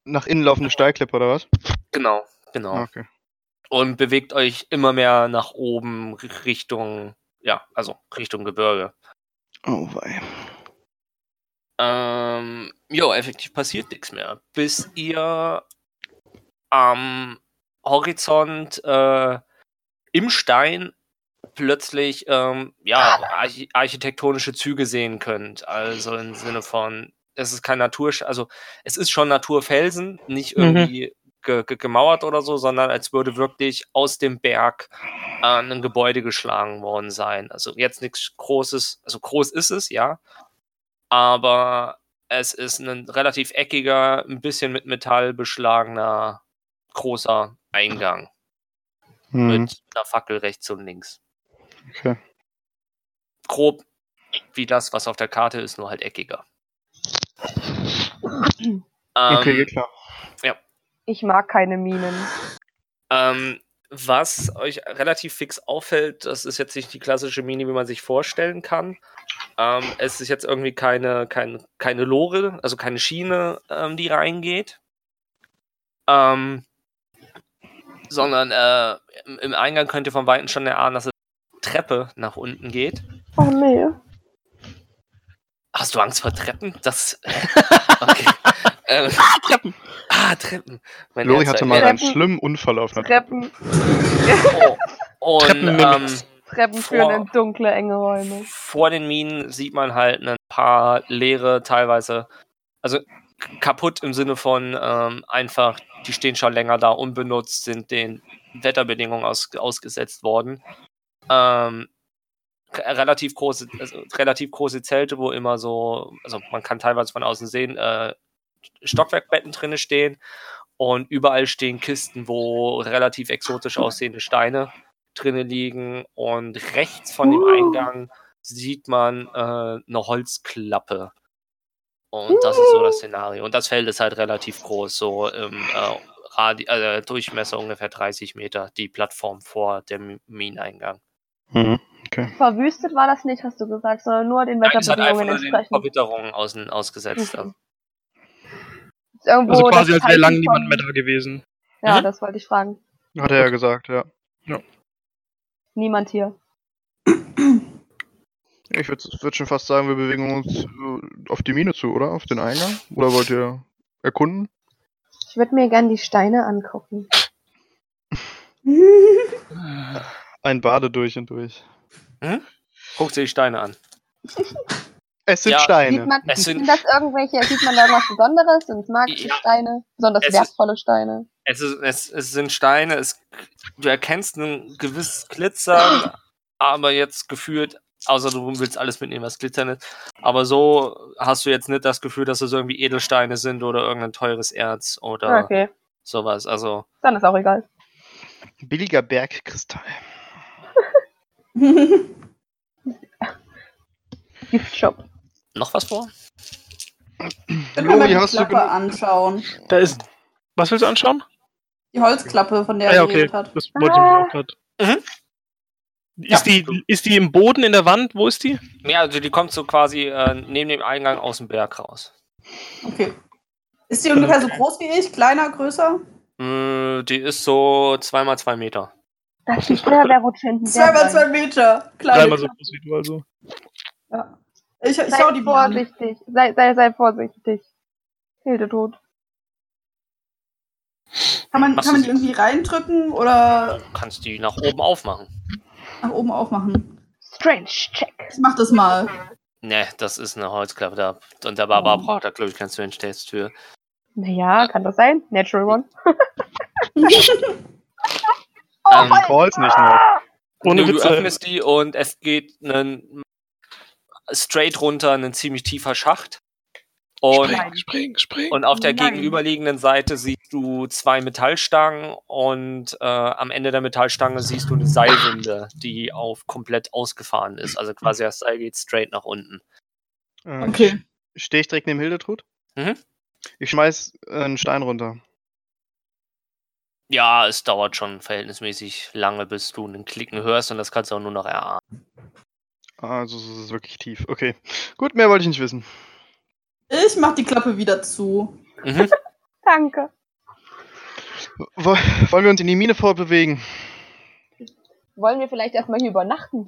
nach innen laufende Steilklippe oder was? Genau, genau. Ah, Okay. und bewegt euch immer mehr nach oben Richtung, ja, also Richtung Gebirge. Oh wei. Ähm, jo, effektiv passiert nichts mehr, bis ihr am Horizont äh, im Stein plötzlich ähm, ja archi architektonische Züge sehen könnt. Also im Sinne von, es ist kein Natur, also es ist schon Naturfelsen, nicht Mhm. irgendwie ge ge gemauert oder so, sondern als würde wirklich aus dem Berg äh, ein Gebäude geschlagen worden sein. Also jetzt nichts Großes, also groß ist es, ja, aber es ist ein relativ eckiger, ein bisschen mit Metall beschlagener großer Eingang Hm. mit einer Fackel rechts und links. Okay. Grob wie das, was auf der Karte ist, nur halt eckiger. okay, Ähm, geht klar. Ich mag keine Minen. Ähm, was euch relativ fix auffällt, das ist jetzt nicht die klassische Mini, wie man sich vorstellen kann. Ähm, es ist jetzt irgendwie keine, keine, keine Lore, also keine Schiene, ähm, die reingeht. Ähm, sondern äh, im, im Eingang könnt ihr von Weitem schon erahnen, dass es Treppe nach unten geht. Oh nee. Hast du Angst vor Treppen? Das. Okay. ähm, Treppen. ah, Treppen. Mein Lori Herz hatte mal einen Treppen. schlimmen Unfall auf einer Treppen, Oh. Und Treppenmimik. ähm, Treppen Vor- führen in dunkle, enge Räume. vor den Minen sieht man halt ein paar leere, teilweise, also kaputt im Sinne von ähm, einfach, die stehen schon länger da, unbenutzt, sind den Wetterbedingungen aus, ausgesetzt worden. Ähm, re- relativ große, also relativ große Zelte, wo immer so, also man kann teilweise von außen sehen, äh, Stockwerkbetten drinne stehen und überall stehen Kisten, wo relativ exotisch aussehende Steine drinne liegen und rechts von dem Uh. Eingang sieht man äh, eine Holzklappe. Und das ist so das Szenario. Und das Feld ist halt relativ groß, so im äh, Radi äh, Durchmesser ungefähr 30 Meter, die Plattform vor dem Mineneingang. Mhm. Verwüstet war das nicht, hast du gesagt, sondern nur den Wetterbedingungen entsprechend. Verwitterungen außen, ausgesetzt. Mhm. Ist Irgendwo Also quasi, als wäre lang Zeichen niemand mehr da gewesen. Ja, Mhm. das wollte ich fragen. Hat er ja gesagt, ja. Niemand hier. Ich würde würd schon fast sagen, wir bewegen uns äh, auf die Mine zu, oder? Auf den Eingang? Oder wollt ihr erkunden? Ich würde mir gern die Steine angucken. Ein Bade durch und durch. Guck dir die Steine an. Es sind Ja. Sieht Steine. man, Es sind- sind das irgendwelche, sieht man da irgendwas Besonderes? Sind es magische Ja. Steine? Besonders Es ist- wertvolle Steine? Es, ist, es, es sind Steine, es, du erkennst ein gewisses Glitzern, aber jetzt gefühlt, außer du willst alles mitnehmen, was glitzern ist, aber so hast du jetzt nicht das Gefühl, dass es irgendwie Edelsteine sind oder irgendein teures Erz oder Okay, sowas. Also, dann ist auch egal. Billiger Bergkristall. Giftshop. noch was vor? Mal Lori, die hast du Klappe genug- anschauen. Da ist. Was willst du anschauen? Die Holzklappe, von der Ah, er ja, okay. geredet hat. Das wollte ich mir auch gerade. Mhm. Ist, die, ist die im Boden, in der Wand? Wo ist die? Ja, also die kommt so quasi äh, neben dem Eingang aus dem Berg raus. Okay. Ist die ungefähr so groß wie ich? Kleiner, größer? Äh, die ist so zweimal zwei Meter. Das ist die Feuerwehrrutsche hinten. Zwei mal zwei Meter. Kleine. Dreimal so groß wie du also. Ja. Ich, ich schau Sei die vorsichtig. Sei, sei, sei vorsichtig. Hildetrud. Kann man, Machst kann man die irgendwie reindrücken oder Du kannst die nach oben aufmachen. nach oben aufmachen? Strange Check. Ich mach das mal. Ne, das ist eine Holzklappe da. Und der Barbara braucht da, glaube ich, kein Strange Test für. Naja, kann das sein? Natural One. Ähm, Holz. Calls nicht noch. Ohne du, du Witze. öffnest die und es geht einen, straight runter, ein ziemlich tiefer Schacht. Und, Spring, spring, spring. und auf der Nein. gegenüberliegenden Seite siehst du zwei Metallstangen und äh, am Ende der Metallstange siehst du eine Seilwinde, die auf komplett ausgefahren ist. Also quasi das Seil geht straight nach unten. Äh, Okay. Stehe ich direkt neben Hildetrud? Mhm. Ich schmeiß einen Stein runter. Ja, es dauert schon verhältnismäßig lange, bis du einen Klicken hörst und das kannst du auch nur noch erahnen. Also es ist wirklich tief. Okay. Gut, mehr wollte ich nicht wissen. Ich mach die Klappe wieder zu. Mhm. Danke. Wo- Wollen wir uns in die Mine vorbewegen? Wollen wir vielleicht erstmal hier übernachten?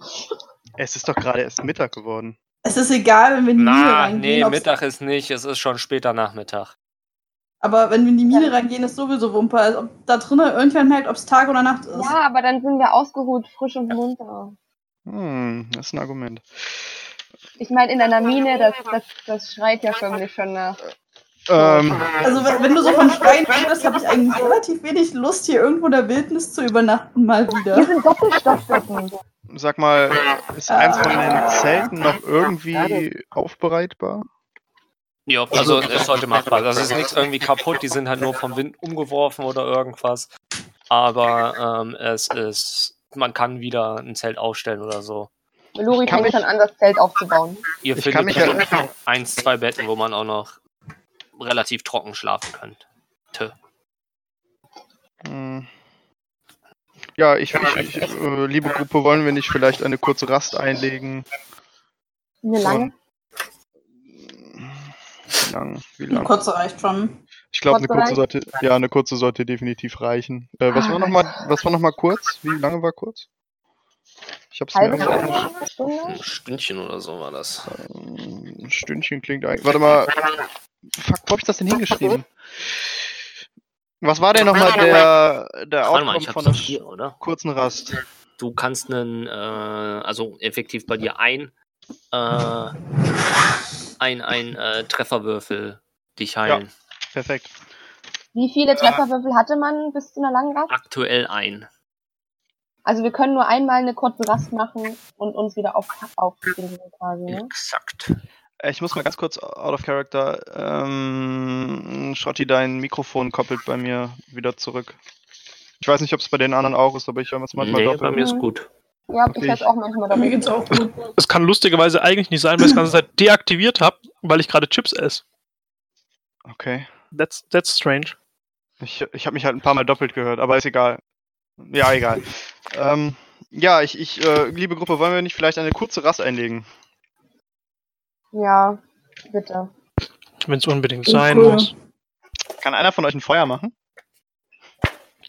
Es ist doch gerade erst Mittag geworden. Es ist egal, wenn wir in die Mine Na, reingehen. nee, ob's- Mittag ist nicht, es ist schon später Nachmittag. Aber wenn wir in die Mine reingehen, ist sowieso Wumpe. Als ob da drinnen irgendjemand merkt, ob es Tag oder Nacht ist. Ja, aber dann sind wir ausgeruht, frisch und munter. Hm, das ist ein Argument. Ich meine, in einer Mine, das, das, das schreit ja förmlich schon nach. Ähm, Also wenn, wenn du so von Schwein redest, habe ich eigentlich relativ wenig Lust, hier irgendwo in der Wildnis zu übernachten, mal Hier wieder. sind Doppelstockbetten. sag mal, ist eins von den Zelten noch irgendwie aufbereitbar? Ja, also es sollte machbar. Das ist nichts irgendwie kaputt, die sind halt nur vom Wind umgeworfen oder irgendwas. Aber ähm, es ist, man kann wieder ein Zelt aufstellen oder so. Kann fängt ich- schon an, das Zelt aufzubauen. Ihr Ich kann findet mich ja- eins, zwei Betten, wo man auch noch relativ trocken schlafen könnte. Hm. Ja, ich, ich, ich äh, liebe Gruppe, wollen wir nicht vielleicht eine kurze Rast einlegen? Eine lange. Wie lang? Wie Eine lang? kurze reicht schon. Ich glaube, eine Kurze sollte, ja, eine kurze sollte definitiv reichen. Äh, was Ah. war noch mal, was war noch mal kurz? Wie lange war kurz? Ich hab's mir Halbe irgendwo Stunde? Ein Stündchen oder so war das. Ähm, Ein Stündchen klingt eigentlich. Warte mal. Fuck, wo hab ich das denn hingeschrieben? Was war denn nochmal der, der mal, Outcome hab's von der hier, oder? kurzen Rast? Du kannst einen, äh, also effektiv bei dir ein, äh, ein, ein äh, Trefferwürfel dich heilen. Perfekt. Wie viele Trefferwürfel hatte man bis zu einer langen Rast? Aktuell ein. Also wir können nur einmal eine kurze Rast machen und uns wieder auf, auffinden quasi, ne? Exakt. Äh, Ich muss mal ganz kurz out of character. Ähm, Schrotti, dein Mikrofon koppelt bei mir wieder zurück. Ich weiß nicht, ob es bei den anderen auch ist, aber ich höre es manchmal Nee, bei doppelt. mir ist gut. Ja, ich weiß ich- auch manchmal Bei mir damit. geht's auch gut. Das kann lustigerweise eigentlich nicht sein, weil ich das ganze Zeit deaktiviert habe, weil ich gerade Chips esse. Okay. That's, that's strange. Ich, ich habe mich halt ein paar Mal doppelt gehört, aber ist egal. Ja, egal. ähm, ja, ich, ich äh, liebe Gruppe, wollen wir nicht vielleicht eine kurze Rast einlegen? Ja, bitte. Wenn es unbedingt sein cool. muss. Kann einer von euch ein Feuer machen?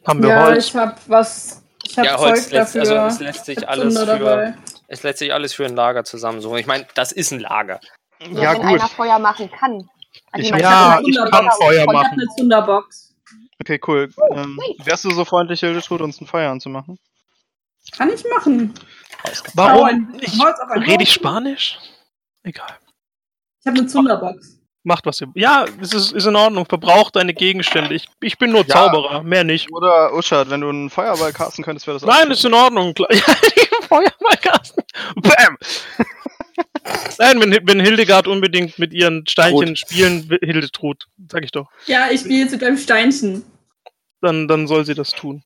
Haben wir Ja, Holz. ich hab was. Ich hab Ja, Zeug Holz lässt, dafür. also es lässt Ich sich alles für, dabei. es lässt sich alles für ein Lager zusammensuchen. Ich meine, das ist ein Lager. Ja, Ja, wenn gut. einer Feuer machen kann. Also Ich- Ja, kann ich Feuer kann machen. Feuer Ich habe machen. eine Zunderbox. Okay, cool. Ähm, wärst du so freundlich, Hildetrud, uns ein Feuer anzumachen? Kann ich machen. Warum? Ich, rede ich. Spanisch? Egal. Ich habe eine Zunderbox. Macht was ihr. Ja, es ist, ist in Ordnung. Verbraucht deine Gegenstände. Ich, ich bin nur Ja. Zauberer, mehr nicht. Oder Uschat, wenn du einen Feuerball casten könntest, wäre das auch Nein, ist in Ordnung. Ja, die Feuerwehrkasten. Bam! Nein, wenn, wenn Hildegard unbedingt mit ihren Steinchen spielen will, Hildetrud, sag ich doch, Ja, ich spiele jetzt mit einem Steinchen. dann, dann soll sie das tun.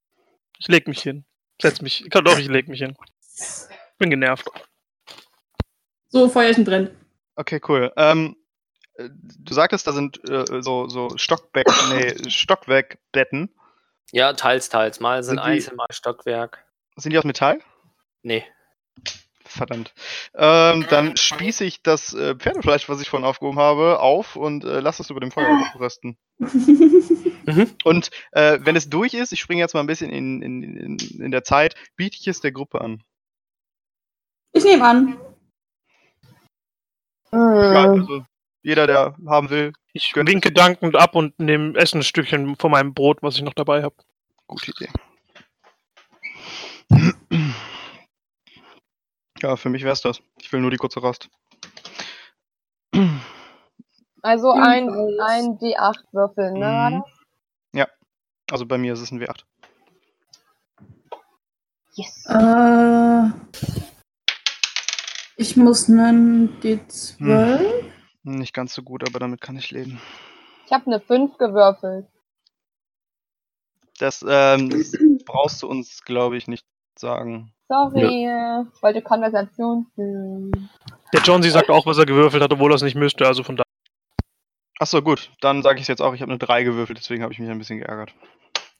Ich leg mich hin. Setz mich. Kann doch, ich leg mich hin. Bin genervt. So, Feuerchen brennt. Okay, cool. Ähm, äh, du sagtest, da sind äh, so, so Stockbeck, nee, Stockwerkbetten. Ja, teils, teils. Mal sind Sind einzeln, mal Stockwerk. Sind die aus Metall? Nee. Verdammt. Ähm, dann spieße ich das äh, Pferdefleisch, was ich vorhin aufgehoben habe, auf und äh, lasse es über dem Feuer rösten. Mhm. Und äh, wenn es durch ist, ich springe jetzt mal ein bisschen in, in, in, in der Zeit, biete ich es der Gruppe an. Ich nehme an. Ja, also jeder, der haben will, Ich winke dankend ab und nehme Essen ein Stückchen von meinem Brot, was ich noch dabei habe. gute Idee. Ja, für mich wär's das. Ich will nur die kurze Rast. Also ein, Ebenfalls. ein D8 würfeln, ne? war Mhm. das? Also bei mir ist es ein W8. Yes. Äh, ich muss einen D12. Nicht ganz so gut, aber damit kann ich leben. Ich habe eine 5 gewürfelt. Das, ähm, das brauchst du uns, glaube ich, nicht sagen. Sorry, ich wollte Konversation führen. Der John, sie sagt auch, was er gewürfelt hat, obwohl er es nicht müsste, also von daher. Achso, gut. Dann sage ich es jetzt auch. Ich habe eine 3 gewürfelt, deswegen habe ich mich ein bisschen geärgert.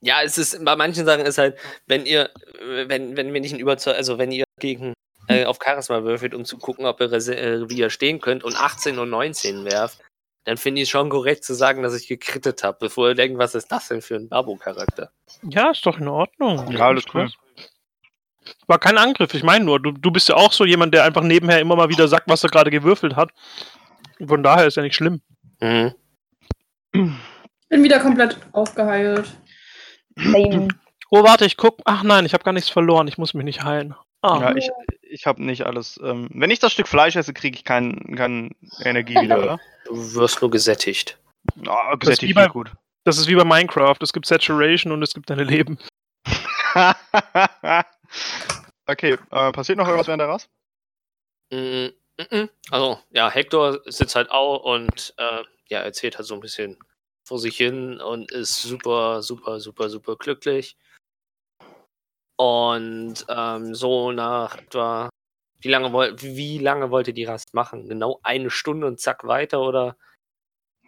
Ja, es ist, bei manchen Sachen ist halt, wenn ihr, wenn, wenn wir nicht ein Überzeug, also wenn ihr gegen, äh, auf Charisma würfelt, um zu gucken, ob ihr äh, widerstehen könnt und 18 und 19 werft, dann finde ich es schon korrekt zu sagen, dass ich gekrittet habe, bevor ihr denkt, was ist das denn für ein Babo-Charakter? Ja, ist doch in Ordnung. Ja, alles cool. War kein Angriff, ich meine nur, du, du bist ja auch so jemand, der einfach nebenher immer mal wieder sagt, was er gerade gewürfelt hat. Von daher ist ja nicht schlimm. Mhm. Bin wieder komplett aufgeheilt. Same. Oh, warte, ich guck. Ach nein, ich habe gar nichts verloren, ich muss mich nicht heilen. Ah, Ja, ich, ich habe nicht alles. Ähm, wenn ich das Stück Fleisch esse, kriege ich kein, kein Energie wieder, oder? Du wirst nur gesättigt. Oh, ist gesättigt wie bei- klingt gut. das ist wie bei Minecraft, es gibt Saturation und es gibt deine Leben. okay, äh, passiert noch irgendwas während der Rast? Mm, mm, mm. Also, ja, Hector sitzt halt auch und äh, ja, erzählt halt so ein bisschen vor sich hin und ist super, super, super, super glücklich. Und ähm, so nach etwa, wie lange, woll, wie lange wollt ihr die Rast machen? Genau eine Stunde und zack weiter oder?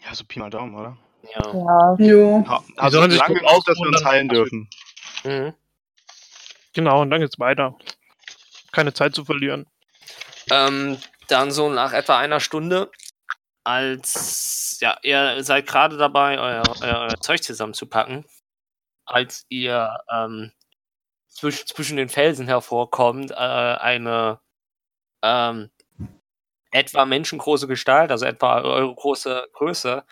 Ja, so Pi mal Daumen, oder? Ja. Ja. Jo. Ha, also lange genug, dass wir uns dann- heilen dürfen. Mhm. Genau, und dann geht's weiter. Keine Zeit zu verlieren. Ähm, dann so nach etwa einer Stunde, als ja, ihr seid gerade dabei, euer, euer, euer Zeug zusammenzupacken, als ihr ähm, zwisch, zwischen den Felsen hervorkommt, äh, eine ähm, etwa menschengroße Gestalt, also etwa eure große Größe,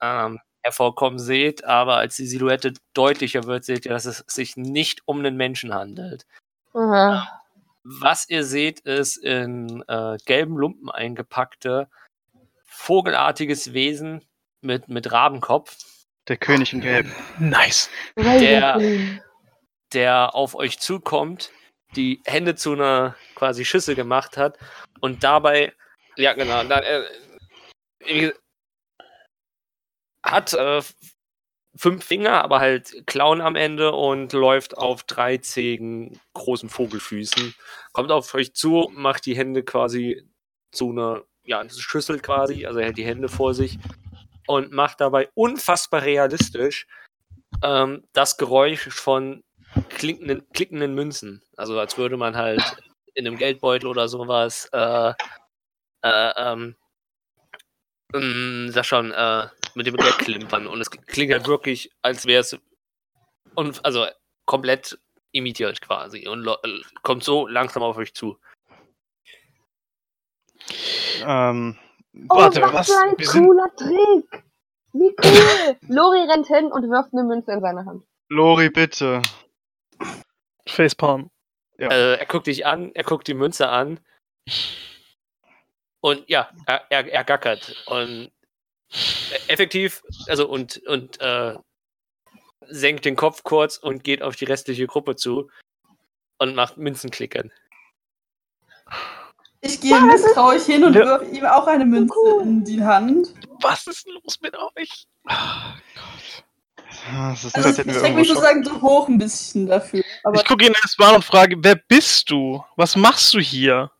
ähm, hervorkommen seht, aber als die Silhouette deutlicher wird, seht ihr, dass es sich nicht um einen Menschen handelt. Aha. Was ihr seht, ist in äh, gelben Lumpen eingepackte, vogelartiges Wesen mit, mit Rabenkopf, Der König in Gelb. Nice. Der-. Der auf euch zukommt, die Hände zu einer quasi Schüssel gemacht hat und dabei, ja genau, dann, äh, hat äh, fünf Finger, aber halt Klauen am Ende und läuft auf drei zähigen großen Vogelfüßen. Kommt auf euch zu, macht die Hände quasi zu einer ja, Schüssel quasi, also er hält die Hände vor sich und macht dabei unfassbar realistisch ähm, das Geräusch von klickenden, klickenden Münzen. Also als würde man halt in einem Geldbeutel oder sowas äh, äh, ähm, ähm, sag schon, äh, mit dem Geld klimpern. Und es klingt halt wirklich, als wäre es und also komplett imitiert quasi und äh, kommt so langsam auf euch zu. Ähm, Oh, Warte, was, was? für ein Wir sind- cooler Trick! Wie cool! Lori rennt hin und wirft eine Münze in seine Hand. Lori, bitte. Facepalm. Ja. Äh, er guckt dich an, er guckt die Münze an. Und ja, er, er, er gackert. Und effektiv, also und, und äh, senkt den Kopf kurz und geht auf die restliche Gruppe zu und macht Münzenklickern. Ich gehe misstrauisch hin und Ja. wirf ihm auch eine Münze in die Hand. Was ist los mit euch? Das ist nicht, Also als ich stecke mich irgendwo sozusagen so hoch ein bisschen dafür. Aber Ich gucke ihn erstmal an und frage, wer bist du? Was machst du hier?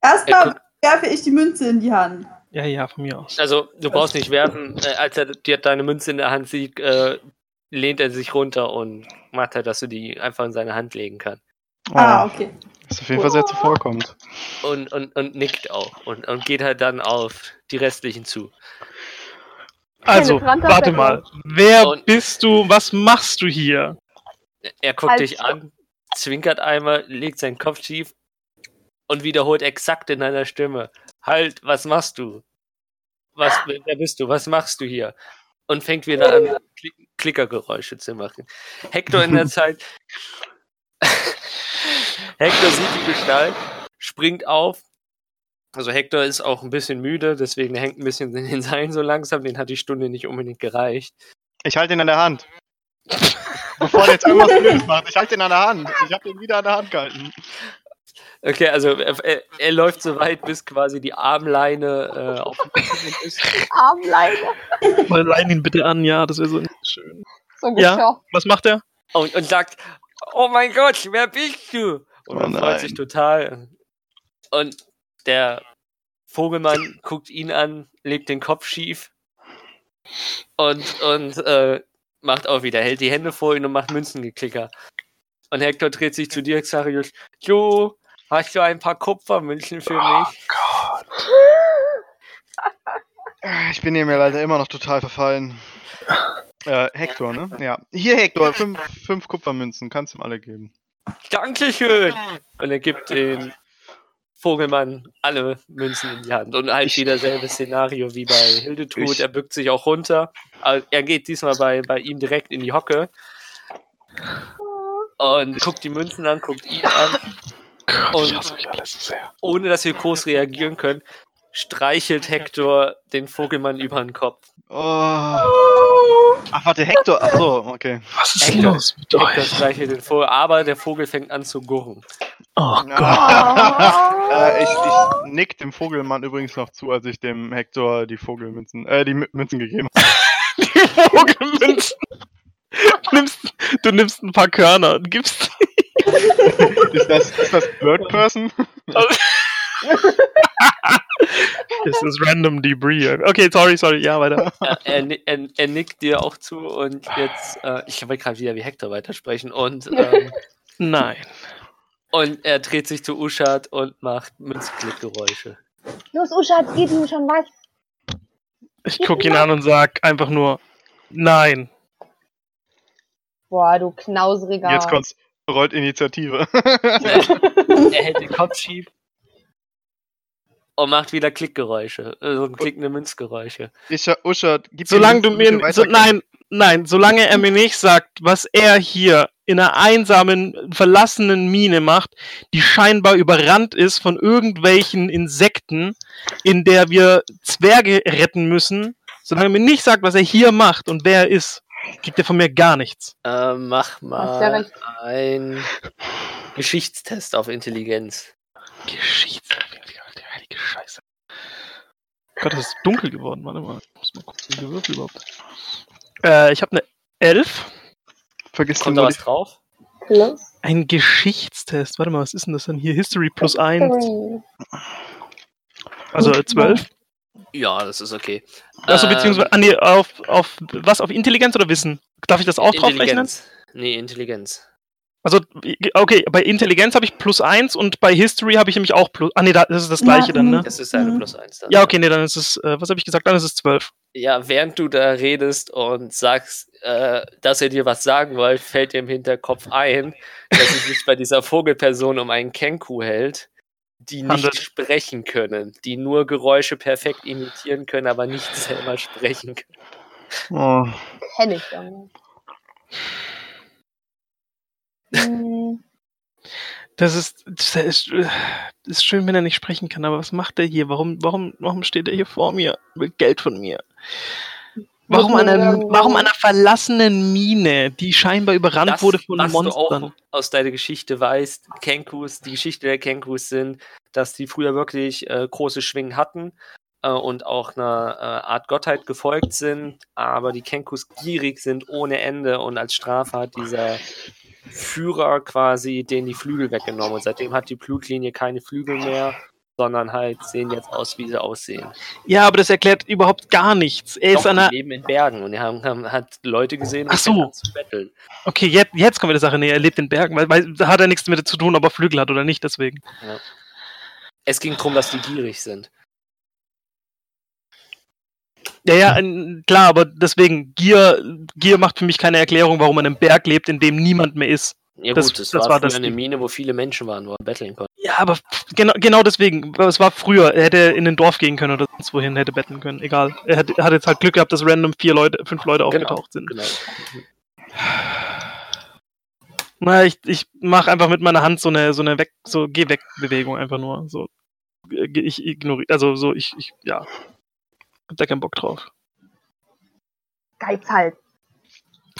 Er erstmal guckt- werfe ich die Münze in die Hand. Ja, ja, von mir aus. Also, du brauchst nicht werfen. Äh, als er dir deine Münze in der Hand sieht, äh, lehnt er sich runter und macht halt, dass du die einfach in seine Hand legen kannst. Oh, Ah, okay. ist auf jeden Fall sehr zuvorkommend. Und, und, und nickt auch. Und, und geht halt dann auf die restlichen zu. Also, warte mal. Wer Und- bist du? Was machst du hier? Er guckt Halt. dich an, zwinkert einmal, legt seinen Kopf schief und wiederholt exakt in deiner Stimme. Halt, was machst du? Was, wer bist du? Was machst du hier? Und fängt wieder an, Klick Klickergeräusche zu machen. Hector in der Zeit. Hector sieht die Gestalt, springt auf. Also Hector ist auch ein bisschen müde, deswegen er hängt ein bisschen in den Seilen so langsam. Den hat die Stunde nicht unbedingt gereicht. Ich halte ihn an der Hand. Bevor der jetzt irgendwas Blödes macht, ich halte ihn an der Hand. Ich habe ihn wieder an der Hand gehalten. Okay, also er, er, er läuft so weit, bis quasi die Armleine äh, auf ist. Armleine. Mal lein ihn bitte an, ja, das wäre so schön. So ein Ja. Was macht er? Und, und sagt, oh mein Gott, wer bist du? Und Oh er freut sich total. Und der Vogelmann guckt ihn an, legt den Kopf schief und, und äh, macht auch wieder, hält die Hände vor ihn und macht Münzengeklicker. Und Hector dreht sich zu dir, Xarius. Jo, hast du ein paar Kupfermünzen für mich? Ah, Ich bin hier mir leider immer noch total verfallen. Äh, Hector, ne? Ja. Hier, Hector, fünf, fünf Kupfermünzen, kannst du ihm alle geben. Dankeschön! Und er gibt den Vogelmann alle Münzen in die Hand. Und halt wieder selbes Szenario wie bei Hildetrud. Ich- Er bückt sich auch runter. Aber er geht diesmal bei, bei ihm direkt in die Hocke. Und guckt die Münzen an, guckt ihn an. Und- ich hasse euch alles so sehr. Ohne dass wir groß reagieren können, streichelt Hector den Vogelmann über den Kopf. Oh. Ach, warte, Hector. Ach so, okay. Was ist Hector. los mit Hector euch? streichelt den Vogel, aber der Vogel fängt an zu gurren. Oh Gott. Äh, ich, ich nick dem Vogelmann übrigens noch zu, als ich dem Hector die Vogelmünzen, äh, die Mü- Münzen gegeben habe. Die Vogelmünzen. Du nimmst, du nimmst ein paar Körner und gibst Ist das, ist das Bird Person? Das ist random Debris. Okay, sorry, sorry, ja, weiter. er, er, er, er nickt dir auch zu und jetzt, äh, ich wollte gerade wieder wie Hector weitersprechen und, ähm, Nein. Und er dreht sich zu Uschat und macht Münzklickgeräusche. Los, Usha, gib ihm schon was. Ich gucke ihn an und sag einfach nur Nein. Boah, du knauseriger. Jetzt kommt's. Rollt Initiative. Er hält den Kopf schief und macht wieder Klickgeräusche, so klickende Münzgeräusche. Usha, Usha, gib Solange du mir. So, nein, nein, solange er mir nicht sagt, was er hier in einer einsamen, verlassenen Mine macht, die scheinbar überrannt ist von irgendwelchen Insekten, in der wir Zwerge retten müssen, solange er mir nicht sagt, was er hier macht und wer er ist, kriegt er von mir gar nichts. Äh, mach mal ein Geschichtstest auf Intelligenz. Geschichte. Heilige Scheiße. Gott, es ist dunkel geworden. Warte mal. Ich muss mal gucken, wie gewürfelt überhaupt. Äh, ich habe eine 11. Vergiss Kommt da was drauf? Plus Ein Geschichtstest. Warte mal, was ist denn das denn hier? History plus 1. three. Also 12. Ja, das ist okay. Achso, Ähm, beziehungsweise an die, auf, auf was? Auf Intelligenz oder Wissen? Darf ich das auch draufrechnen? Intelligenz. Nee, Intelligenz. Also, okay, bei Intelligenz habe ich plus 1 und bei History habe ich nämlich auch plus. Ah, nee, da- das ist das gleiche dann, ne? Das ist eine Mhm. Plus eins dann. Ja, okay, nee, dann ist es, äh, was habe ich gesagt? Dann ist es 12. Ja, während du da redest und sagst, äh, dass er dir was sagen wollte, fällt dir im Hinterkopf ein, dass es sich bei dieser Vogelperson um einen Kenku hält, die nicht Handelt. sprechen können, die nur Geräusche perfekt imitieren können, aber nicht selber sprechen können. Oh. Kenn ich dann. Hm, Das ist, das ist, das ist schön, wenn er nicht sprechen kann, aber was macht er hier? Warum, warum, warum steht er hier vor mir? Will Geld von mir. Warum an, einer, warum an einer verlassenen Mine, die scheinbar überrannt Das, wurde von was du Monstern? auch aus deiner Geschichte weißt, Kenkus, die Geschichte der Kenkus sind, dass die früher wirklich äh, große Schwingen hatten äh, und auch einer äh, Art Gottheit gefolgt sind, aber die Kenkus gierig sind ohne Ende und als Strafe hat dieser Führer quasi denen die Flügel weggenommen und seitdem hat die Fluglinie keine Flügel mehr, sondern halt sehen jetzt aus, wie sie aussehen. Ja, aber das erklärt überhaupt gar nichts. Er ist Doch, an die einer. leben in Bergen und die haben, haben hat Leute gesehen, Ach so. zu betteln. Okay, jetzt, jetzt kommen wir der Sache näher. Er lebt in Bergen, weil, weil da hat er nichts damit zu tun, ob er Flügel hat oder nicht, deswegen. Es ging darum, dass die gierig sind. Ja, ja, klar, aber deswegen, Gier, Gier macht für mich keine Erklärung, warum in einem Berg lebt, in dem niemand mehr ist. Ja Das- gut, das, das war, war das eine. Mine, wo viele Menschen waren, wo er betteln konnte. Ja, aber genau, genau deswegen. Es war früher. Er hätte in ein Dorf gehen können oder sonst wohin, hätte betten können. Egal. Er hat, hat jetzt halt Glück gehabt, dass random vier Leute, fünf Leute aufgetaucht sind. Genau. Na, ich, ich mache einfach mit meiner Hand so eine, so eine weg, so geh weg Bewegung einfach nur. So, ich ignoriere, also so, ich, ich, ja. Hab da keinen Bock drauf. Geiz halt.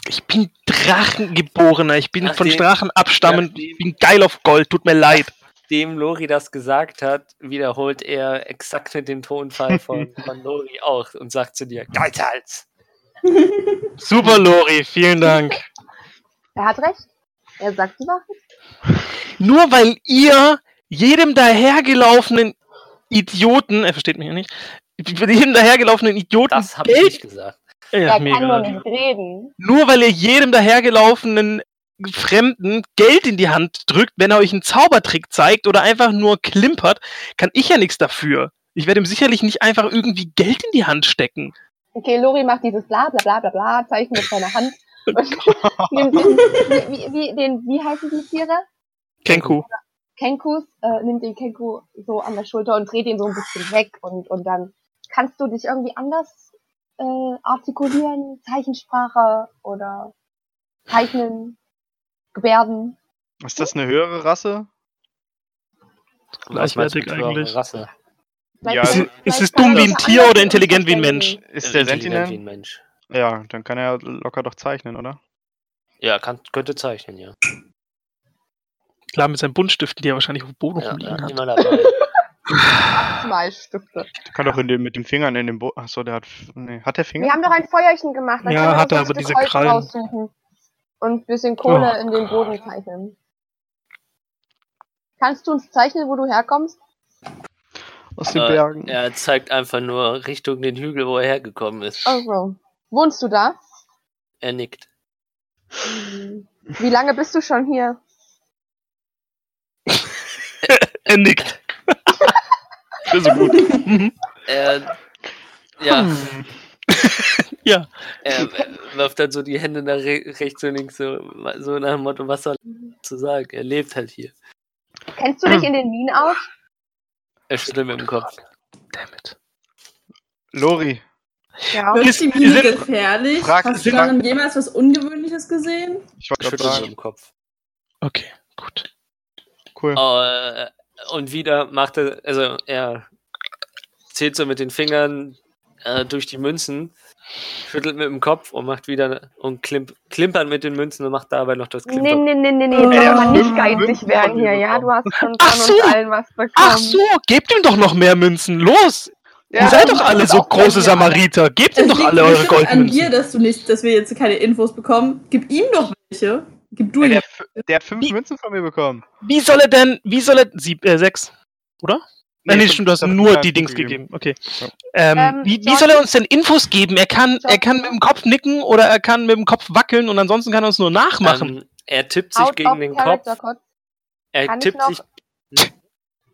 Ich bin Drachengeborener. Ich bin Ach, von Drachen abstammend. Ich bin geil auf Gold. Tut mir leid. Nachdem Lori das gesagt hat, wiederholt er exakt mit dem Tonfall von, von Lori auch und sagt zu dir, Geizhals! Super, Lori. Vielen Dank. Er hat recht. Er sagt die Wahrheit. Nur weil ihr jedem dahergelaufenen Idioten, er versteht mich ja nicht, jedem dahergelaufenen Idioten Das habe ich Geld, nicht gesagt. ja, er kann nur nicht reden. nur weil ihr jedem dahergelaufenen Fremden Geld in die Hand drückt, wenn er euch einen Zaubertrick zeigt oder einfach nur klimpert, kann ich ja nichts dafür. Ich werde ihm sicherlich nicht einfach irgendwie Geld in die Hand stecken. Okay, Lori macht dieses bla bla bla bla bla Zeichen mit seiner Hand. Und nimmt den, wie, wie, wie, den, wie heißen die Tiere? Kenku. Kenkus, äh, nimmt den Kenku so an der Schulter und dreht ihn so ein bisschen weg und, und dann kannst du dich irgendwie anders äh, artikulieren, Zeichensprache oder zeichnen, Gebärden. Ist das eine höhere Rasse? Gleichwertig eigentlich. Rasse? Ja, Ist, also- es- ist es dumm wie ein Tier oder intelligent wie ein. Mensch? Ist der Intelligent wie Sentinel? ein Mensch. Ja, dann kann er locker doch zeichnen, oder? Ja, kann, könnte zeichnen, ja. Klar, mit seinen Buntstiften, die er wahrscheinlich auf dem Boden ja, rumliegen ja hat. immer dabei. Zwei Stifte. Der kann doch in den, mit den Fingern in den Bo Achso, der hat. Nee, hat der Finger? Wir haben doch ein Feuerchen gemacht. Dann Ja, hat so er, aber diese Holz Krallen. raussuchen und ein bisschen Kohle Oh in den Boden zeichnen. Kannst du uns zeichnen, wo du herkommst? Aus den Äh, Bergen. Er zeigt einfach nur Richtung den Hügel, wo er hergekommen ist. Also, wohnst du da? Er nickt. Wie lange bist du schon hier? Er nickt. Ist so gut. Er, ja, Hm. ja. er wirft dann so die Hände nach re rechts und links, so, so nach dem Motto, was soll er zu sagen? Er lebt halt hier. Kennst du dich in den Minen aus? Er schüttelt mit dem Kopf. Dammit. Lori, Ja. Ist- die Mine gefährlich? Frag- Hast du frag- dann jemals was Ungewöhnliches gesehen? ich Er gerade dem Kopf. Okay, gut. cool. Äh, und wieder macht er, also er zählt so mit den Fingern äh, durch die Münzen, schüttelt mit dem Kopf und macht wieder und klimp, klimpert mit den Münzen und macht dabei noch das Nee, Klimpern. nee, nee, nee, nee, Oh. jetzt Ja, soll man nicht geizig werden hier, ja? Du hast schon von Ach uns so. allen was bekommen. Ach so, gebt ihm doch noch mehr Münzen. Los! Ja, Ihr seid doch alle so große Samariter. Gebt ihm doch alle eure bestimmt an dir, Goldmünzen. dass du nicht, dass wir jetzt keine Infos bekommen. Gib ihm doch welche. Gib du Ja, ihm. der, der hat fünf Wie- Münzen von mir bekommen. Wie soll er denn, wie soll er, sieb, äh, sechs, oder? Nee, nee stimmt, du hast nur die Dings Punkt gegeben. Okay. Ja. Ähm, Ähm, wie, wie soll er uns denn Infos geben? Er kann, er kann mit dem Kopf nicken oder er kann mit dem Kopf wackeln und ansonsten kann er uns nur nachmachen. Ähm, er tippt sich Out gegen den Character Kopf. Er Kann tippt sich,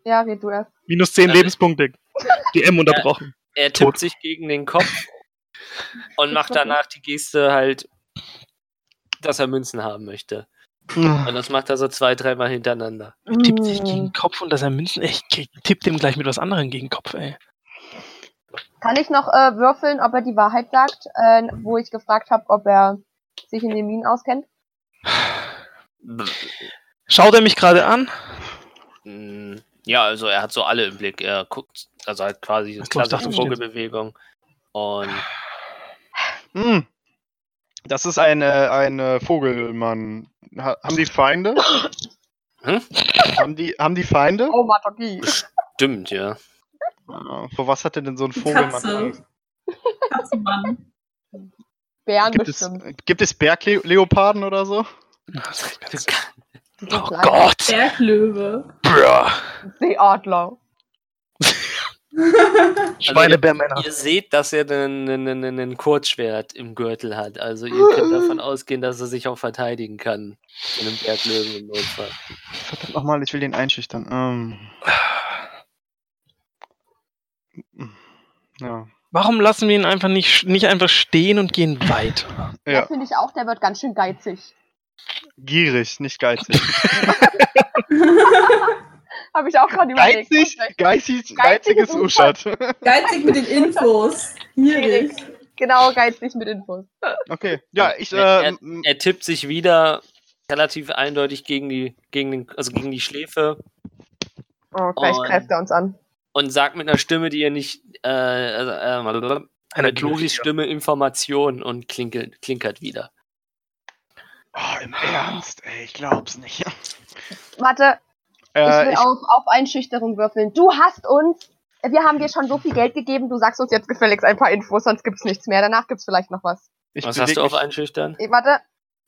Ja, red du erst. Minus zehn äh, Lebenspunkte. DM unterbrochen. er Tot. tippt sich gegen den Kopf und macht danach die Geste halt, dass er Münzen haben möchte. Und das macht er so zwei, dreimal hintereinander. Tippt sich gegen Mm. den Kopf und dass er Münzen. Ich krieg- tippt ihm gleich mit was anderem gegen den Kopf, ey. Kann ich noch äh, würfeln, ob er die Wahrheit sagt, äh, wo ich gefragt habe, ob er sich in den Minen auskennt? Schaut er mich gerade an? Mm, Ja, also er hat so alle im Blick. Er guckt, also halt quasi so, klassische Vogelbewegung. Und Hm. Das ist eine, eine Vogelmann. Ha haben die Feinde? Hm? Haben die, haben die Feinde? Oh, Matoki. stimmt, ja. Ah, Vor was hatte denn so ein Vogelmann Katze. Angst? Katzenmann. Bären Gibt es, bestimmt. gibt es Bergleoparden oder so? Oh. Gott! Berglöwe. Seeadler. Schweinebärmänner. Ihr seht, dass er einen Kurzschwert im Gürtel hat. Also ihr könnt davon ausgehen, dass er sich auch verteidigen kann. In einem Berglöwen im Notfall. Verdammt nochmal, ich will den einschüchtern. Ähm. Ja. Warum lassen wir ihn einfach nicht, nicht einfach stehen und gehen weiter? Ja. ja, finde ich auch, der wird ganz schön geizig. gierig, nicht geizig. Habe ich auch gerade überlegt. Geizig, geizig, Geizig geizig ist ist Uschat. Geizig mit den Infos. Gierig. Genau, geizig mit Infos. Okay, ja, ich, Er- äh, er, er tippt sich wieder relativ eindeutig gegen die, gegen den, also gegen die Schläfe Oh, gleich Und- greift er uns an. und sagt mit einer Stimme, die ihr nicht, äh, also, äh, Einer mit Loris Stimme Information und klinkelt, klinkert wieder. oh, im Ernst, ey, ich glaub's nicht. Warte, ich Äh, will ich, auf, auf Einschüchterung würfeln. Du hast uns, wir haben dir schon so viel Geld gegeben, du sagst uns jetzt gefälligst ein paar Infos, sonst gibt's nichts mehr. Danach gibt's vielleicht noch was. ich Was hast du auf Einschüchtern? Ich, warte.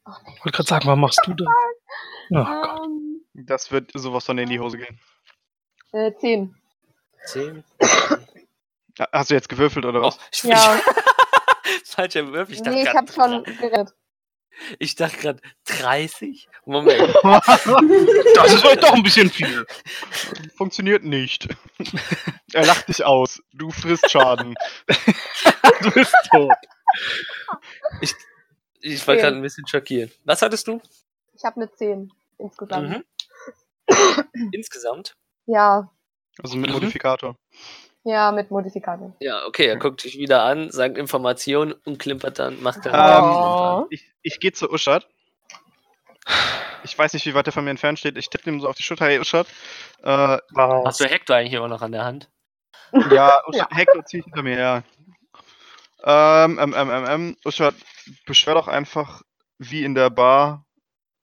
Ich wollte gerade sagen, was machst du da? Oh Gott. Ähm, Das wird sowas von in die Hose gehen. äh, zehn. Zehn? Hast du jetzt gewürfelt oder Oh, was? ich, Ja. ich, falscher Würfel. Ich dachte nee, ich hab schon gerettet. Ich dachte gerade 30? Moment. Das ist vielleicht doch ein bisschen viel. Funktioniert nicht. er lacht dich aus. Du frisst Schaden. Du bist tot. Ich war Zehn. gerade ein bisschen schockiert. Was hattest du? Ich habe eine zehn insgesamt. Mhm. Insgesamt? Ja, Also mit Mhm. Modifikator. Ja, mit Modifikator. Ja, okay, er guckt dich wieder an, sagt Informationen und klimpert dann, macht dann. Oh. Ich, ich gehe zu Uschat. Ich weiß nicht, wie weit er von mir entfernt steht. Ich tippe ihm so auf die Schulter. Hey, Uschat. Äh, Hast du Hector eigentlich immer noch an der Hand? ja, Uschat, Hector zieht hinter mir her. Ähm, ähm, ähm, ähm, ähm, Uschat, beschwer doch einfach wie in der Bar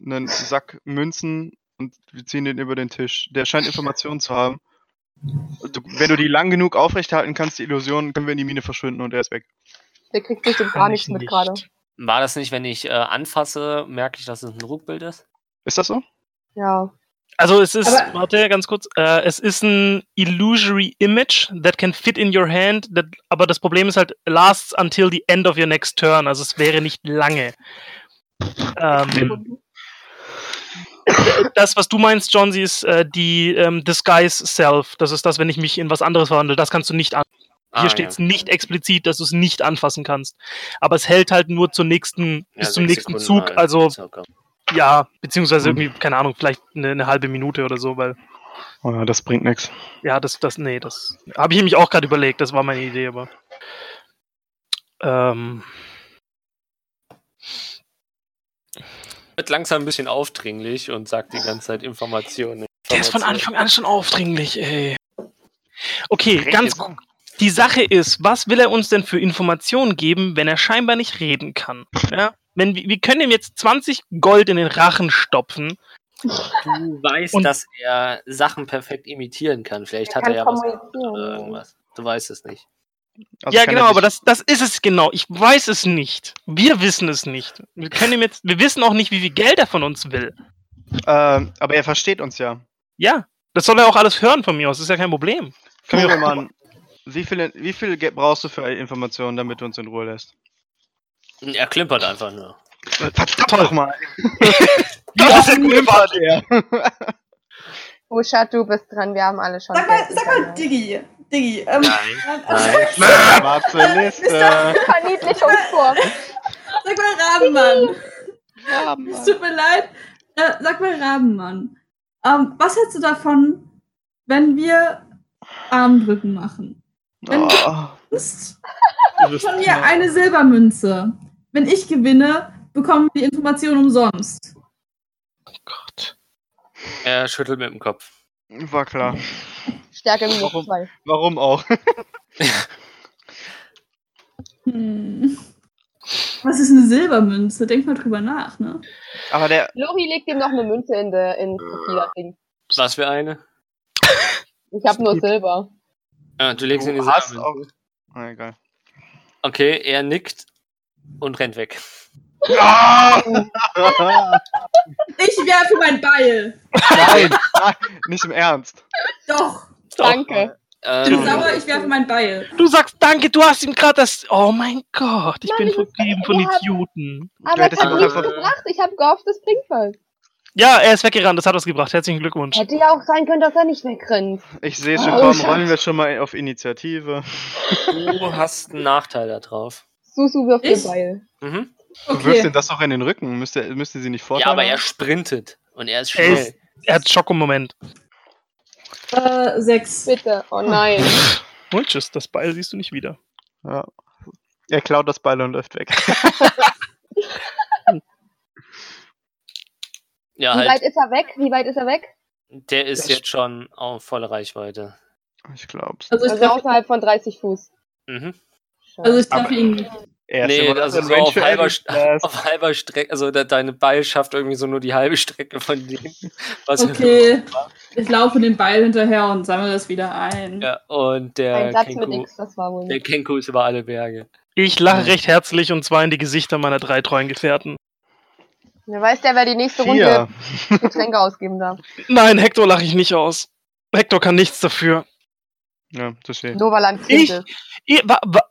einen Sack Münzen und wir ziehen den über den Tisch. Der scheint Informationen zu haben. Du, wenn du die lang genug aufrechterhalten kannst, die Illusion, können wir in die Mine verschwinden und er ist weg. Der kriegt bestimmt gar nichts mit gerade. War das nicht, wenn ich äh, anfasse, merke ich, dass es ein Ruckbild ist? Ist das so? Ja. Also es ist, Aber- warte ganz kurz, äh, es ist ein illusory image that can fit in your hand, that, aber das Problem ist halt, lasts until the end of your next turn, also es wäre nicht lange. Ähm, das, was du meinst, John, sie ist äh, die ähm, Disguise Self. Das ist das, wenn ich mich in was anderes verwandle. Das kannst du nicht an. Hier Ah, steht es nicht explizit, dass du es nicht anfassen kannst. Aber es hält halt nur zur nächsten, Ja, bis zum nächsten Sekunden Zug. Also ja, beziehungsweise Hm. irgendwie, keine Ahnung, vielleicht eine, eine halbe Minute oder so, weil Oh, ja, das bringt nichts. ja, das, das, nee, das habe ich nämlich auch gerade überlegt, das war meine Idee, aber. Ähm, Wird langsam ein bisschen aufdringlich und sagt die ganze Zeit Informationen. der ist von. Anfang an schon aufdringlich, ey. Okay, ganz Die Sache ist, was will er uns denn für Informationen geben, wenn er scheinbar nicht reden kann? Ja? Wenn, wir können ihm jetzt 20 Gold in den Rachen stopfen. Du weißt, Und- dass er Sachen perfekt imitieren kann. Vielleicht Er hat kann er ja was irgendwas. Du weißt es nicht. Also ja, genau, er aber das, das ist es genau. Ich weiß es nicht. Wir wissen es nicht. Wir können ihm jetzt, wir wissen auch nicht, wie viel Geld er von uns will. Ähm, aber er versteht uns ja. Ja, das soll er auch alles hören von mir aus. Das ist ja kein Problem. Mal. Wie viel, wie viel Geld brauchst du für Informationen, damit du uns in Ruhe lässt? Er klimpert einfach nur. Verdammt Toll. mal. Das ist klimpert er. Uschat, du bist dran, wir haben alle schon. Sag mal, sag mal. Diggi. Diggi. Ähm, Nein, äh, nein. Schwarze Liste. Verniedlichungswurf. Sag mal, Rabenmann. Es tut mir leid. Äh, sag mal, Rabenmann, ähm, was hältst du davon, wenn wir Armdrücken machen? Wenn du Oh, gewinnst, von mir eine Silbermünze. Wenn ich gewinne, bekommen wir die Information umsonst. Gott. Er schüttelt mit dem Kopf. war klar. Stärke minus Warum? zwei. Warum auch? Hm. Was ist eine Silbermünze? Denk mal drüber nach, ne? Aber der. Lori legt ihm noch eine Münze in der in Tequila-Ding. Was für eine? Ich habe nur Silber. Ah, du legst Du in die hast Silbermünze. Ah, egal. Okay, er nickt und rennt weg. Ah! Ich werfe mein Beil. nein, nein, nicht im Ernst. Doch. Danke. Ich bin Ähm, sauer, ich werfe mein Beil. Du sagst danke, du hast ihm gerade das. Oh mein Gott, ich Mann, bin vertrieben von haben- Idioten. Aber es hat nichts einfach- gebracht. Ich habe gehofft, es bringt was. Ja, er ist weggerannt, das hat was gebracht. Herzlichen Glückwunsch. Hätte ja auch sein können, dass er nicht wegrennt. Ich sehe schon Oh, rollen wir schon mal auf Initiative. du hast einen Nachteil da drauf. Susu wirft Ich? den Beil. Mhm. Du wirfst Okay. ihm das doch in den Rücken. Müsste, müsste sie nicht Ja, Vorteile aber er sprintet und er ist Er schnell. ist- Er hat Schock im Moment. Äh, sechs. Bitte. Oh nein. Und tschüss, das Beil siehst du nicht wieder. Ja. Er klaut das Beil und läuft weg. Ja, Wie halt, weit ist er weg? Wie weit ist er weg? der ist jetzt schon auf volle Reichweite. Ich glaub's. Also ich Also außerhalb von 30 Fuß. Mhm. Also ich treffe ihn nicht. Er ist Nee, also so auf halber, auf halber Strecke, also de deine Beil schafft irgendwie so nur die halbe Strecke von dem. Was Okay. Ich laufe den Beil hinterher und sammle das wieder ein. Ja, und der Ein Satz mit Kenku, X, das war wohl der. Kenku ist über alle Berge. Ich lache recht herzlich und zwar in die Gesichter meiner drei treuen Gefährten. Wer weiß der, wer die nächste Vier. Runde Getränke ausgeben darf. Nein, Hector lache ich nicht aus. Hector kann nichts dafür. Ja, das steht. Novaland Ich- Quinte. Ich, wa- wa-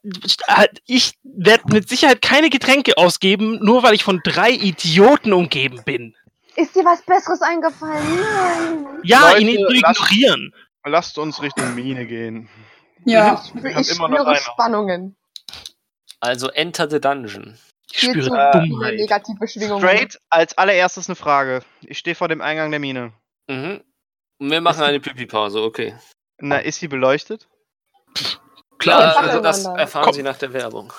ich werde mit Sicherheit keine Getränke ausgeben, nur weil ich von drei Idioten umgeben bin. Ist dir was Besseres eingefallen? Nein. Ja, Leute, ihn zu lasst- ignorieren. Lasst uns Richtung Mine gehen. Ja. Ich, ich immer noch spüre. Spannungen. Also enter the dungeon. Ich Viel spüre äh, Dummheit. negative Schwingungen. Straight als allererstes eine Frage. Ich stehe vor dem Eingang der Mine. Mhm. Und wir machen eine Pipi-Pause, okay. Na, ist sie beleuchtet? Klar, Ja, also das erfahren Komm. Sie nach der Werbung.